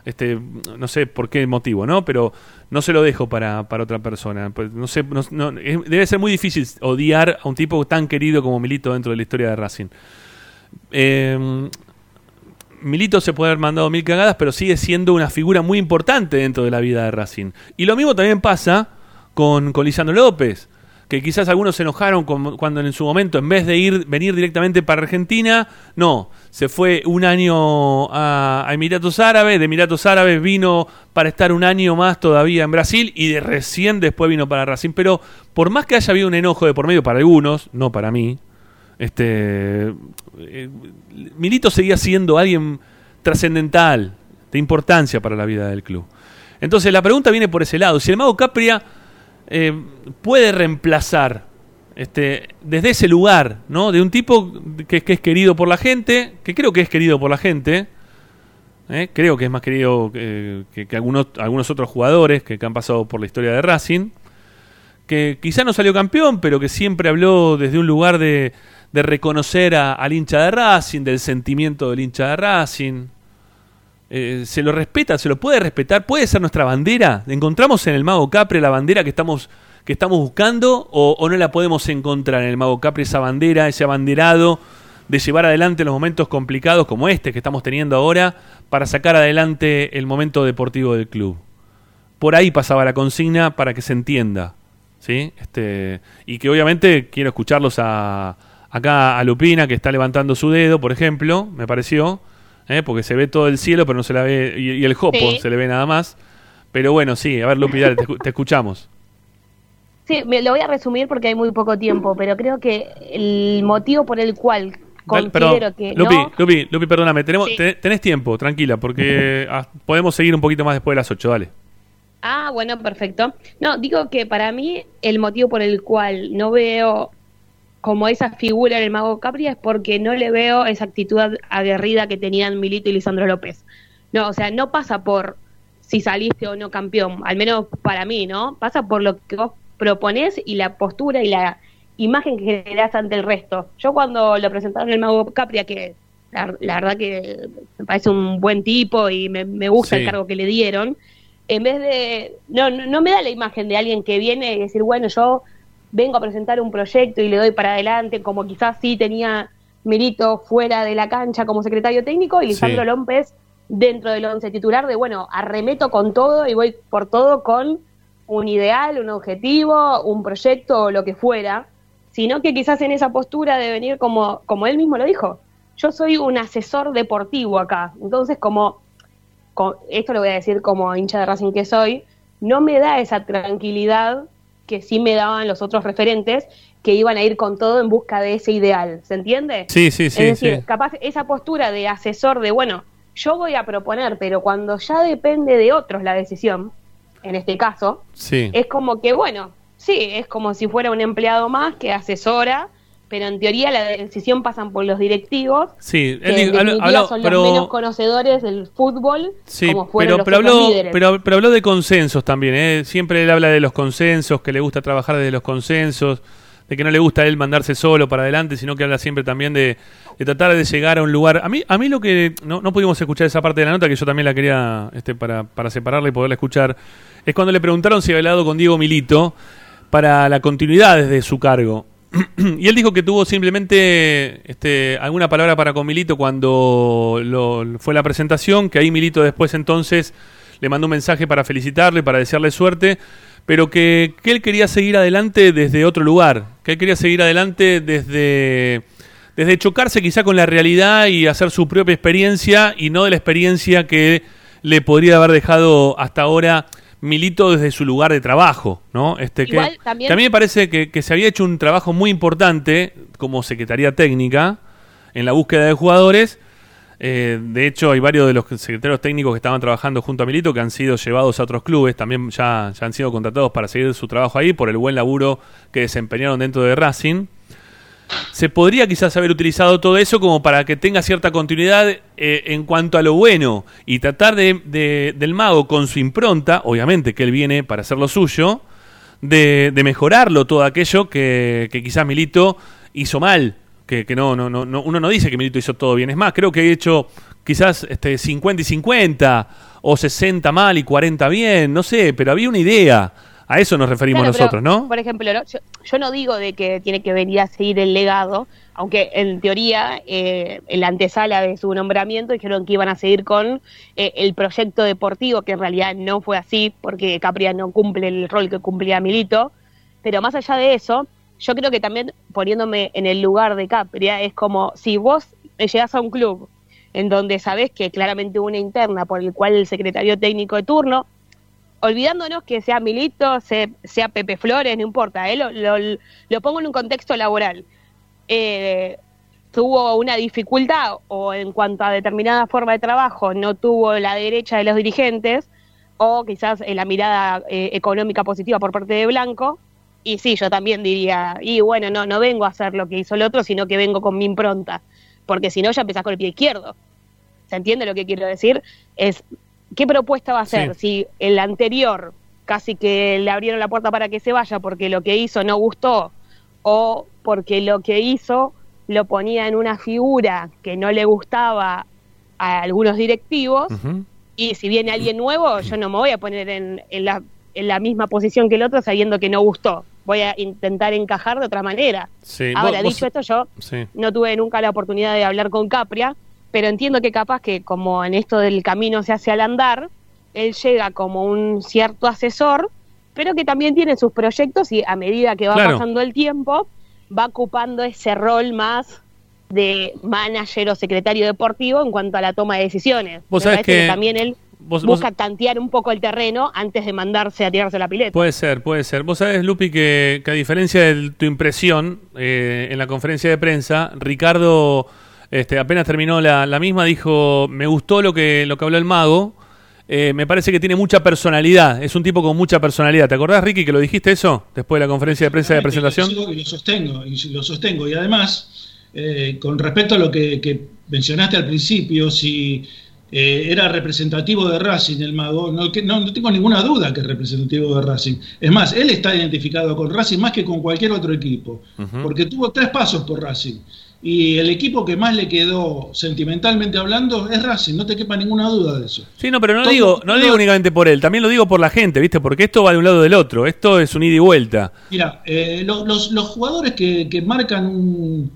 este no sé por qué motivo, ¿no? Pero no se lo dejo para, para otra persona. Pues no sé, no- no- debe ser muy difícil odiar a un tipo tan querido como Milito dentro de la historia de Racing. Eh, Milito se puede haber mandado mil cagadas, pero sigue siendo una figura muy importante dentro de la vida de Racing. Y lo mismo también pasa con, con Lisandro López, que quizás algunos se enojaron cuando en su momento, en vez de ir venir directamente para Argentina, no, se fue un año a, a Emiratos Árabes, de Emiratos Árabes vino para estar un año más todavía en Brasil y de recién después vino para Racing. Pero por más que haya habido un enojo de por medio para algunos, no para mí, este eh, Milito seguía siendo alguien trascendental, de importancia para la vida del club. Entonces la pregunta viene por ese lado. Si el mago Capria eh, puede reemplazar este, desde ese lugar, ¿no? De un tipo que, es querido por la gente, que creo que es querido por la gente, ¿eh? creo que es más querido que, que- que algunos, algunos otros jugadores que, que han pasado por la historia de Racing, que quizá no salió campeón, pero que siempre habló desde un lugar de, de reconocer a- al hincha de Racing, del sentimiento del hincha de Racing. Eh, se lo respeta, se lo puede respetar, puede ser nuestra bandera. ¿Encontramos en el Mago Capri la bandera que estamos, que estamos buscando o, o no la podemos encontrar en el Mago Capri, esa bandera, ese abanderado de llevar adelante los momentos complicados como este que estamos teniendo ahora para sacar adelante el momento deportivo del club? Por ahí pasaba la consigna para que se entienda. ¿sí? Este, y que obviamente quiero escucharlos a, acá a Lupina, que está levantando su dedo, por ejemplo, me pareció, ¿eh? porque se ve todo el cielo, pero no se la ve, y, y el jopo Sí. se le ve nada más. Pero bueno, sí, a ver, Lupi, dale, te, escu- te escuchamos. Sí, me lo voy a resumir porque hay muy poco tiempo, pero creo que el motivo por el cual Dale, considero perdón, que Lupi, no, Lupi, Lupi, perdóname, tenemos, Sí. te- tenés tiempo, tranquila, porque ah, podemos seguir un poquito más después de las 8, dale. Ah, bueno, perfecto. No, digo que para mí el motivo por el cual no veo como esa figura en el Mago Capri es porque no le veo esa actitud aguerrida que tenían Milito y Lisandro López. No, o sea, no pasa por si saliste o no campeón, al menos para mí, ¿no? Pasa por lo que vos proponés y la postura y la imagen que generás ante el resto. Yo cuando lo presentaron el Mago Capria, que la, la verdad que me parece un buen tipo y me, me gusta Sí. el cargo que le dieron, en vez de, no, no, no me da la imagen de alguien que viene y decir, bueno, yo vengo a presentar un proyecto y le doy para adelante, como quizás sí tenía Milito fuera de la cancha como secretario técnico y Lisandro Sí. López dentro del once titular de, bueno, arremeto con todo y voy por todo con un ideal, un objetivo, un proyecto o lo que fuera, sino que quizás en esa postura de venir como, como él mismo lo dijo, yo soy un asesor deportivo acá, entonces como co- esto lo voy a decir como hincha de Racing que soy, no me da esa tranquilidad que sí me daban los otros referentes que iban a ir con todo en busca de ese ideal, ¿se entiende? Sí, sí, sí, Es decir, sí. capaz esa postura de asesor de, bueno, yo voy a proponer, pero cuando ya depende de otros la decisión, en este caso, Sí. es como que, bueno, sí, es como si fuera un empleado más que asesora, pero en teoría la decisión pasan por los directivos, Sí, que él en habló- habló- son pero- los menos conocedores del fútbol, Sí, como fueron pero, los pero, habló, pero, pero habló de consensos también. ¿eh? Siempre él habla de los consensos, que le gusta trabajar desde los consensos, de que no le gusta a él mandarse solo para adelante, sino que habla siempre también de, de tratar de llegar a un lugar. A mí, a mí lo que no, no pudimos escuchar esa parte de la nota, que yo también la quería este, para, para separarla y poderla escuchar, es cuando le preguntaron si había hablado con Diego Milito para la continuidad desde su cargo. y él dijo que tuvo simplemente este, alguna palabra para con Milito cuando lo- fue la presentación, que ahí Milito después entonces le mandó un mensaje para felicitarle, para desearle suerte, pero que, él quería seguir adelante desde otro lugar, que él quería seguir adelante desde, desde chocarse quizá con la realidad y hacer su propia experiencia y no de la experiencia que le podría haber dejado hasta ahora Milito desde su lugar de trabajo, ¿no? Este, que, también- que a mí me parece que, que se había hecho un trabajo muy importante como Secretaría Técnica en la búsqueda de jugadores. Eh, de hecho, hay varios de los secretarios técnicos que estaban trabajando junto a Milito que han sido llevados a otros clubes, también ya, ya han sido contratados para seguir su trabajo ahí por el buen laburo que desempeñaron dentro de Racing. Se podría quizás haber utilizado todo eso como para que tenga cierta continuidad eh, en cuanto a lo bueno y tratar de, de- del mago con su impronta, obviamente que él viene para hacer lo suyo, de, de mejorarlo todo aquello que, que quizás Milito hizo mal. Que, que no, no, no, no- uno no dice que Milito hizo todo bien. Es más, creo que he hecho quizás este, 50 y 50, o 60 mal y 40 bien, no sé, pero había una idea. A eso nos referimos Claro, pero, nosotros, ¿no? Por ejemplo, ¿no? yo, yo no digo de que tiene que venir a seguir el legado, aunque en teoría, eh, en la antesala de su nombramiento, dijeron que iban a seguir con eh, el proyecto deportivo, que en realidad no fue así, porque Capria no cumple el rol que cumplía Milito. Pero más allá de eso, yo creo que también poniéndome en el lugar de Capria, es como si vos llegás a un club en donde sabés que claramente hubo una interna por el cual el secretario técnico de turno olvidándonos que sea Milito, se- sea Pepe Flores, no importa, ¿eh? lo, lo- lo pongo en un contexto laboral. Eh, tuvo una dificultad o en cuanto a determinada forma de trabajo no tuvo la derecha de los dirigentes o quizás eh, la mirada eh, económica positiva por parte de Blanco. Y sí, yo también diría, y bueno, no, no vengo a hacer lo que hizo el otro, sino que vengo con mi impronta, porque si no ya empezás con el pie izquierdo. ¿Se entiende lo que quiero decir? Es, ¿qué propuesta va a hacer si el anterior casi que le abrieron la puerta para que se vaya porque lo que hizo no gustó o porque lo que hizo lo ponía en una figura que no le gustaba a algunos directivos y si viene alguien nuevo yo no me voy a poner en, en la, en la misma posición que el otro sabiendo que no gustó. Voy a intentar encajar de otra manera. Sí, Ahora, vos- vos- dicho esto, yo Sí. no tuve nunca la oportunidad de hablar con Capria, pero entiendo que capaz que como en esto del camino se hace al andar, él llega como un cierto asesor, pero que también tiene sus proyectos y a medida que va Claro. pasando el tiempo, va ocupando ese rol más de manager o secretario deportivo en cuanto a la toma de decisiones. Vos Me sabés que- también él vos- busca tantear un poco el terreno antes de mandarse a tirarse la pileta. Puede ser, puede ser. Vos sabés, Lupi, que, que a diferencia de tu impresión eh, en la conferencia de prensa, Ricardo este, apenas terminó la, la misma, dijo, me gustó lo que, lo que habló el mago, eh, me parece que tiene mucha personalidad, es un tipo con mucha personalidad. ¿Te acordás, Ricky, que lo dijiste eso después de la conferencia de prensa de presentación? Y lo, sostengo, y lo sostengo. Y además, eh, con respecto a lo que, que mencionaste al principio, si eh, era representativo de Racing el mago, no, que- no, no tengo ninguna duda que es representativo de Racing. Es más, él está identificado con Racing más que con cualquier otro equipo, porque tuvo tres pasos por Racing. Y el equipo que más le quedó sentimentalmente hablando es Racing, no te quepa ninguna duda de eso. Sí, no, pero no Todo- digo, no todo- digo únicamente por él, también lo digo por la gente, ¿viste? Porque esto va de un lado del otro, esto es un ida y vuelta. Mira, eh, lo- los, los jugadores que, que marcan un,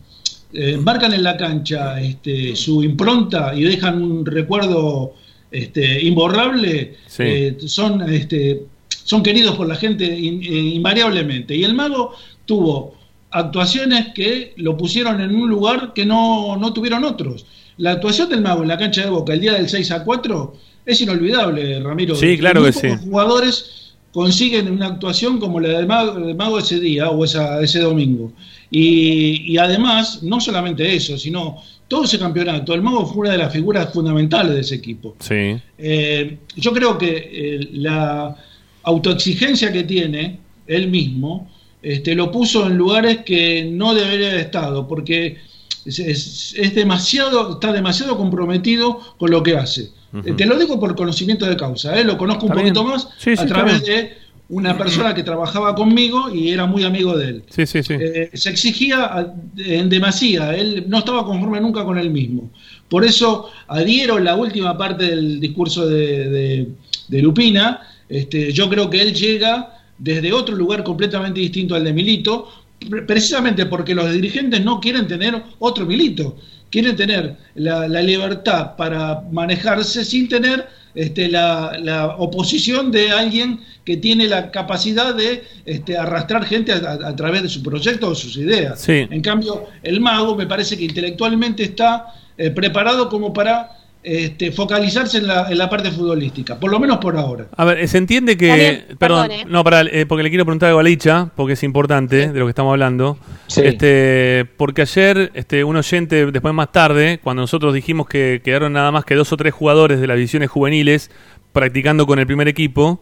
eh, marcan en la cancha este, su impronta y dejan un recuerdo este, imborrable, Sí. eh, son, este, son queridos por la gente in- eh, invariablemente. Y el mago tuvo actuaciones que lo pusieron en un lugar que no, no tuvieron otros. La actuación del mago en la cancha de Boca el día del 6 a 4 es inolvidable, Ramiro. Sí, claro Muy que sí. jugadores consiguen una actuación como la del Mago, del Mago ese día o esa, ese domingo. Y, y además, no solamente eso, sino todo ese campeonato, el Mago fue una de las figuras fundamentales de ese equipo. Sí. Eh, yo creo que eh, la autoexigencia que tiene él mismo este, lo puso en lugares que no debería haber estado, porque es, es- es demasiado, está demasiado comprometido con lo que hace. Eh, Te lo digo por conocimiento de causa, ¿eh? lo conozco un poquito más Sí, a través de una persona que trabajaba conmigo y era muy amigo de él. Sí, sí, sí. Eh, se exigía en demasía, él no estaba conforme nunca con él mismo. Por eso adhiero la última parte del discurso de, de- de Lupina, este, yo creo que él llega desde otro lugar completamente distinto al de Milito, pre- precisamente porque los dirigentes no quieren tener otro Milito, quieren tener la, la libertad para manejarse sin tener este, la, la oposición de alguien que tiene la capacidad de este, arrastrar gente a, a- a través de su proyecto o sus ideas. Sí. En cambio, el mago me parece que intelectualmente está eh, preparado como para este, focalizarse en la, en la parte futbolística, por lo menos por ahora. A ver, se entiende que. También, perdón, perdón, ¿eh? no, para, eh, porque le quiero preguntar algo a Licha, porque es importante de lo que estamos hablando. Este, porque ayer, este, un oyente, después más tarde, cuando nosotros dijimos que quedaron nada más que dos o tres jugadores de las divisiones juveniles practicando con el primer equipo,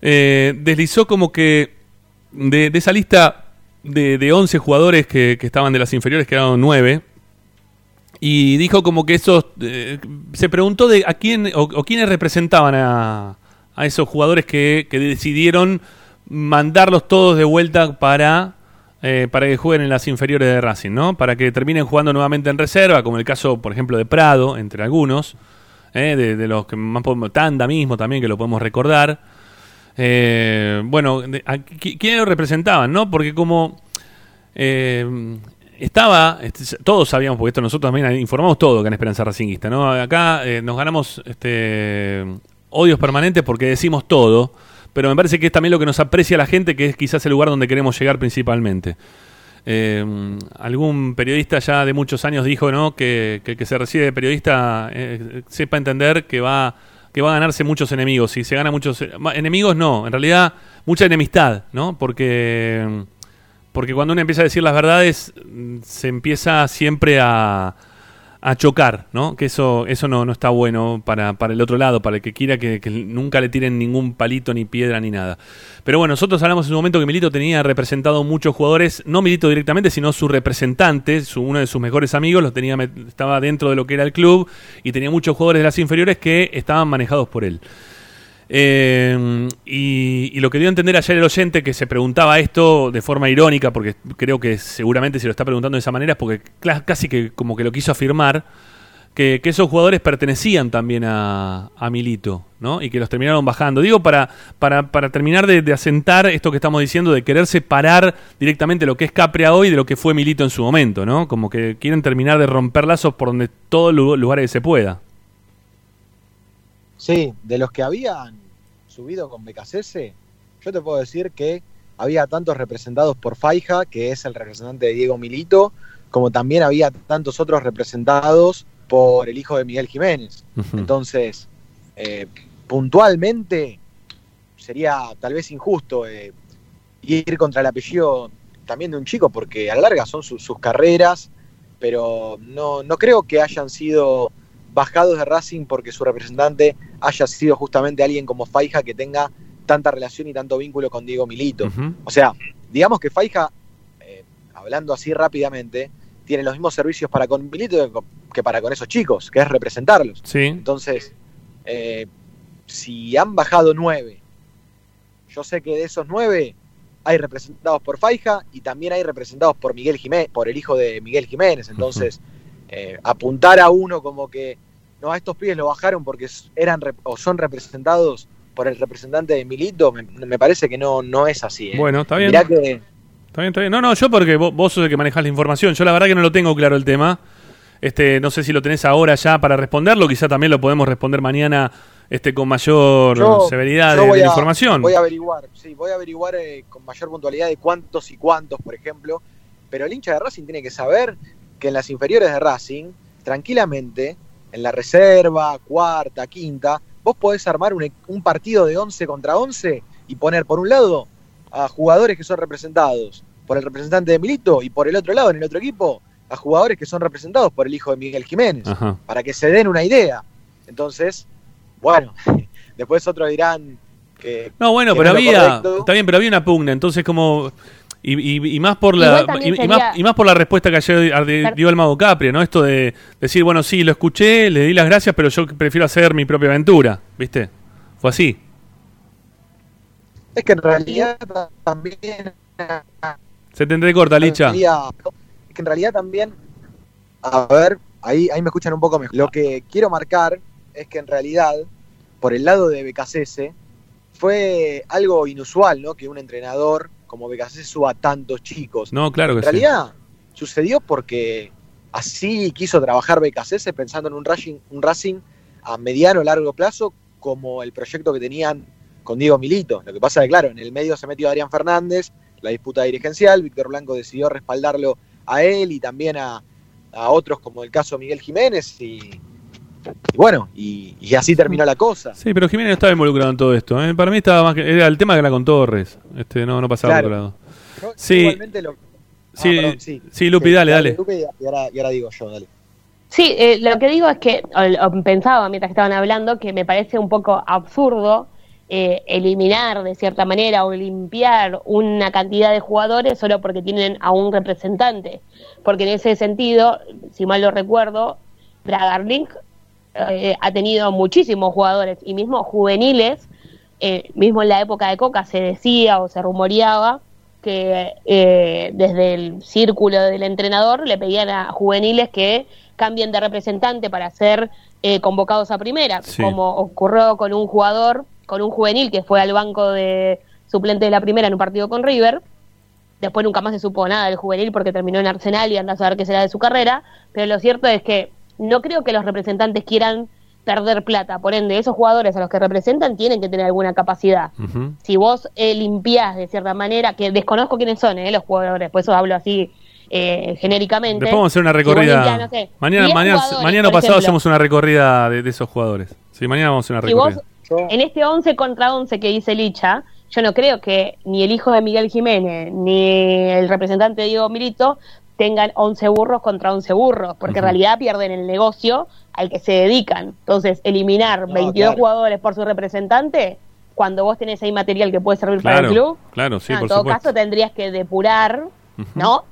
eh, deslizó como que de, de esa lista de, de 11 jugadores que, que estaban de las inferiores, quedaron 9. Y dijo como que esos. eh, se preguntó de a quién o, o quiénes representaban a, a esos jugadores que, que decidieron mandarlos todos de vuelta para. eh, para que jueguen en las inferiores de Racing, ¿no? Para que terminen jugando nuevamente en reserva, como el caso, por ejemplo, de Prado, entre algunos, eh, de, de los que más podemos. Tanda mismo también, que lo podemos recordar. Eh, bueno, de- a- qui- ¿quiénes lo representaban, no? Porque como. eh, estaba, este, todos sabíamos, porque esto nosotros también informamos todo acá en Esperanza Racinguista, ¿no? Acá eh, nos ganamos este, odios permanentes porque decimos todo, pero me parece que es también lo que nos aprecia la gente, que es quizás el lugar donde queremos llegar principalmente. Eh, algún periodista ya de muchos años dijo ¿no? que, que el que se recibe de periodista eh, sepa entender que va, que va a ganarse muchos enemigos. Si se gana muchos enemigos, no, en realidad mucha enemistad, ¿no? porque porque cuando uno empieza a decir las verdades, se empieza siempre a, a chocar, ¿no? Que eso, eso no, no está bueno para, para el otro lado, para el que quiera que, nunca le tiren ningún palito, ni piedra, ni nada. Pero bueno, nosotros hablamos en un momento que Milito tenía representado muchos jugadores, no Milito directamente, sino su representante, su, uno de sus mejores amigos, los tenía, estaba dentro de lo que era el club, y tenía muchos jugadores de las inferiores que estaban manejados por él. Eh, y, lo que dio a entender ayer el oyente que se preguntaba esto de forma irónica, porque creo que seguramente se lo está preguntando de esa manera, es porque casi que como que lo quiso afirmar, que, esos jugadores pertenecían también a, Milito, ¿no? Y que los terminaron bajando. Digo, para, para, terminar de, asentar esto que estamos diciendo, de querer separar directamente lo que es Capria hoy de lo que fue Milito en su momento, ¿no? Como que quieren terminar de romper lazos por donde todos los lugares se pueda. Sí, de los que habían subido con BKCS, yo te puedo decir que había tantos representados por Faija, que es el representante de Diego Milito, como también había tantos otros representados por el hijo de Miguel Jiménez. Entonces, eh, puntualmente sería tal vez injusto eh, ir contra el apellido también de un chico, porque a la larga son su- sus carreras, pero no, no creo que hayan sido bajados de Racing porque su representante haya sido justamente alguien como Faija que tenga tanta relación y tanto vínculo con Diego Milito. O sea, digamos que Faija, eh, hablando así rápidamente, tiene los mismos servicios para con Milito que para con esos chicos, que es representarlos. Sí. Entonces, eh, si han bajado nueve, yo sé que de esos nueve hay representados por Faija y también hay representados por Miguel Jiménez, por el hijo de Miguel Jiménez. Entonces, eh, apuntar a uno como que no, a estos pibes lo bajaron porque eran o son representados por el representante de Milito, me, me parece que no, no es así. ¿eh? Bueno, está bien. Mirá que Está bien, está bien. No, no, yo porque vos, vos sos el que manejás la información. Yo la verdad que no lo tengo claro el tema. Este, no sé si lo tenés ahora ya para responderlo. Quizá también lo podemos responder mañana este, con mayor Yo- severidad yo de, de a- información. Voy a averiguar, sí, voy a averiguar eh, con mayor puntualidad de cuántos y cuántos, por ejemplo. Pero el hincha de Racing tiene que saber que en las inferiores de Racing, tranquilamente, en la reserva, cuarta, quinta, vos podés armar un, e- un partido de 11 contra 11 y poner por un lado a jugadores que son representados por el representante de Milito y por el otro lado, en el otro equipo, a jugadores que son representados por el hijo de Miguel Jiménez, Ajá. para que se den una idea. Entonces, bueno, después otros dirán que... No, bueno, que pero no había, está bien, pero había una pugna, entonces como y, y- y más por la y, más, y más por la respuesta que ayer dio el mago Capri, ¿no? Esto de decir, bueno, sí, lo escuché, le di las gracias, pero yo prefiero hacer mi propia aventura, ¿viste? Fue así. Es que en realidad también... Se te entrecorta, Licha. Es que en realidad también, a ver, ahí, ahí me escuchan un poco mejor. Lo que quiero marcar es que en realidad, por el lado de BKCS, fue algo inusual, ¿no? Que un entrenador como BKCS suba tantos chicos. No, claro que en sí. realidad sucedió porque así quiso trabajar BKCS pensando en un Racing, un Racing a mediano o largo plazo como el proyecto que tenían con Diego Milito. Lo que pasa es que, claro, en el medio se metió Adrián Fernández, la disputa dirigencial, Víctor Blanco decidió respaldarlo a él y también a, a otros como el caso Miguel Jiménez y, y bueno, y, y así terminó la cosa. Sí, pero Jiménez no estaba involucrado en todo esto. ¿eh? Para mí estaba más que era el tema que era con Torres. Este, no, no pasaba Claro. por otro lado. Yo Sí. igualmente lo- Ah, Sí, perdón, sí. sí, Lupi, dale, dale. Lupi, y, ahora, y ahora digo yo, dale. Sí, eh, lo que digo es que, o- o pensaba mientras estaban hablando, que me parece un poco absurdo eh, eliminar de cierta manera o limpiar una cantidad de jugadores solo porque tienen a un representante. Porque en ese sentido, si mal lo recuerdo, Bragarnik eh, ha tenido muchísimos jugadores y mismo juveniles, eh, mismo en la época de Coca se decía o se rumoreaba que eh, desde el círculo del entrenador le pedían a juveniles que cambien de representante para ser eh, convocados a primera, Sí. como ocurrió con un jugador, con un juvenil que fue al banco de suplente de la primera en un partido con River. Después nunca más se supo nada del juvenil porque terminó en Arsenal y anda a saber qué será de su carrera. Pero lo cierto es que no creo que los representantes quieran perder plata. Por ende, esos jugadores a los que representan tienen que tener alguna capacidad si vos eh, limpiás de cierta manera, que desconozco quiénes son eh, los jugadores, por eso hablo así eh, genéricamente. Después vamos a hacer una Si recorrida. limpiás, no sé, mañana, 10 mañana, mañana o pasado ejemplo, hacemos una recorrida de, de esos jugadores. Sí, mañana vamos a hacer una Si vos, recorrida. en este 11 contra 11 que dice Licha, yo no creo que ni el hijo de Miguel Jiménez ni el representante Diego Milito tengan 11 burros contra 11 burros, porque en realidad pierden el negocio al que se dedican. Entonces, eliminar 22 claro. jugadores por su representante, cuando vos tenés ahí material que puede servir para el club, claro, sí, no, en todo supuesto. caso tendrías que depurar, ¿no?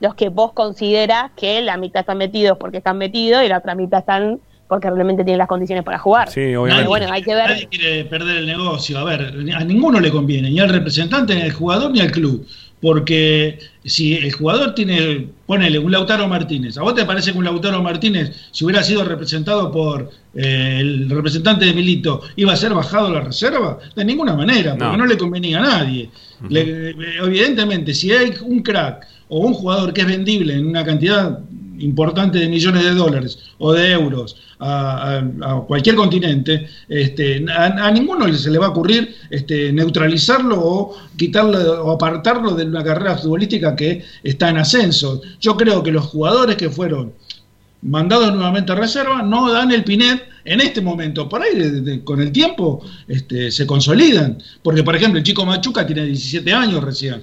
Los que vos consideras que la mitad están metidos porque están metidos y la otra mitad están porque realmente tienen las condiciones para jugar. Sí, Pero bueno, hay que ver. Nadie quiere perder el negocio. A ver, a ninguno le conviene, ni al representante, ni al jugador, ni al club. Porque si el jugador tiene, ponele un Lautaro Martínez, ¿a vos te parece que un Lautaro Martínez, si hubiera sido representado por eh, el representante de Milito, iba a ser bajado a la reserva? De ninguna manera, porque No. no, le convenía a nadie. Le- eh, evidentemente, si hay un crack o un jugador que es vendible en una cantidad importante de millones de dólares o de euros a, cualquier continente, este, a, ninguno se le va a ocurrir este, neutralizarlo o quitarlo o apartarlo de una carrera futbolística que está en ascenso. Yo creo que los jugadores que fueron mandados nuevamente a reserva no dan el pinet en este momento. Por ahí, con el tiempo, este, se consolidan. Porque, por ejemplo, el chico Machuca tiene 17 años recién.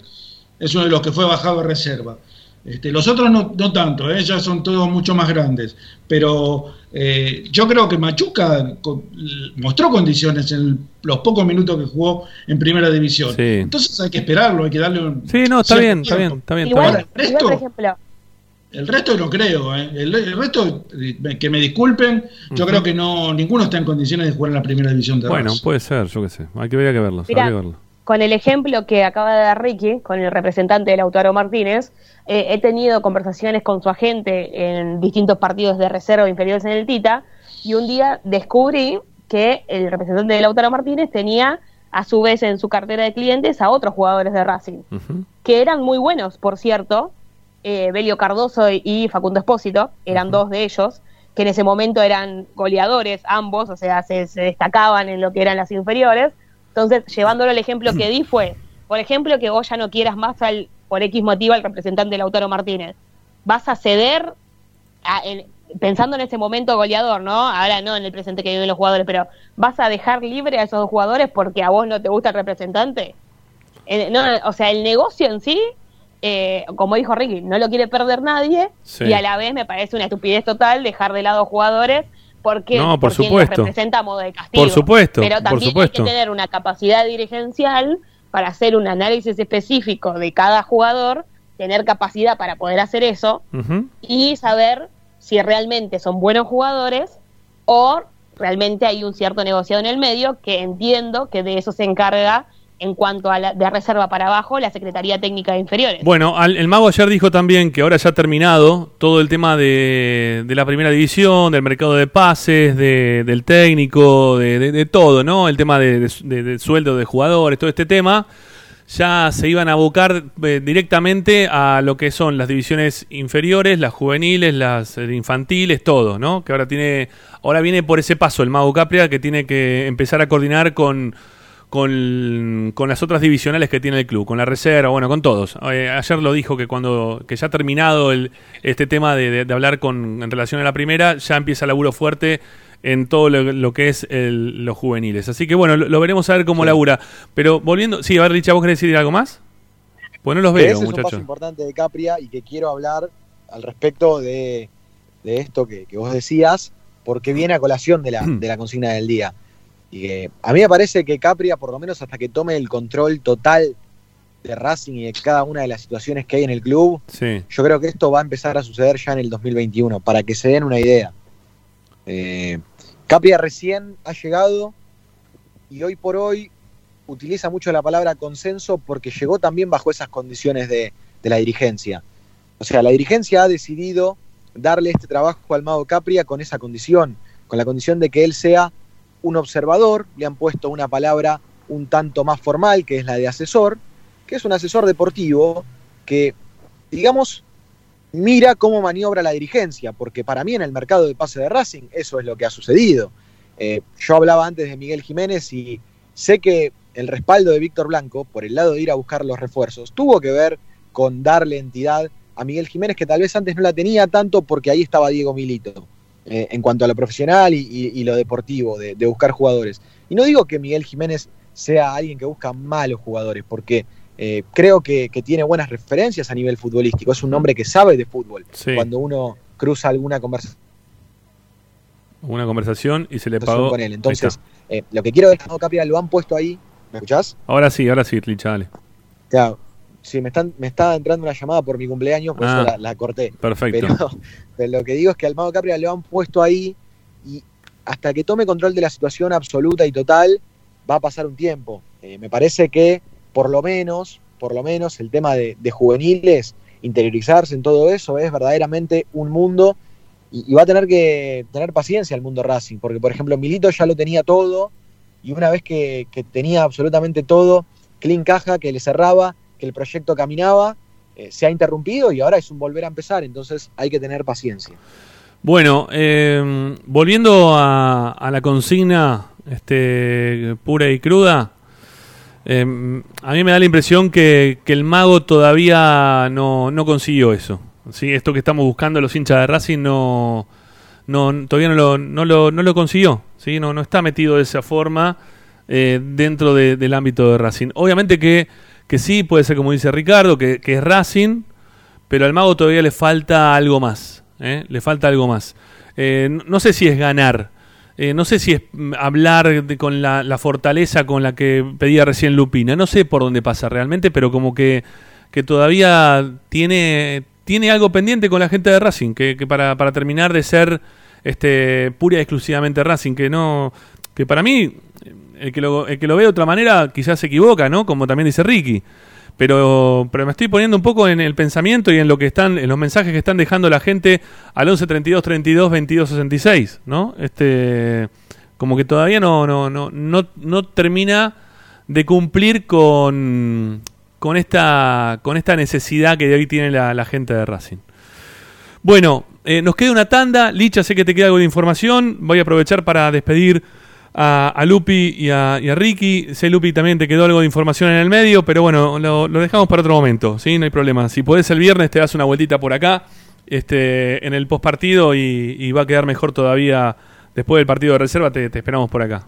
Es uno de los que fue bajado a reserva. Este, los otros no, no tanto, ¿eh? ya son todos mucho más grandes. Pero eh, yo creo que Machuca mostró condiciones en el- los pocos minutos que jugó en primera división. Sí. Entonces hay que esperarlo, hay que darle un. Sí, no, está bien, está bien, está bien. Igual, está bien. el igual, por resto- ejemplo, El resto no creo, ¿eh? el, el resto, que me disculpen, yo creo que no ninguno está en condiciones de jugar en la primera división de Bueno, puede ser, yo qué sé. Hay que ver, hay que verlo. Mirá, hay que verlo. Con el ejemplo que acaba de dar Ricky, con el representante del Lautaro Martínez, eh, he tenido conversaciones con su agente en distintos partidos de reserva inferiores en el Tita, y un día descubrí que el representante del Lautaro Martínez tenía a su vez en su cartera de clientes a otros jugadores de Racing, que eran muy buenos, por cierto, eh, Belio Cardoso y Facundo Espósito, eran dos de ellos, que en ese momento eran goleadores ambos, o sea, se, se destacaban en lo que eran las inferiores. Entonces, llevándolo al ejemplo que di fue, por ejemplo, que vos ya no quieras más al, por X motivo al representante Lautaro Martínez. ¿Vas a ceder a- en- pensando en ese momento goleador, ¿no? Ahora no en el presente que viven los jugadores, pero ¿vas a dejar libre a esos dos jugadores porque a vos no te gusta el representante? Eh, no, o sea, el negocio en sí, eh, como dijo Ricky, no lo quiere perder nadie Sí. y a la vez me parece una estupidez total dejar de lado jugadores porque No, por supuesto. representa a modo de castigo. Por supuesto, Pero por también supuesto. hay que tener una capacidad dirigencial para hacer un análisis específico de cada jugador, tener capacidad para poder hacer eso y saber si realmente son buenos jugadores o realmente hay un cierto negociado en el medio que entiendo que de eso se encarga en cuanto a la de reserva para abajo la Secretaría Técnica de Inferiores. Bueno, al- el mago ayer dijo también que ahora ya ha terminado todo el tema de, de la primera división, del mercado de pases, de- del técnico, de, todo, ¿no? El tema de sueldo de jugadores, todo este tema. Ya se iban a abocar eh, directamente a lo que son las divisiones inferiores, las juveniles, las eh, infantiles, todo, ¿no? Que ahora tiene, ahora viene por ese paso el mago Capria que tiene que empezar a coordinar con con, con las otras divisionales que tiene el club, con la reserva, bueno, con todos. Eh, ayer lo dijo que cuando que ya ha terminado el, este tema de, de- de hablar con en relación a la primera, ya empieza el laburo fuerte en todo lo, lo que es el- los juveniles. Así que bueno, lo, lo veremos a ver cómo labura. Pero volviendo, sí, a ver, Licha, ¿vos querés decir algo más? Pues no los veo, ese es un paso muchachos. importante de Capria y que quiero hablar al respecto de, de esto que, que vos decías, porque viene a colación de la, de la consigna del día. Y que a mí me parece que Capria, por lo menos hasta que tome el control total de Racing y de cada una de las situaciones que hay en el club, Sí. yo creo que esto va a empezar a suceder ya en el 2021, para que se den una idea. Eh, Capria recién ha llegado y hoy por hoy utiliza mucho la palabra consenso porque llegó también bajo esas condiciones de, de la dirigencia. O sea, la dirigencia ha decidido darle este trabajo al Mago Capria con esa condición, con la condición de que él sea un observador, le han puesto una palabra un tanto más formal, que es la de asesor, que es un asesor deportivo que, digamos, mira cómo maniobra la dirigencia, porque para mí en el mercado de pase de Racing eso es lo que ha sucedido. Eh, yo hablaba antes de Miguel Jiménez y sé que el respaldo de Víctor Blanco, por el lado de ir a buscar los refuerzos, tuvo que ver con darle entidad a Miguel Jiménez, que tal vez antes no la tenía tanto porque ahí estaba Diego Milito, eh, en cuanto a lo profesional y, y- y lo deportivo, de, de buscar jugadores. Y no digo que Miguel Jiménez sea alguien que busca malos jugadores, porque eh, creo que, que tiene buenas referencias a nivel futbolístico, es un hombre que sabe de fútbol. Sí. Cuando uno cruza alguna conversación Una conversación y se le pagó. con él. Entonces, eh, lo que quiero decir, Capria, lo han puesto ahí. ¿Me escuchás? Ahora sí, ahora sí, Licha, dale. Claro. Sí, me, están, me está entrando una llamada por mi cumpleaños, por Ah, eso la, la corté. perfecto. Pero, pero lo que digo es que al Mago Capria lo han puesto ahí y hasta que tome control de la situación absoluta y total, va a pasar un tiempo. Eh, me parece que por lo menos, por lo menos el tema de, de juveniles, interiorizarse en todo eso es verdaderamente un mundo y, y va a tener que tener paciencia el mundo Racing, porque por ejemplo Milito ya lo tenía todo y una vez que, que tenía absolutamente todo, clean caja, que le cerraba, que el proyecto caminaba, eh, se ha interrumpido y ahora es un volver a empezar, entonces hay que tener paciencia. Bueno, eh, volviendo a, a la consigna este, pura y cruda, eh, a mí me da la impresión que, que el mago todavía no, no consiguió eso. ¿sí? Esto que estamos buscando los hinchas de Racing no, no todavía no lo, no lo, no lo consiguió. ¿sí? No, no está metido de esa forma eh, dentro de- del ámbito de Racing. Obviamente que, que sí, puede ser como dice Ricardo, que, que es Racing, pero al mago todavía le falta algo más. ¿eh? Le falta algo más. Eh, no, sé si es ganar. eh, no sé si es mm, hablar con la, la fortaleza con la que pedía recién Lupina. No sé por dónde pasa realmente, pero como que, que todavía tiene, tiene algo pendiente con la gente de Racing. Que, que para, para terminar de ser este, pura y exclusivamente Racing. Que no. Que para mí, el que, lo, el que lo ve de otra manera quizás se equivoca, ¿no? Como también dice Ricky. Pero, pero me estoy poniendo un poco en el pensamiento y en lo que están, en los mensajes que están dejando la gente al 11 32 32 22 66, ¿no? Este, como que todavía no, no, no, no, no termina de cumplir con, con esta, con esta necesidad que de hoy tiene la, gente de Racing. Bueno, eh, nos queda una tanda. Licha, sé que te queda algo de información. Voy a aprovechar para despedir a, a Lupi y a, y a Ricky. Sé, Lupi, también te quedó algo de información en el medio, pero bueno, lo, lo dejamos para otro momento, ¿sí? No hay problema. Si podés el viernes te das una vueltita por acá este, en el postpartido y, y va a quedar mejor todavía después del partido de reserva. Te, te esperamos por acá.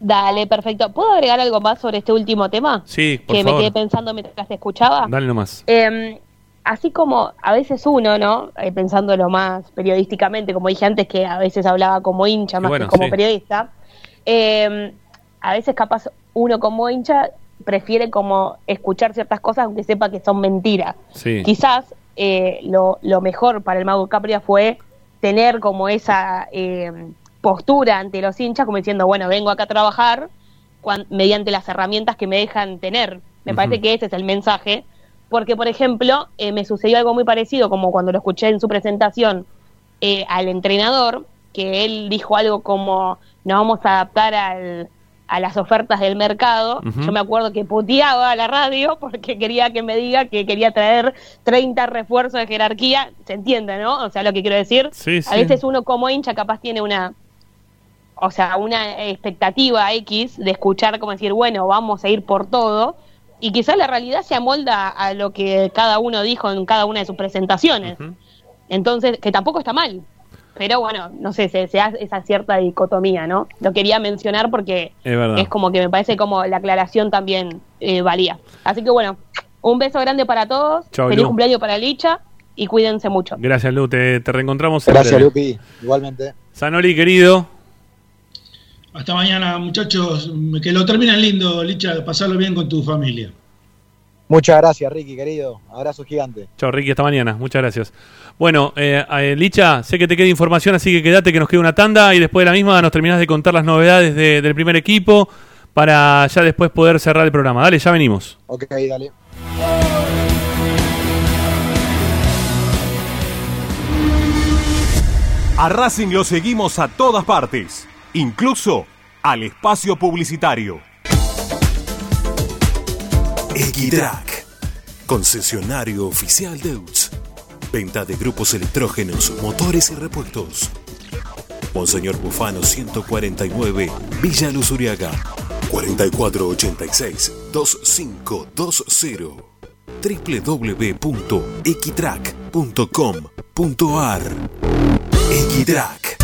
Dale, perfecto. ¿Puedo agregar algo más sobre este último tema? Sí, por que favor. me quedé pensando mientras te escuchaba. Dale nomás. Eh, así como a veces uno, ¿no? Eh, pensándolo más periodísticamente, como dije antes, que a veces hablaba como hincha más bueno, que como sí. periodista, eh, a veces capaz uno como hincha prefiere como escuchar ciertas cosas aunque sepa que son mentiras. Sí. Quizás eh, lo, lo mejor para el Mago Capria fue tener como esa eh, postura ante los hinchas, como diciendo, bueno, vengo acá a trabajar mediante las herramientas que me dejan tener. Me parece que ese es el mensaje. Porque, por ejemplo, eh, me sucedió algo muy parecido, como cuando lo escuché en su presentación eh, al entrenador, que él dijo algo como, nos vamos a adaptar al, a las ofertas del mercado. Yo me acuerdo que puteaba a la radio porque quería que me diga que quería traer 30 refuerzos de jerarquía. Se entiende, ¿no? O sea, lo que quiero decir. Sí, A veces uno como hincha capaz tiene una, o sea, una expectativa X de escuchar como decir, bueno, vamos a ir por todo. Y quizás la realidad se amolda a lo que cada uno dijo en cada una de sus presentaciones. Entonces, que tampoco está mal. Pero bueno, no sé, se, se hace esa cierta dicotomía, ¿no? Lo quería mencionar porque Es como que me parece como la aclaración también eh, valía. Así que bueno, un beso grande para todos. Chau, Feliz Lu. cumpleaños para Licha y cuídense mucho. Gracias, Lu. Te, te reencontramos. en Gracias. Lupi. Igualmente. Sanoli, querido. Hasta mañana, muchachos. Que lo terminen lindo, Licha. Pasarlo bien con tu familia. Muchas gracias, Ricky, querido. Abrazo gigante. Chao, Ricky, hasta mañana. Muchas gracias. Bueno, eh, eh, Licha, sé que te queda información, así que quédate que nos queda una tanda y después de la misma nos terminás de contar las novedades de- del primer equipo para ya después poder cerrar el programa. Dale, ya venimos. Ok, dale. A Racing lo seguimos a todas partes, incluso al espacio publicitario. Equitrack, concesionario oficial de UTS. Venta de grupos electrógenos, motores y repuestos. Monseñor Bufano 149, Villa Luz Uriaga. 4486-2520. www.equitrack.com.ar Equitrack.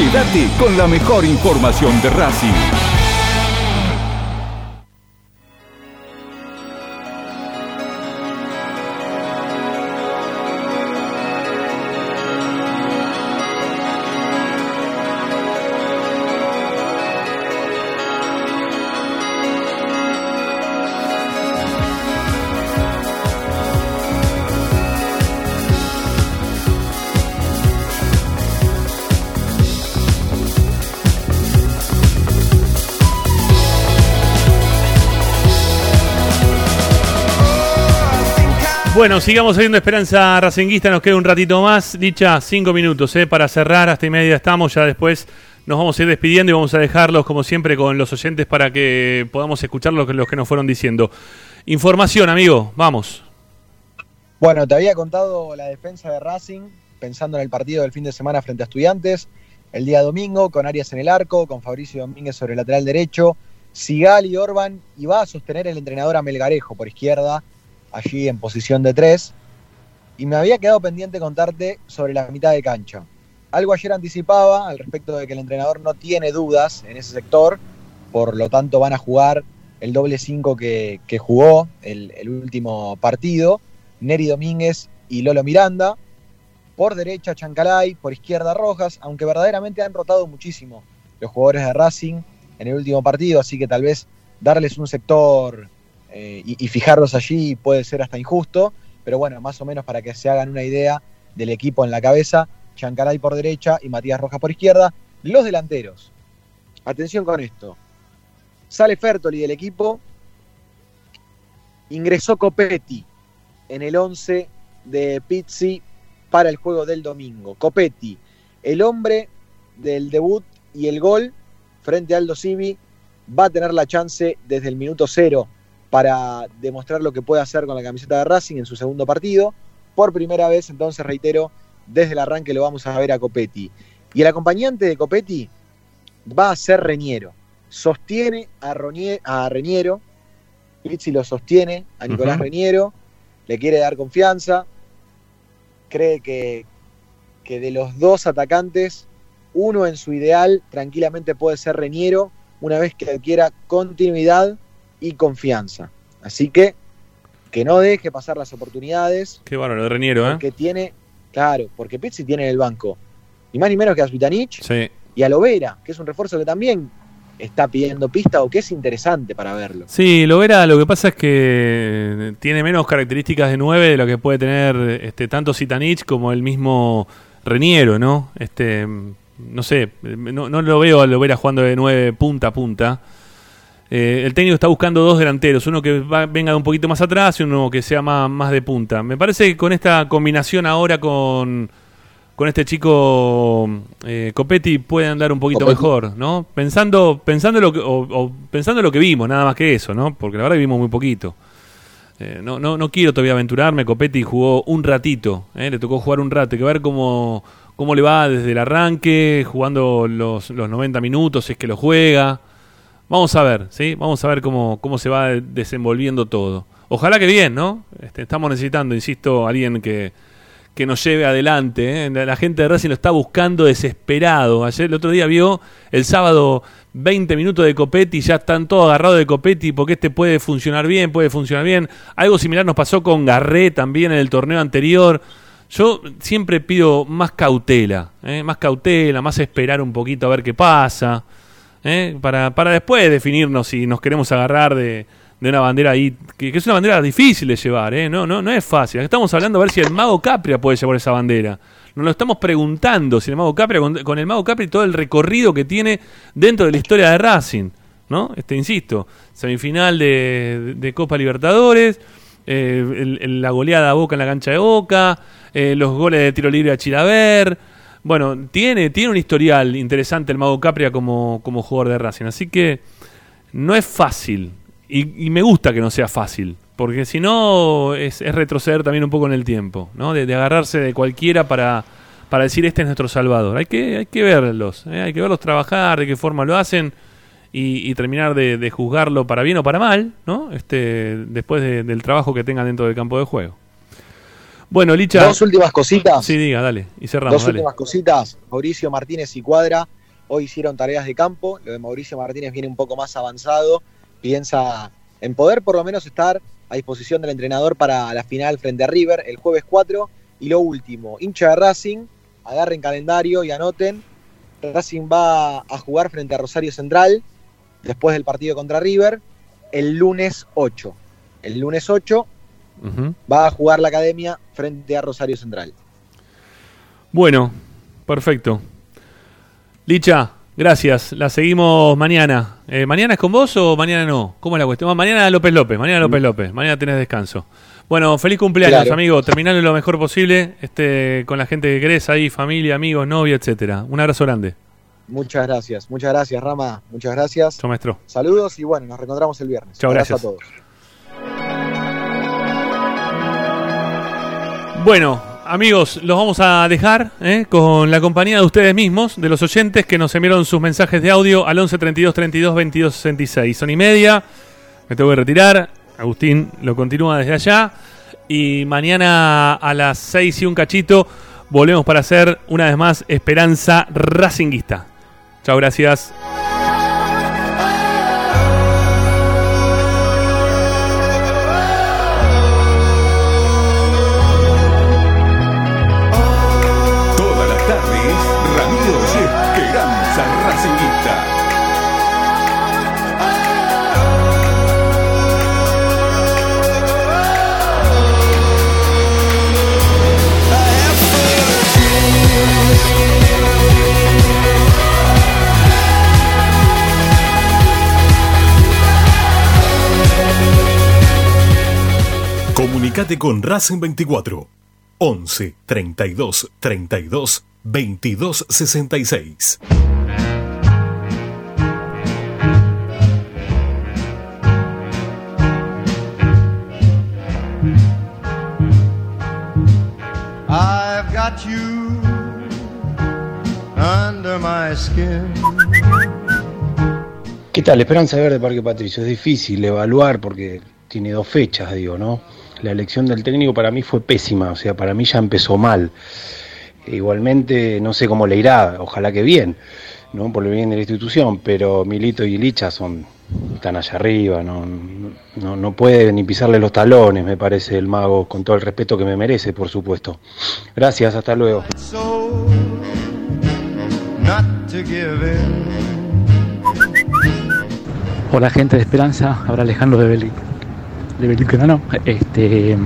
Quédate con la mejor información de Racing. Bueno, sigamos viendo Esperanza Racinguista, nos queda un ratito más. Dicha, cinco minutos eh, para cerrar, hasta y media estamos, ya después nos vamos a ir despidiendo y vamos a dejarlos como siempre con los oyentes para que podamos escuchar lo que, los que nos fueron diciendo. Información, amigo, vamos. Bueno, te había contado la defensa de Racing, pensando en el partido del fin de semana frente a Estudiantes, el día domingo, con Arias en el arco, con Fabricio Domínguez sobre el lateral derecho, Sigal y Orban, y va a sostener el entrenador a Melgarejo por izquierda, allí en posición de tres. Y me había quedado pendiente contarte sobre la mitad de cancha. Algo ayer anticipaba al respecto de que el entrenador no tiene dudas en ese sector, por lo tanto van a jugar el doble 5 que, que jugó el, el último partido, Neri Domínguez y Lolo Miranda. Por derecha Chancalay, por izquierda Rojas, aunque verdaderamente han rotado muchísimo los jugadores de Racing en el último partido, así que tal vez darles un sector eh, y, fijarlos allí puede ser hasta injusto, pero bueno, más o menos para que se hagan una idea del equipo en la cabeza, Chancalay por derecha y Matías Rojas por izquierda. Los delanteros, atención con esto, sale Fertoli del equipo, ingresó Copetti en el 11 de Pizzi para el juego del domingo. Copetti, el hombre del debut y el gol frente a Aldo Civi, va a tener la chance desde el minuto cero para demostrar lo que puede hacer con la camiseta de Racing en su segundo partido. Por primera vez, entonces, reitero, desde el arranque lo vamos a ver a Copetti. Y el acompañante de Copetti va a ser Reñero. Sostiene a, Roñe- a Reñero, Pizzi lo sostiene a Nicolás Ujú. Reñero, le quiere dar confianza, cree que, que de los dos atacantes, uno en su ideal tranquilamente puede ser Reñero una vez que adquiera continuidad y confianza. Así que que no deje pasar las oportunidades, Qué bárbaro, de Reniero, ¿eh? porque tiene, claro, porque Pizzi tiene en el banco ni más ni menos que a Zvitanich Sí. y a Lovera, que es un refuerzo que también está pidiendo pista o que es interesante para verlo. Sí, Lovera lo que pasa es que tiene menos características de 9 de lo que puede tener este tanto Sitanich como el mismo Reniero, ¿no? Este no sé, no, no lo veo a Lovera jugando de 9 punta a punta. Eh, el técnico está buscando dos delanteros, uno que va- venga de un poquito más atrás y uno que sea más, más de punta. Me parece que con esta combinación ahora con, con este chico eh, Copetti puede andar un poquito Copetti. mejor, ¿no? Pensando, pensando lo que, o, o pensando lo que vimos, nada más que eso, ¿no? Porque la verdad que vimos muy poquito. Eh, no, no, no quiero todavía aventurarme. Copetti jugó un ratito, ¿eh? le tocó jugar un rato. Hay que ver cómo, cómo le va desde el arranque, jugando los, los 90 minutos, si es que lo juega. Vamos a ver, ¿sí? Vamos a ver cómo, cómo se va desenvolviendo todo. Ojalá que bien, ¿no? Este, estamos necesitando, insisto, alguien que, que nos lleve adelante. ¿eh? La, gente de Racing lo está buscando desesperado. Ayer, el otro día, vio el sábado 20 minutos de Copetti ya están todos agarrados de Copetti porque este puede funcionar bien, puede funcionar bien. Algo similar nos pasó con Garré también en el torneo anterior. Yo siempre pido más cautela, ¿eh? más cautela, más esperar un poquito a ver qué pasa. ¿Eh? Para, para después definirnos si nos queremos agarrar de, de una bandera ahí, que, es una bandera difícil de llevar, ¿eh? no, no, no es fácil. Estamos hablando a ver si el mago Capria puede llevar esa bandera. Nos lo estamos preguntando si el mago Capria, con, el mago Capria y todo el recorrido que tiene dentro de la historia de Racing. ¿no? Este, insisto, semifinal de, de Copa Libertadores, eh, el- la goleada a Boca en la cancha de Boca, eh, los goles de tiro libre a Chilaver. Bueno, tiene, tiene un historial interesante el Mago Capria como, como jugador de Racing. Así que no es fácil. Y, y me gusta que no sea fácil. Porque si no, es, es retroceder también un poco en el tiempo. ¿no? De, agarrarse de cualquiera para, para decir este es nuestro salvador. Hay que, hay que verlos. ¿eh? Hay que verlos trabajar, de qué forma lo hacen. Y, y terminar de, juzgarlo para bien o para mal. ¿no? este Después de- del trabajo que tengan dentro del campo de juego. Bueno, Licha. Dos últimas cositas. Sí, diga, dale. Y cerramos. Dos dale. últimas cositas. Mauricio Martínez y Cuadra hoy hicieron tareas de campo. Lo de Mauricio Martínez viene un poco más avanzado. Piensa en poder por lo menos estar a disposición del entrenador para la final frente a River el jueves 4. Y lo último, hincha de Racing, agarren calendario y anoten. Racing va a jugar frente a Rosario Central después del partido contra River el lunes 8. El lunes 8 Va a jugar la academia frente a Rosario Central. Bueno, perfecto. Licha, gracias. La seguimos mañana. Eh, ¿Mañana es con vos o mañana no? ¿Cómo es la cuestión? Mañana López López, mañana López López, mañana tenés descanso. Bueno, feliz cumpleaños, Claro. amigo. Terminalo lo mejor posible este, con la gente que querés ahí, familia, amigos, novia, etcétera. Un abrazo grande. Muchas gracias, muchas gracias, Rama. Muchas gracias. Maestro. Saludos y bueno, nos reencontramos el viernes. Chao, Abrazo gracias. a todos. Bueno, amigos, los vamos a dejar ¿eh? con la compañía de ustedes mismos, de los oyentes que nos enviaron sus mensajes de audio al 11 32 32 22 66. Son y media, me tengo que retirar. Agustín lo continúa desde allá. Y mañana a las 6 y un cachito volvemos para hacer una vez más Esperanza Racinguista. Chao, gracias. Comunicate con Racing 24 11 32 32 22 66. I've got you under my skin. ¿Qué tal? Esperanza de Verde Parque Patricio. Es difícil evaluar porque tiene dos fechas, digo, ¿no? La elección del técnico para mí fue pésima, o sea, para mí ya empezó mal. E igualmente, no sé cómo le irá, ojalá que bien, ¿no? Por el bien de la institución, pero Milito y Licha son están allá arriba, no, no, no puede ni pisarle los talones, me parece el mago, con todo el respeto que me merece, por supuesto. Gracias, hasta luego. Hola gente de Esperanza, ahora Alejandro de Beli, de Belgrano. Este,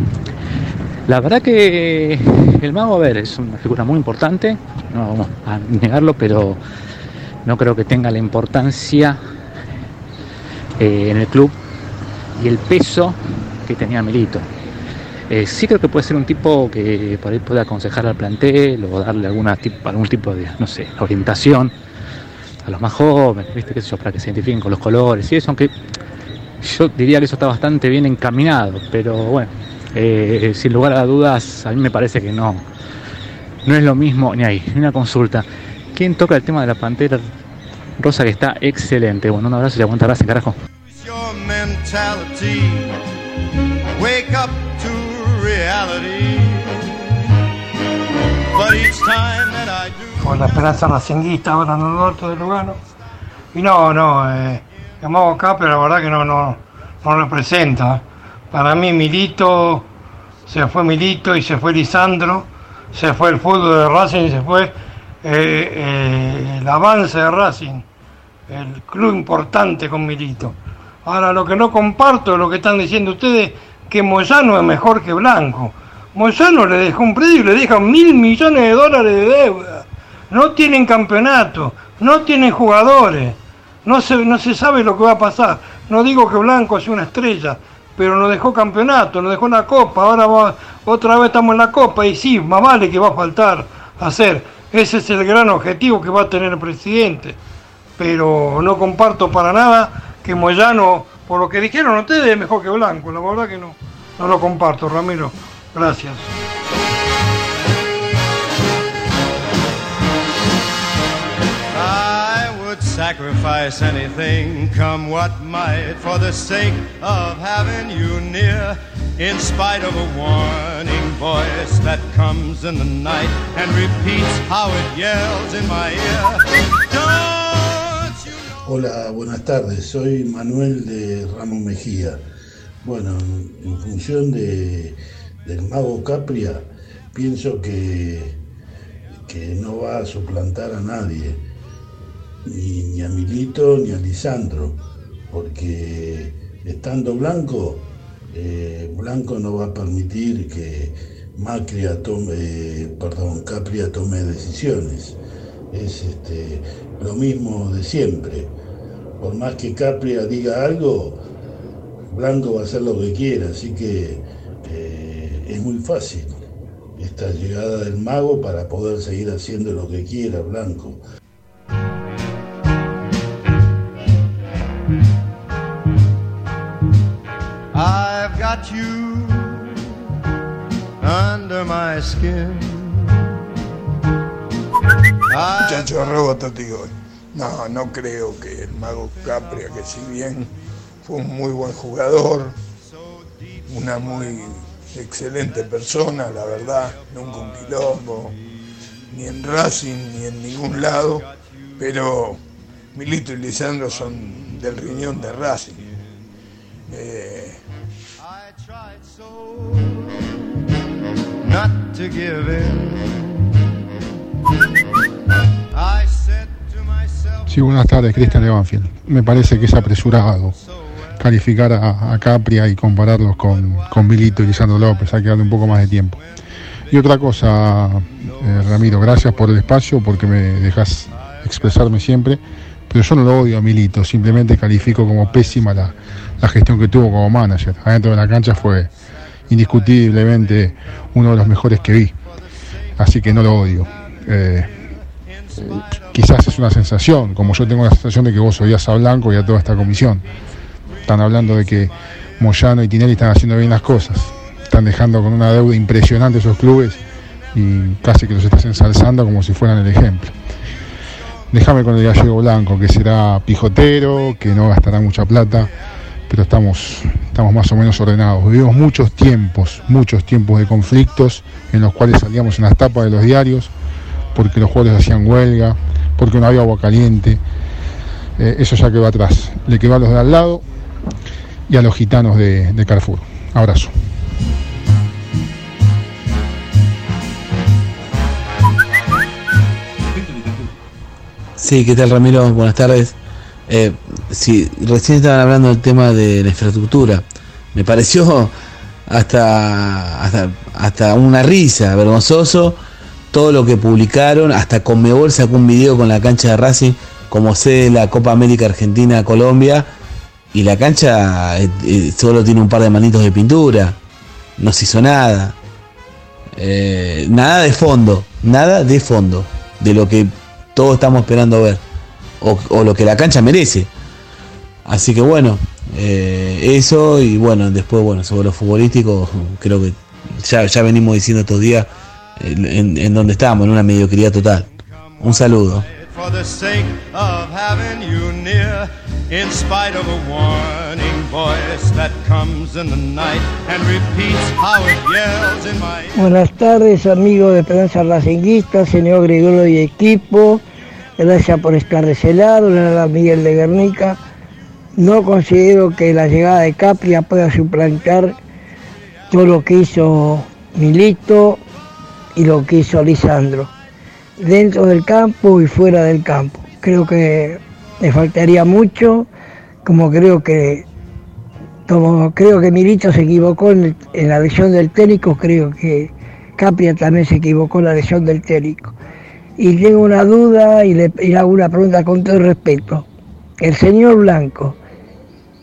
la verdad que el mago, a ver, es una figura muy importante, no vamos a negarlo, pero no creo que tenga la importancia eh, en el club y el peso que tenía Milito. Eh, sí creo que puede ser un tipo que por ahí puede aconsejar al plantel o darle alguna algún tipo de, no sé, orientación a los más jóvenes, ¿viste? ¿Qué sé para que se identifiquen con los colores y eso, aunque yo diría que eso está bastante bien encaminado, pero bueno, eh, sin lugar a dudas, a mí me parece que no, no es lo mismo, ni ahí, ni una consulta. ¿Quién toca el tema de la pantera rosa que está excelente? Bueno, un abrazo y aguanta gracias, carajo. Your mentality. Wake up to reality. But each time that I do. con la esperanza racinguista ahora en el norte de Lugano. Y no, no, eh, llamamos acá, pero la verdad que no, no, no representa. Para mí Milito, se fue Milito y se fue Lisandro, se fue el fútbol de Racing se fue eh, eh, el avance de Racing, el club importante con Milito. Ahora lo que no comparto es lo que están diciendo ustedes, que Moyano es mejor que Blanco. Moyano le dejó un predio y le deja mil millones de dólares de deuda. No tienen campeonato, no tienen jugadores, no se, no se sabe lo que va a pasar. No digo que Blanco sea una estrella, pero nos dejó campeonato, nos dejó una copa, ahora otra vez estamos en la copa y sí, más vale que va a faltar hacer. Ese es el gran objetivo que va a tener el presidente. Pero no comparto para nada que Moyano, por lo que dijeron ustedes, es mejor que Blanco. La verdad que no, no lo comparto, Ramiro. Gracias. Would sacrifice anything, come what might, for the sake of having you near. In spite of a warning voice that comes in the night and repeats how it yells in my ear. Don't you Hola, buenas tardes. Soy Manuel de Ramos Mejía. Bueno, en función de, del mago Capria, pienso que, que no va a suplantar a nadie, ni, a Milito ni a Lisandro, porque estando Blanco, eh, Blanco no va a permitir que Macria tome, perdón, Capria tome decisiones. Es este, lo mismo de siempre. Por más que Capria diga algo, Blanco va a hacer lo que quiera, así que eh, muy fácil esta llegada del mago para poder seguir haciendo lo que quiera Blanco. I've got you under my skin. Muchacho, hoy. No, no creo que el mago Capria, que si bien fue un muy buen jugador, una muy excelente persona, la verdad, nunca un quilombo, ni en Racing ni en ningún lado, pero Milito y Lisandro son del riñón de Racing. Eh, not to give in. I said to myself, Sí, buenas tardes, Cristian de Banfield. Me parece que es apresurado calificar a, a Capria y compararlos con, con Milito y Lisandro López, hay que darle un poco más de tiempo. Y otra cosa, eh, Ramiro, gracias por el espacio, porque me dejas expresarme siempre, pero yo no lo odio a Milito, simplemente califico como pésima la, la gestión que tuvo como manager. Adentro de la cancha fue indiscutiblemente uno de los mejores que vi, así que no lo odio. Eh, quizás es una sensación, como yo tengo la sensación de que vos odias a Blanco y a toda esta comisión. Están hablando de que Moyano y Tinelli están haciendo bien las cosas. Están dejando con una deuda impresionante esos clubes y casi que los estás ensalzando como si fueran el ejemplo. Déjame con el gallego blanco, que será pijotero, que no gastará mucha plata, pero estamos, estamos más o menos ordenados. Vivimos muchos tiempos, muchos tiempos de conflictos en los cuales salíamos en las tapas de los diarios, porque los jugadores hacían huelga, porque no había agua caliente. Eh, eso ya quedó atrás. Le quedó a los de al lado y a los gitanos de, de Carrefour. Abrazo. Sí, ¿qué tal Ramiro? Buenas tardes. Eh, sí, recién estaban hablando del tema de la infraestructura. Me pareció hasta, hasta, hasta una risa, vergonzoso, todo lo que publicaron. Hasta Conmebol sacó un video con la cancha de Racing como sede de la Copa América Argentina-Colombia. Y la cancha eh, eh, solo tiene un par de manitos de pintura. No se hizo nada. Eh, nada de fondo. Nada de fondo. De lo que todos estamos esperando ver. O, lo que la cancha merece. Así que bueno, eh, eso y bueno, después bueno, sobre lo futbolístico, creo que ya, ya venimos diciendo estos días eh, en, en donde estamos, en una mediocridad total. Un saludo. In spite of a warning voice that comes in the night and repeats how it yells in Buenas tardes, amigos de Esperanza Racinguista, señor Gregorio y equipo. Gracias por estar de ese lado, habla Miguel de Guernica. No considero que la llegada de Capria pueda suplantar todo lo que hizo Milito y lo que hizo Lisandro, dentro del campo y fuera del campo. Creo que le faltaría mucho, como creo que como creo que Milito se equivocó en, la elección del técnico, creo que Capria también se equivocó en la elección del técnico. Y tengo una duda y le, hago una pregunta con todo respeto. El señor Blanco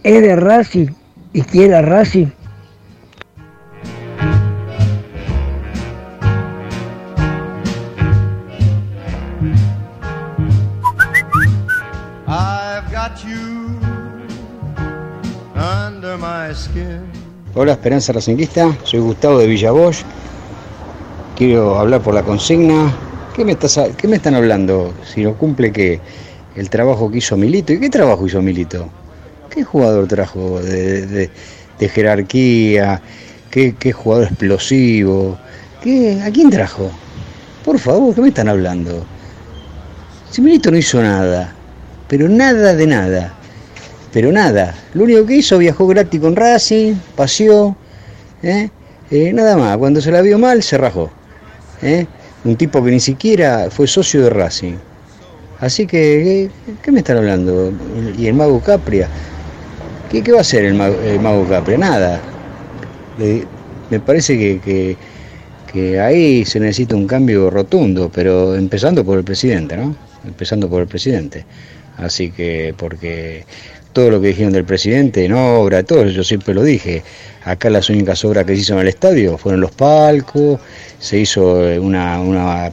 es de Racing y quiere a. Hola Esperanza Racinguista, soy Gustavo de Villavoz. Quiero hablar por la consigna. ¿Qué me, están hablando? Si no cumple que el trabajo que hizo Milito. ¿Y qué trabajo hizo Milito? ¿Qué jugador trajo de, de- de jerarquía? ¿Qué, qué jugador explosivo? ¿Qué, ¿A quién trajo? Por favor, ¿qué me están hablando? Si Milito no hizo nada, pero nada de nada. Pero nada, lo único que hizo viajó gratis con Racing, paseó, ¿eh? Eh, nada más, cuando se la vio mal se rajó. ¿eh? Un tipo que ni siquiera fue socio de Racing. Así que, ¿qué, me están hablando? ¿Y el mago Capria? ¿Qué, va a hacer el mago, el mago Capria? Nada. Me parece que, que, que ahí se necesita un cambio rotundo, pero empezando por el presidente, ¿no? Empezando por el presidente. Así que, porque todo lo que dijeron del presidente, en obra, todo, yo siempre lo dije. Acá las únicas obras que se hizo en el estadio fueron los palcos, se hizo una, una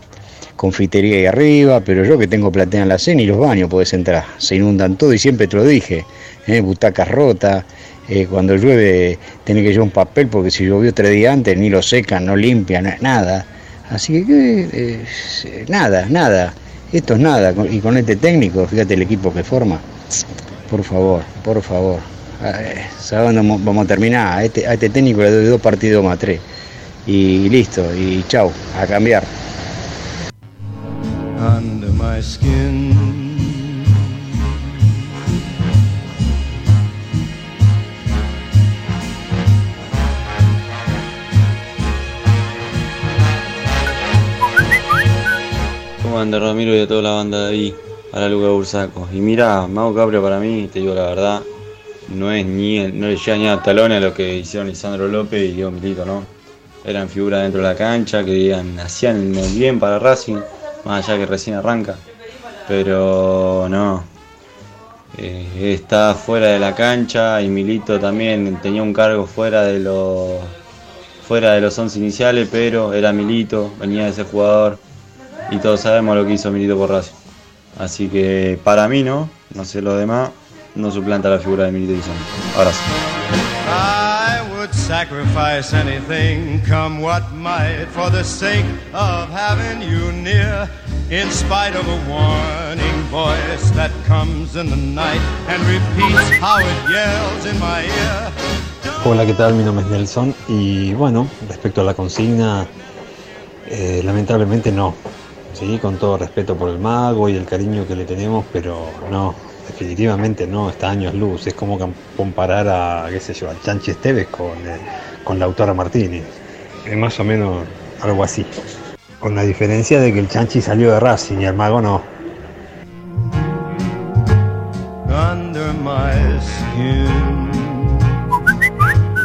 confitería ahí arriba, pero yo que tengo platea en la cena y los baños podés entrar, se inundan todo y siempre te lo dije, ¿eh? butacas rotas, eh, cuando llueve tenés que llevar un papel porque si llovió tres días antes ni lo secan, no limpian, nada. Así que eh, nada, nada, esto es nada, y con este técnico, fíjate el equipo que forma, por favor, por favor. Eh, ¿Sabes dónde vamos- vamos a terminar? A este, a este técnico le doy dos partidos más tres. Y listo, y chau, a cambiar. under my skin. ¿Cómo anda Ramiro y a toda la banda de ahí? A la Luca Bursaco. Y mira, Mago Caprio para mí, te digo la verdad, no es ni no le llega ni a talones a lo que hicieron Lisandro López y Diego Milito, ¿no? Eran figuras dentro de la cancha que digan, hacían bien para Racing, más allá que recién arranca. Pero no. Eh, está fuera de la cancha y Milito también tenía un cargo fuera de los fuera de los 11 iniciales, pero era Milito, venía de ese jugador y todos sabemos lo que hizo Milito por Racing. Así que para mí no, no sé lo demás, no suplanta la figura de Milito Lisandro. Ahora sí. I would sacrifice anything, come what might, for the sake of having you near. In spite of a warning voice that comes in the night and repeats how it yells in my ear. Hola, ¿qué tal? Mi nombre es Nelson y bueno, respecto a la consigna, eh, lamentablemente no. Sí, con todo respeto por el mago y el cariño que le tenemos, pero no, definitivamente no, está años luz. Es como comparar a, qué sé yo, a Chanchi Esteves con, eh, con la autora Martínez. Es más o menos algo así. Con la diferencia de que el Chanchi salió de Racing y el mago no. Under my skin.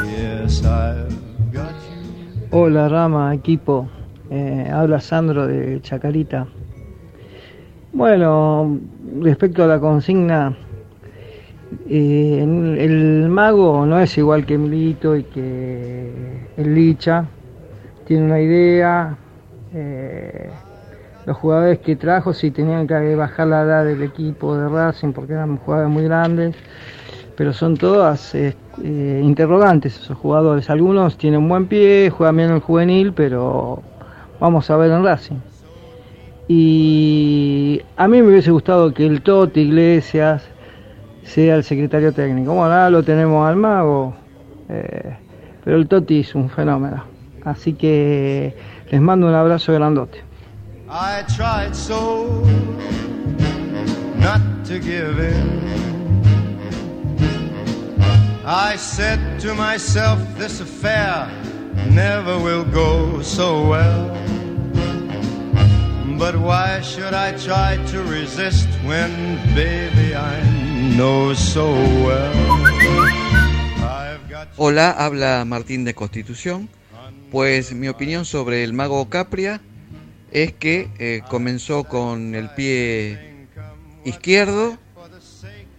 Yes, I've got you. Hola Rama, equipo. Eh, habla Sandro de Chacarita. Bueno, respecto a la consigna, eh, el, mago no es igual que Milito y que el Licha. Tiene una idea. eh, los jugadores que trajo sí tenían que bajar la edad del equipo de Racing porque eran jugadores muy grandes pero son todas interrogantes esos jugadores. Algunos tienen buen pie, juegan bien en el juvenil, pero vamos a ver en Racing. Y a mí me hubiese gustado que el Totti Iglesias sea el secretario técnico. Bueno, ahora lo tenemos al mago, eh, pero el Totti es un fenómeno. Así que les mando un abrazo grandote. I tried so not to give in. I said to myself, this affair never will go so well. But why should I try to resist when, baby, I know so well? Hola, habla Martín de Constitución. Pues mi opinión sobre el mago Capria es que eh, comenzó con el pie izquierdo.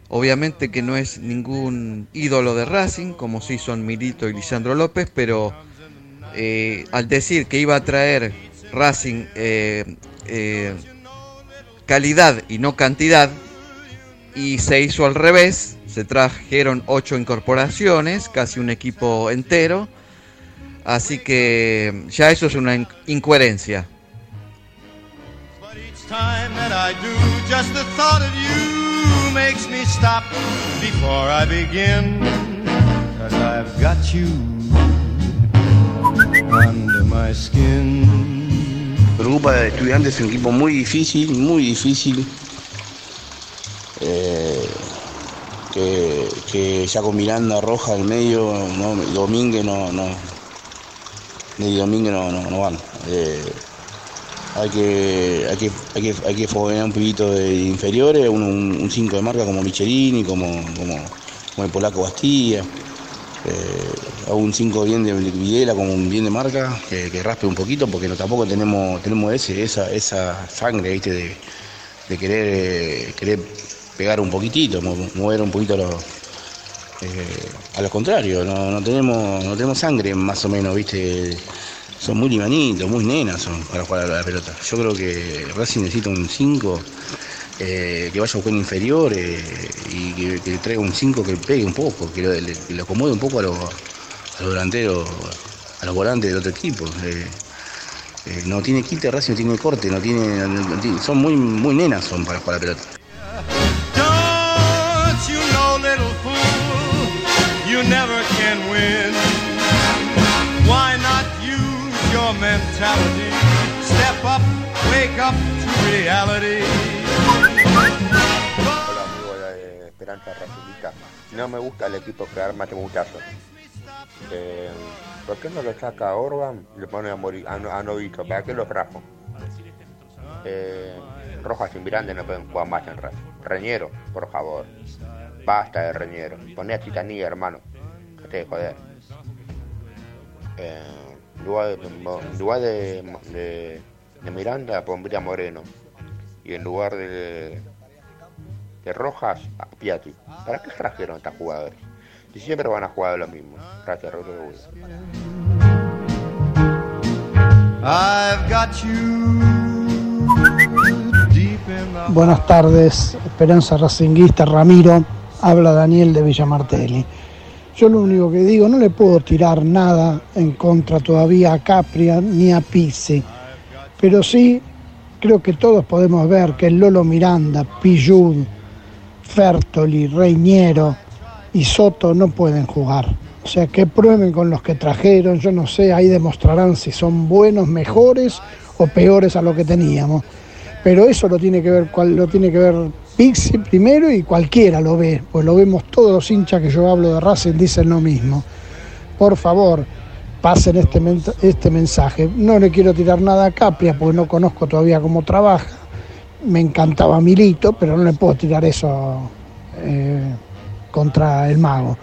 Obviamente que no es ningún ídolo de Racing, como sí son Milito y Lisandro López, pero eh, al decir que iba a traer Racing eh, eh, calidad y no cantidad, y se hizo al revés, se trajeron ocho incorporaciones, casi un equipo entero, así que ya eso es una in- incoherencia. Makes me stop before I begin. Preocupa de estudiantes es un equipo muy difícil, muy difícil. eh, que, que ya con Miranda Roja al medio, no, Domínguez no, no, ni Domínguez no, no, van. Eh, hay que, hay que, hay que, hay que fogonear un pibito de inferiores, un 5 de marca como Michelini, como, como el polaco Bastilla. Eh, a un 5 bien de Videla como un bien de marca, que, raspe un poquito, porque no, tampoco tenemos, tenemos ese, esa, esa sangre ¿viste? De, querer, eh, querer pegar un poquitito, mo- mover un poquito los, eh, a lo contrario, no, no tenemos, no tenemos sangre más o menos, viste, son muy limanitos, muy nenas son para jugar a la pelota. Yo creo que Racing necesita un 5 eh, que vaya a un inferior eh, y que, que traiga un 5 que pegue un poco, que lo, le- que lo acomode un poco a los, a los delanteros, a los volantes del otro equipo. eh. Eh, no tiene quite Racing, no tiene corte, no tiene, no tiene- son muy, muy nenas son para jugar a la pelota. Why not use your mentality? Step up, wake up to reality. Hola amigo de Esperanza Racingista. No me gusta el equipo que arma este muchacho. Eh, ¿Por qué no lo saca a Orban y le pone a, Mori- a, No- a Novito? ¿Para qué lo trajo? Eh, Rojas y Miranda no pueden jugar más en Racing. Reñero, por favor. Basta de Reñero. Poné a Titanía, hermano. Que te de joder. Eh, lugar de, en lugar de, de, de Miranda pondría Moreno. Y en lugar de, de Rojas a Piatti. ¿Para qué trajeron estos jugadores? Y siempre van a jugar lo mismo. Gracias, Rodrigo. Buenas tardes, Esperanza Racinguista, Ramiro, habla Daniel de Villamartelli. Yo lo único que digo, no le puedo tirar nada en contra todavía a Capria ni a Pizzi, pero sí creo que todos podemos ver que el Lolo Miranda, Pillud, Fertoli, Reñero y Soto no pueden jugar. O sea, que prueben con los que trajeron, yo no sé, ahí demostrarán si son buenos, mejores o peores a lo que teníamos. Pero eso lo tiene que ver, lo tiene que ver Pixi primero y cualquiera lo ve, pues lo vemos todos los hinchas que yo hablo de Racing dicen lo mismo. Por favor, pasen este, este mensaje. No le quiero tirar nada a Capria porque no conozco todavía cómo trabaja. Me encantaba Milito, pero no le puedo tirar eso eh, contra el mago.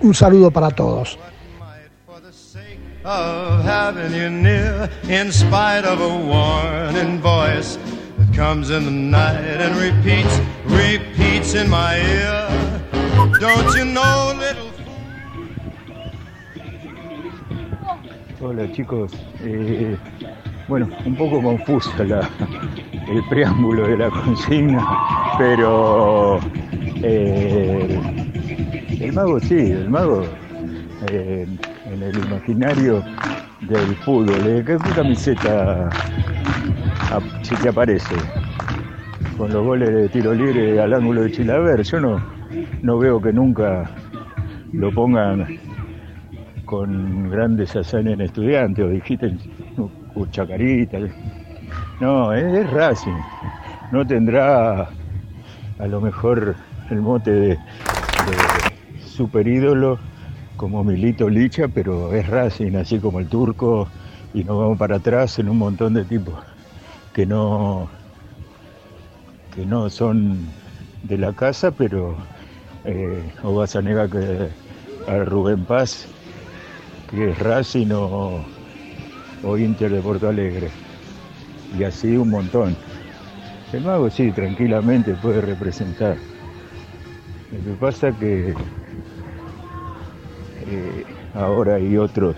Un saludo para todos. of having you near, in spite of a warning voice that comes in the night and repeats, repeats in my ear. Don't you know, little Hola chicos, Eh, bueno, un poco confusa el preámbulo de la consigna, pero eh, el mago sí, el mago eh, en el imaginario del fútbol, ¿de qué camiseta se te aparece? Con los goles de tiro libre al ángulo de Chilaver, yo no, no veo que nunca lo pongan con grandes hazañas en estudiantes, o dijiste uh, Chacarita. No, es, es Racing. No tendrá a lo mejor el mote de, super ídolo como Milito Licha, pero es Racing, así como el turco, y nos vamos para atrás en un montón de tipos que no que no son de la casa, pero eh, o vas a negar que a Rubén Paz que es Racing o, o Inter de Porto Alegre. Y así un montón. El mago sí, tranquilamente puede representar. Lo que pasa que eh, ahora hay otros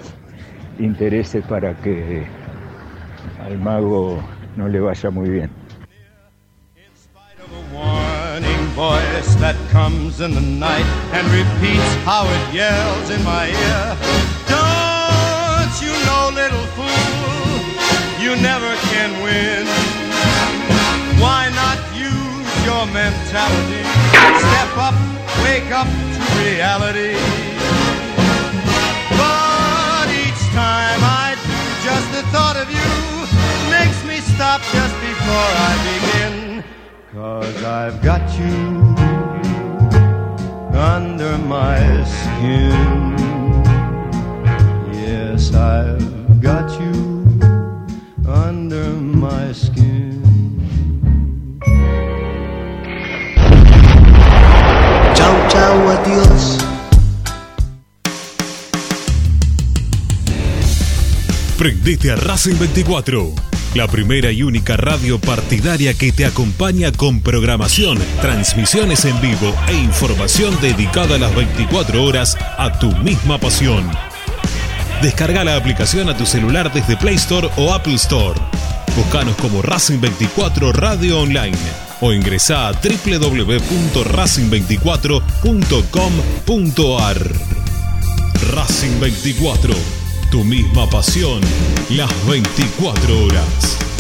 intereses para que al mago no le vaya muy bien. Don't you know, little fool, you never can win. Why not use your mentality? Step up, wake up to reality. But each time I do, just the thought of you makes me stop just before I begin. Cause I've got you under my skin. Yes, I've got you under my skin. Chau, chau, adiós. Prendete a Racing 24. La primera y única radio partidaria que te acompaña con programación, transmisiones en vivo e información dedicada a las 24 horas a tu misma pasión. Descarga la aplicación a tu celular desde Play Store o Apple Store. Búscanos como Racing 24 Radio Online o ingresa a www.racing24.com.ar. Racing 24, tu misma pasión, las 24 horas.